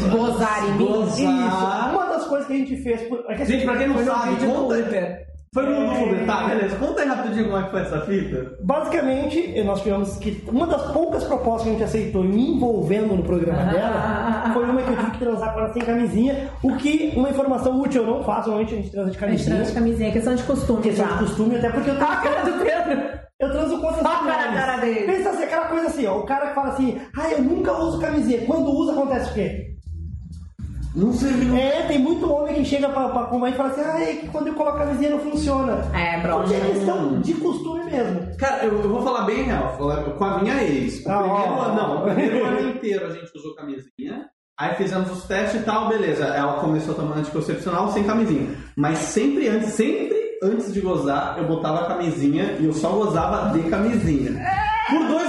Gozar em mim? Isso. Gozar. Uma das coisas que a gente fez. por- é que Gente, pra quem não sabe, do conta. Uber. Foi no Uber, tá, beleza. Conta aí rapidinho como é que foi essa fita. Basicamente, nós tivemos que. Uma das poucas propostas que a gente aceitou me envolvendo no programa Ah. dela foi uma que eu tive que transar com ela sem camisinha. O que, uma informação útil eu não faço, normalmente a gente transa de A gente camisinha. transa de camisinha, questão de costume Questão já. de costume, até porque eu Ah, a cara do Pedro! Eu transo com outras Olha a cara- cara dele. Pensa assim, aquela coisa assim, ó. O cara que fala assim, ah, eu nunca uso camisinha. Quando usa, acontece o quê? Não não. É, tem muito homem que chega pra, pra comer e fala assim, ah, é que quando eu coloco camisinha não funciona. É, pronto. Porque é questão de costume mesmo. Cara, eu, eu vou falar bem real, falar com a minha ex. O Ah, primeiro ó. ano, não, o primeiro ano inteiro a gente usou camisinha. Aí fizemos os testes e tal, beleza. Ela começou a tomar anticoncepcional sem camisinha. Mas sempre antes, sempre antes de gozar, eu botava a camisinha e eu só gozava de camisinha. Por dois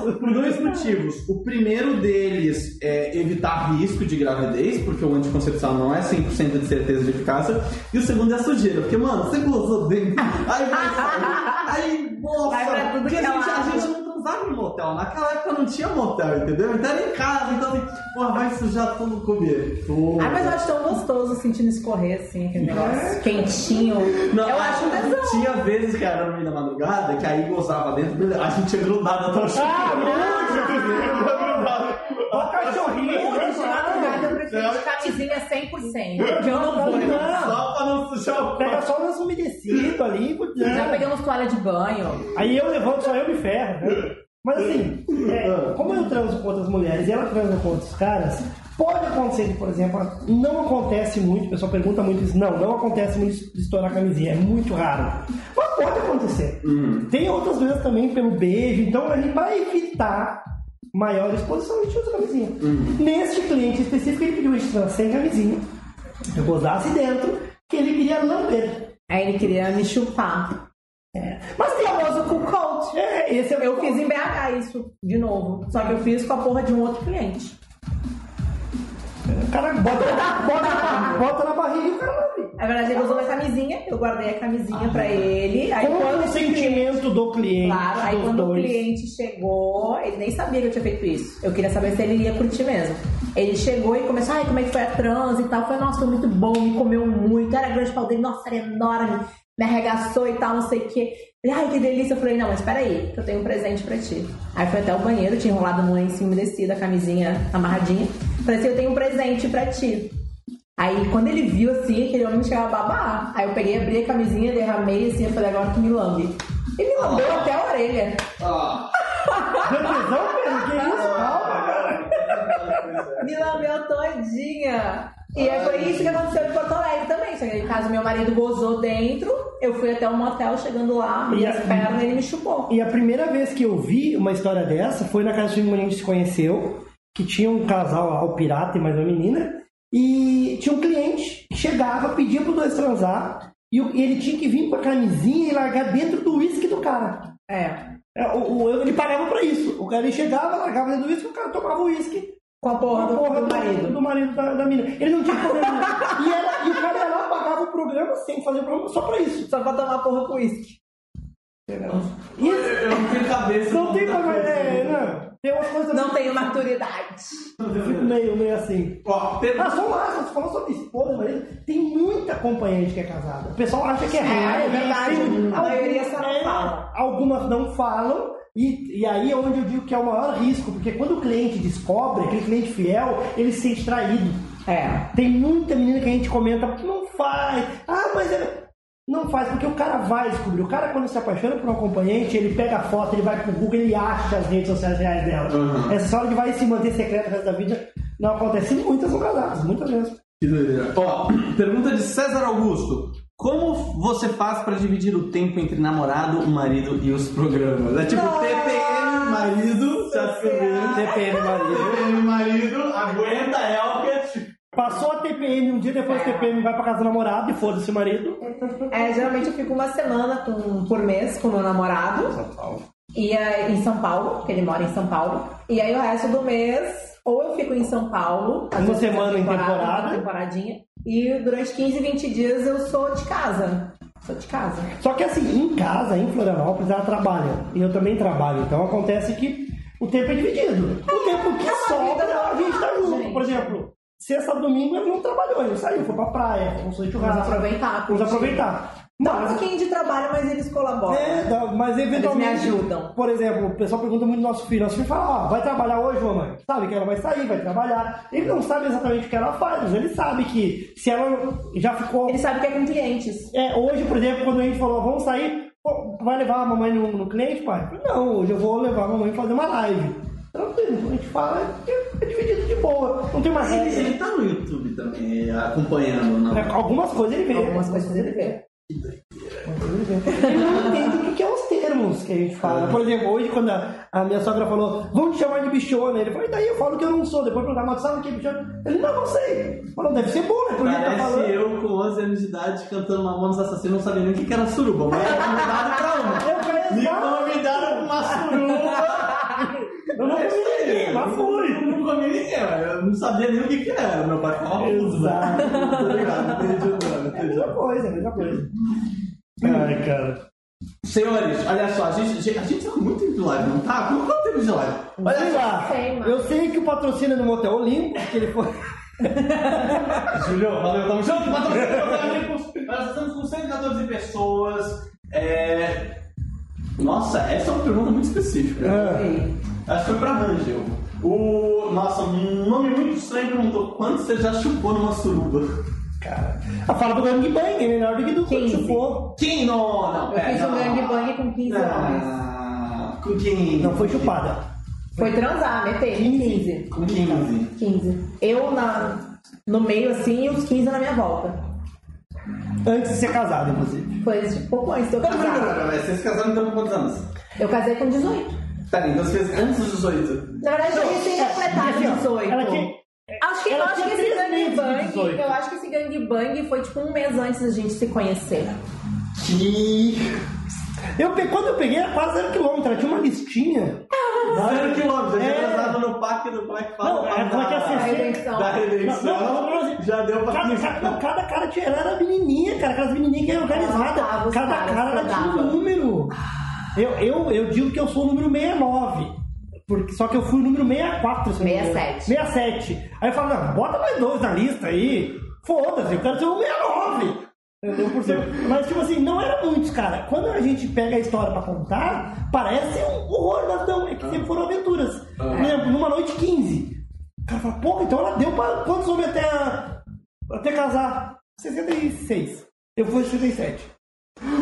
por dois motivos. O primeiro deles é evitar risco de gravidez, porque o anticoncepcional não é 100% de certeza de eficácia. E o segundo é a sujeira, porque, mano, você gozou dentro, aí vai sair, aí, nossa, Vai pra tudo porque a que é gente, a gente não transava em motel. Naquela época não tinha motel, entendeu? Então era em casa, então assim, porra, vai sujar todo o cobertor. Ai, mas eu acho tão gostoso sentindo escorrer, assim, aquele negócio quentinho. Não, eu acho tesão. Tinha vezes que era no meio da madrugada, que aí gozava dentro, a gente tinha grudado até o chão. Ah, grudado. Ó, cachorrinho, Hoje, de madrugada, eu prefiro de camisinha 100%. Que eu não vou, né? Só pra não sujar o Pega só lenço umedecido ali. Já pegamos toalha de banho. Aí eu levanto, só eu me ferro. né? Mas assim, é, como eu transo com outras mulheres e ela transa com outros caras, pode acontecer que, por exemplo, não acontece muito, o pessoal pergunta muito isso, não, não acontece muito de estourar a camisinha, é muito raro. Mas pode acontecer. Tem outras vezes também pelo beijo, então a gente vai evitar maior exposição, a gente usa camisinha. Neste cliente específico, ele pediu isso sem camisinha, eu gozasse dentro, que ele queria lamber. Aí ele queria me chupar. Mas tem famoso cool coat. É, esse é o Eu fiz em BH isso de novo. Só que eu fiz com a porra de um outro cliente. O cara bota, bota, bota na barriga e o cara. Na verdade, ele usou a camisinha, eu guardei a camisinha pra ele. Aí quando o esse cliente- sentimento do cliente, Claro, aí quando o dois. cliente chegou, ele nem sabia que eu tinha feito isso. Eu queria saber se ele ia curtir mesmo. Ele chegou e começou, ai, como é que foi a trans e tal. Falei, nossa, foi muito bom, me comeu muito. Era grande o pau dele, nossa, era enorme. Me arregaçou e tal, não sei o quê. Ele, ai, que delícia. Eu falei, não, mas peraí, que eu tenho um presente pra ti. Aí foi até o banheiro, tinha enrolado no lenço umedecido, a camisinha amarradinha. Falei assim, eu tenho um presente pra ti. Aí quando ele viu assim, aquele homem chegava a babar. Aí eu peguei, abri a camisinha, derramei assim, eu falei, agora tu me lambe. E me lambeu até a orelha. Deu tesão, Pedro? Que isso? Calma, cara. Me lambeu todinha. E aí foi isso que aconteceu em Porto Alegre também. Só que aí, caso meu marido gozou dentro, eu fui até o motel, chegando lá, abri E as pernas e ele me chupou. E a primeira vez que eu vi uma história dessa foi na casa de onde a gente se conheceu, que tinha um casal lá, o pirata e mais uma menina, e tinha um cliente que chegava, pedia pro dois transar, e e ele tinha que vir com a camisinha e largar dentro do uísque do cara. É. É, o- o- ele pagava pra isso. O cara ele chegava, largava dentro do uísque, o cara tomava o uísque. Com a porra, do, Porra do marido. Do marido da, da mina. Ele não tinha problema. e, era, e o cara ia lá, pagava o programa sem fazer programa só pra isso. Só pra tomar porra com uísque. Isso. Eu não tenho cabeça. Não tem como. É, não. funciona. Tem umas coisas Não tenho maturidade. Eu fico meio, meio assim. Ó, Pedro, Ah, só lá, você falou sobre esposa, marido. Tem muita acompanhante que é casada. O pessoal acha que é raro. é verdade. Tem- A maioria só não é, fala. Algumas não falam. E, e aí é onde eu digo que é o maior risco, porque quando o cliente descobre, aquele cliente fiel, ele se sente traído. É. Tem muita menina que a gente comenta, não faz. Ah, mas é... Não faz, porque o cara vai descobrir. O cara, quando se apaixona por um acompanhante, ele pega a foto, ele vai pro Google, ele acha as redes sociais reais dela. Uhum. Essa história de vai se manter secreta o resto da vida não acontece. Muitas são casadas, muitas vezes. Que doideira. Ó, pergunta de César Augusto. Como você faz pra dividir o tempo entre namorado, marido e os programas? É tipo Nossa TPM, marido, já vendo? TPM, marido. TPM, marido, aguenta Elker. Passou a TPM, um dia depois da TPM vai pra casa do namorado e foda-se o marido. É, geralmente eu fico uma semana com- por mês com meu namorado. E é, em São Paulo, porque ele mora em São Paulo. E aí o resto do mês, ou eu fico em São Paulo. Uma semana em temporada. uma temporadinha. E durante 15, 20 dias eu sou de casa. Sou de casa. Só que assim, em casa, em Florianópolis, ela trabalha. E eu também trabalho. Então acontece que o tempo é dividido. O tempo que é sobra, a gente tá junto. gente. Por exemplo, sexta, domingo, ele não trabalhou. Ele saiu, foi pra praia, foi Vamos churrasco. aproveitar. Vamos aproveitar. Dá um Mas- pouquinho de trabalho, mas eles colaboram. É, mas eventualmente. Eles me ajudam. Por exemplo, o pessoal pergunta muito do nosso filho. Nosso filho fala, ó, vai trabalhar hoje, mamãe? Sabe que ela vai sair, vai trabalhar. Ele não sabe exatamente o que ela faz, mas ele sabe que se ela já ficou. Ele sabe que é com clientes. É, hoje, por exemplo, quando a gente falou, vamos sair, pô, vai levar a mamãe no, no cliente, pai? Não, hoje eu vou levar a mamãe fazer uma live. Tranquilo, quando a gente fala, é, é dividido de boa. Não tem uma Ele, regra. ele tá no YouTube também, acompanhando, não? É, Algumas coisas ele vê. Algumas coisas ele vê. Ele não entende o que que é os termos que a gente fala. Por exemplo, hoje quando a, a minha sogra falou, vamos te chamar de bichona, ele falou, e daí eu falo que eu não sou. Depois perguntar, mas sabe o que é bichona? Ele, não, não sei. Falou, deve ser bom, né? Por tá Parece falando. eu com 11 anos de idade cantando Mamonas Assassinos, não sabia nem o que era suruba, mas era convidado pra uma. Me convidaram pra uma suruba. Eu não comi ninguém, mas fui. Eu não comi ninguém, eu não sabia nem o que que era. Meu pai falava Exato. Obrigado, entendi o nome, É a mesma coisa, é a mesma coisa. Ai, cara. Senhores, olha só, a gente, a gente tá com muito tempo de live, não tá? Quanto quanto tempo de live? Olha Sei só, lá, sei, mano. eu sei que o patrocínio é no Motel Olympus, que ele foi... Julio, valeu, tamo junto, patrocinadores. Nós estamos com 114 pessoas. É... Nossa, essa é uma pergunta muito específica. Ah, Acho que foi pra Rangel. O... Nossa, um nome muito estranho perguntou quanto você já chupou numa suruba? Cara. A fala do Gang Bang é melhor do que do que 15. chupou. Quem? Não, não, Eu fiz um não. gangbang com 15 homens. Ah, com quem? Não foi chupada. Foi transar, meter. 15. Com 15. 15. Eu na, no meio assim e os 15 na minha volta. Antes de ser casado, inclusive. Foi tipo, pouco antes de eu casar. vocês se casaram então com quantos anos? Eu casei com 18. Pera, então você fez antes dos 18. Na verdade, eu recém completado assim, ó, 18. Ela tinha... Acho que, eu acho que esse gangbang, 18. eu acho que esse gangbang foi tipo um mês antes da gente se conhecer. Que... Eu, quando eu peguei, era quase zero quilômetro. Ela tinha uma listinha. Zero quilômetros, já É. tinha transado no parque do. Como é que fala? Não, é, como é que é Da- assim? A redenção. Da redenção. Não, não, não, não, já deu pra Cada, cada, não, cada cara tinha. Ela era menininha, cara. Aquelas menininhas que eram organizadas. Cada cara ela tinha um número. Eu, eu, eu digo que eu sou o número 69. Porque, só que eu fui o número 64. se não me engano. 67. 67. Aí eu falo, não, bota mais dois na lista aí. Foda-se, eu quero ser o 69. Entendeu? Por ser- Mas, tipo assim, não era muitos, cara. Quando a gente pega a história pra contar, parece um horror, mas não, é que sempre foram aventuras. Por exemplo, numa noite 15. O cara fala, pô, então ela deu pra quantos homens até, a- até casar? 66. Eu fui 67.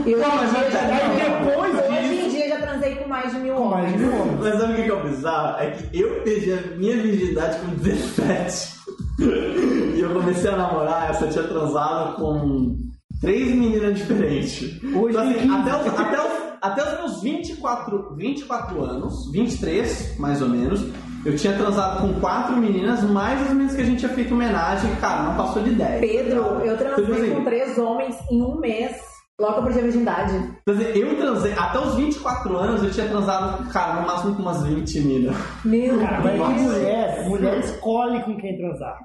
E hoje, Não, mas em dia, aí já transei- depois hoje em disso- dia já transei com mais de mil Com mais homens. de mil homens. Mas sabe o que é o bizarro? É que eu perdi a minha virgindade com 17. e eu comecei a namorar, essa tinha transado com três meninas diferentes. Hoje então, assim, 15. até, os, até, os, até os meus 24, 24 anos, 23 mais ou menos, eu tinha transado com quatro meninas, mais as meninas que a gente tinha feito homenagem, cara, não passou de 10. Pedro, eu Tipo transei assim, com três homens em um mês. Louca por ter virgindade. Quer dizer, eu transei, até os 24 anos eu tinha transado, cara, no máximo com umas 20 minas. Meu Cara, mas que mulher, mulher escolhe com quem transar.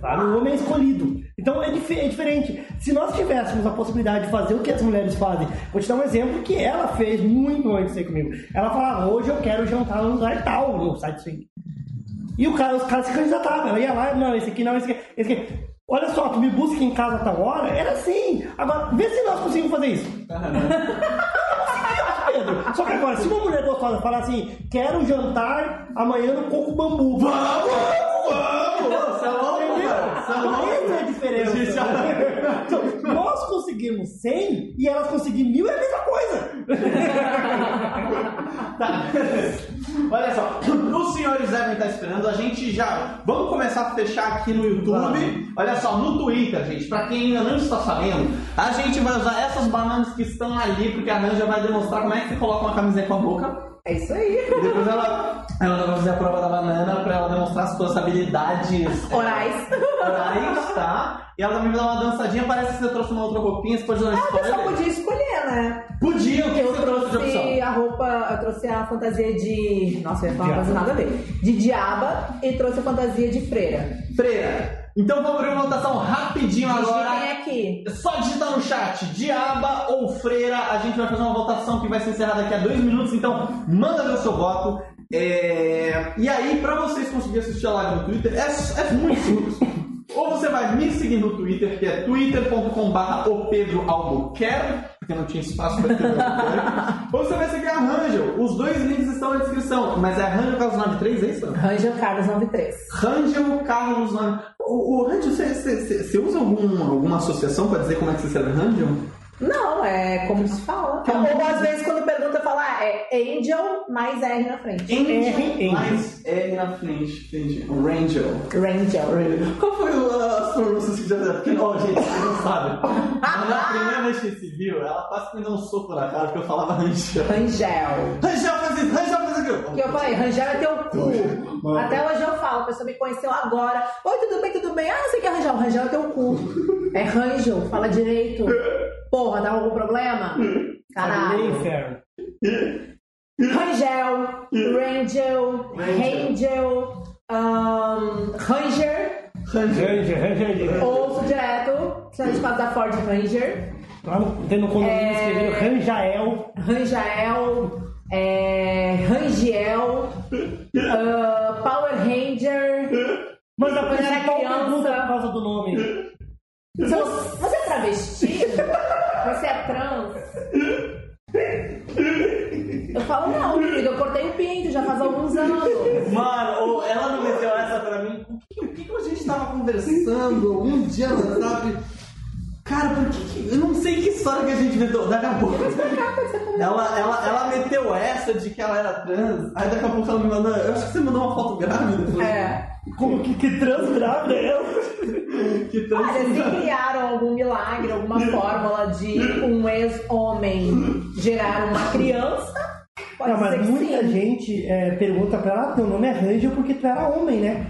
Sabe? O homem é escolhido. Então é, dif- é diferente. Se nós tivéssemos a possibilidade de fazer o que as mulheres fazem, vou te dar um exemplo que ela fez muito antes de ser comigo. Ela falava, hoje eu quero jantar no lugar tal, no site swing. E o cara, os caras se candidatavam. Ela ia lá, não, esse aqui não, esse aqui, esse aqui. Olha só, tu me busca em casa a tal hora, era assim. Agora, vê se nós conseguimos fazer isso. Pedro. Só que agora, se uma mulher gostosa falar assim, quero jantar amanhã no coco bambu. Vamos! Vamos! Você Essa é a diferença. Já- Então, nós conseguimos 100 e elas conseguiram mil é a mesma coisa. Tá. Olha só, os senhores devem estar esperando, a gente já. Vamos começar a fechar aqui no YouTube. Olha só, no Twitter, gente, pra quem ainda não está sabendo, a gente vai usar essas bananas que estão ali, porque a Ranja vai demonstrar como é que você coloca uma camisinha com a boca. É isso aí. E depois ela, ela vai fazer a prova da banana pra ela demonstrar as suas habilidades é, Orais. orais, tá? E ela também vai dar uma dançadinha, parece que você trouxe uma outra roupinha, você pode dar um A pessoa spoiler? podia escolher, né? Podia, o que Eu você trouxe de opção? a roupa, eu trouxe a fantasia de. Nossa, eu ia falar uma coisa nada a ver. De diaba e trouxe a fantasia de freira. Freira. Então vamos abrir uma votação rapidinho agora. Aqui. É Só digitar no chat, diaba ou freira, a gente vai fazer uma votação que vai ser encerrada daqui a dois minutos, então manda ver o seu voto. É, E aí, pra vocês conseguirem assistir a live no Twitter, é, é muito simples. Ou você vai me seguir no Twitter, que é twitter.com.br o Pedro Albuquerque, porque não tinha espaço para escrever. Ou você vai seguir a Rangel. Os dois links estão na descrição. Mas é Rangel Carlos 93, é isso? Rangel Carlos 93. Rangel Carlos Nome. O, o Rangel, você, você, você- usa algum, alguma associação pra dizer como é que você escreve Rangel? Não, é como se fala. Um- Ou às vezes quando pergunta, fala, ah, é Angel mais R na frente. Angel mais R na frente, entendi. Rangel. Rangel. Rangel. Qual foi o- as pronúncias que já fizeram? Porque, ó, gente, vocês não sabem. Mas na primeira vez que se viu, ela quase me deu um soco na cara porque eu falava Rangel. Rangel. Rangel faz isso, Rangel faz aquilo. Que eu falei, Rangel é teu cu. Até hoje eu falo, a pessoa me conheceu agora. Oi, tudo bem, tudo bem? Ah, não sei o que é Rangel. Rangel é teu cu. É Rangel, fala direito. Porra, dá algum problema? Nem Caralho. inferno. Rangel, Rangel, Rangel, um, Ranger. Ranger, Ranger. Ouço direto, a gente fala da Ford Ranger. Lá no, tem no condomínio É. escreveu Ranjael. Ranjael, é, Rangiel, ah, Power Ranger. Mas a principal criança- pergunta é por causa do nome. Você você é travesti? Você é trans? Eu falo, não, querido, eu cortei o pinto já faz alguns anos. Mano, ela não meteu essa pra mim. O que, o que a gente tava conversando um dia sabe? Cara, por que, que- Eu não sei que história que a gente inventou. Daqui a pouco. Ela, ela, ela meteu essa de que ela era trans. Aí daqui a pouco ela me mandou. Eu acho que você mandou uma foto grávida. É. Como que, que trans grávida é ela? Que trans. Olha, se criaram algum milagre, alguma fórmula de um ex-homem gerar uma criança, pode Não, mas muita sim. gente é, pergunta pra ela, ah, teu nome é Ranger porque tu era homem, né?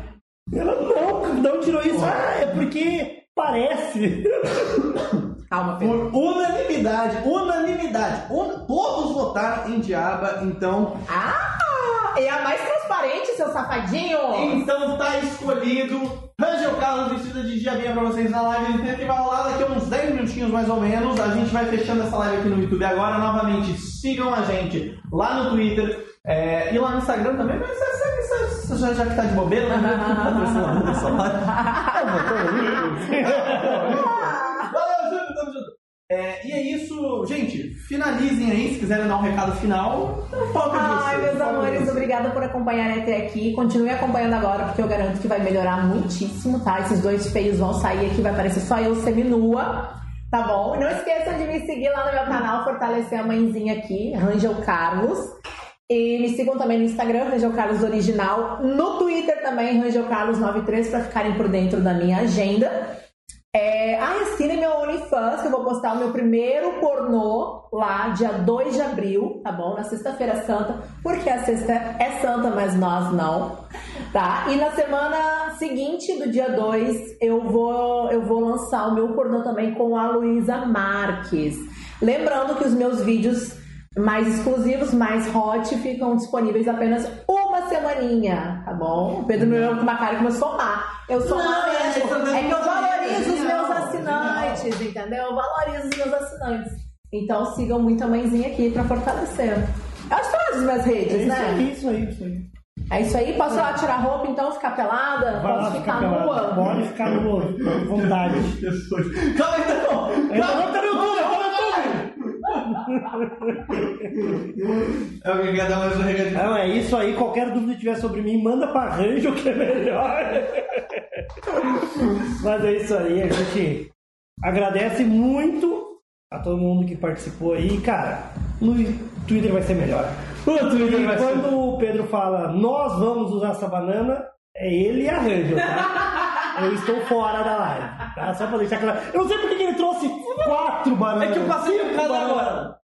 Ela não, não tirou isso. Ah, é porque parece. Calma, Pedro. Por unanimidade, unanimidade. Un- Todos votaram em Diaba, então. Ah! É a mais transparente, seu safadinho! Então tá escolhido. Rangel Carlos vestida de diabinha pra vocês na live inteira que vai rolar daqui a uns 10 minutinhos mais ou menos. A gente vai fechando essa live aqui no YouTube agora. Novamente, sigam a gente lá no Twitter é, e lá no Instagram também. Mas você já, já que tá de bobeira, né? Tamo junto. É, e é isso, gente. Finalizem aí, se quiserem dar um recado final. Foca Ai, meus amores, obrigada por acompanharem até aqui. Continue acompanhando agora, porque eu garanto que vai melhorar muitíssimo, tá? Esses dois feios vão sair aqui, vai parecer só eu seminua, tá bom? E não esqueçam de me seguir lá no meu canal, fortalecer a mãezinha aqui, Rangel Carlos. E me sigam também no Instagram, Rangel Carlos Original. No Twitter também, Rangel Carlos93, pra ficarem por dentro da minha agenda. É, ah, assinem meu OnlyFans, que eu vou postar o meu primeiro pornô lá, dia 2 de abril, tá bom? Na sexta-feira santa, porque a sexta é santa, mas nós não, tá? E na semana seguinte do dia 2, eu vou, eu vou lançar o meu pornô também com a Luísa Marques. Lembrando que os meus vídeos mais exclusivos, mais hot, ficam disponíveis apenas uma semaninha, tá bom? O Pedro me olhou com uma cara que começou a somar. Eu sou Não, uma é, mesmo. É que eu mesmo. valorizo os meus Não, entendeu? Eu valorizo os meus assinantes. Então sigam muito a mãezinha aqui pra fortalecer. Eu acho todas as minhas É redes, isso né? aí, isso aí, isso aí. É isso aí. Posso ir lá tirar roupa então, ficar pelada? Vai lá Posso ficar ficar nua? Pode ficar nua, vontade. Calma aí, não! Ainda não tá no YouTube, tá no Alguém quer dar mais um recadinho? Não, é isso aí. Qualquer dúvida que tiver sobre mim, manda pra Ranjo que é melhor. Mas é isso aí. A gente agradece muito a todo mundo que participou aí. Cara, no Twitter vai ser melhor. O Twitter E vai ser... quando o Pedro fala, nós vamos usar essa banana, é ele e a Ranjo, tá? Eu estou fora da live, tá? Só pra deixar claro. Eu não sei por que ele trouxe quatro bananas. É que eu passei por casa bananas. agora.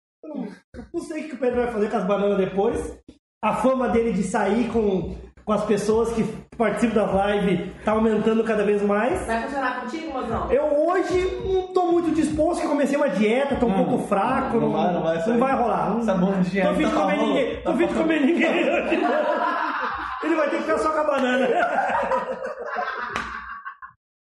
Não sei o que o Pedro vai fazer com as bananas depois. A fama dele de sair com, com as pessoas que participam das lives tá aumentando cada vez mais. Vai funcionar contigo, mozão? Eu hoje não tô muito disposto, que eu comecei uma dieta, tô um pouco fraco. não vai- não vai sair. rolar. Não, Essa bom dieta Tô fim de tá comer ninguém. Tô de comer ninguém. Ele vai ter que ficar só com a banana.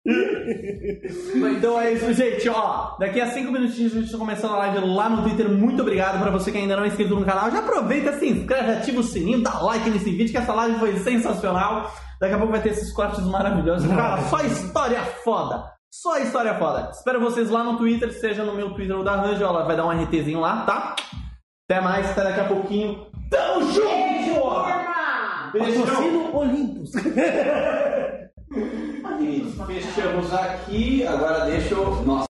Então é isso, gente. Ó, daqui a cinco minutinhos a gente tá começando a live lá no Twitter. Muito obrigado pra você que ainda não é inscrito no canal. Já aproveita, se inscreve, ativa o sininho, dá like nesse vídeo, que essa live foi sensacional. Daqui a pouco vai ter esses cortes maravilhosos. Cara, só história foda. Só história foda. Espero vocês lá no Twitter, seja no meu Twitter ou da Ranjo. Ela vai dar um RTzinho lá, tá? Até mais, até daqui a pouquinho. Tamo junto! Patrocínio Olympus. E fechamos aqui. Agora deixa eu. Nossa.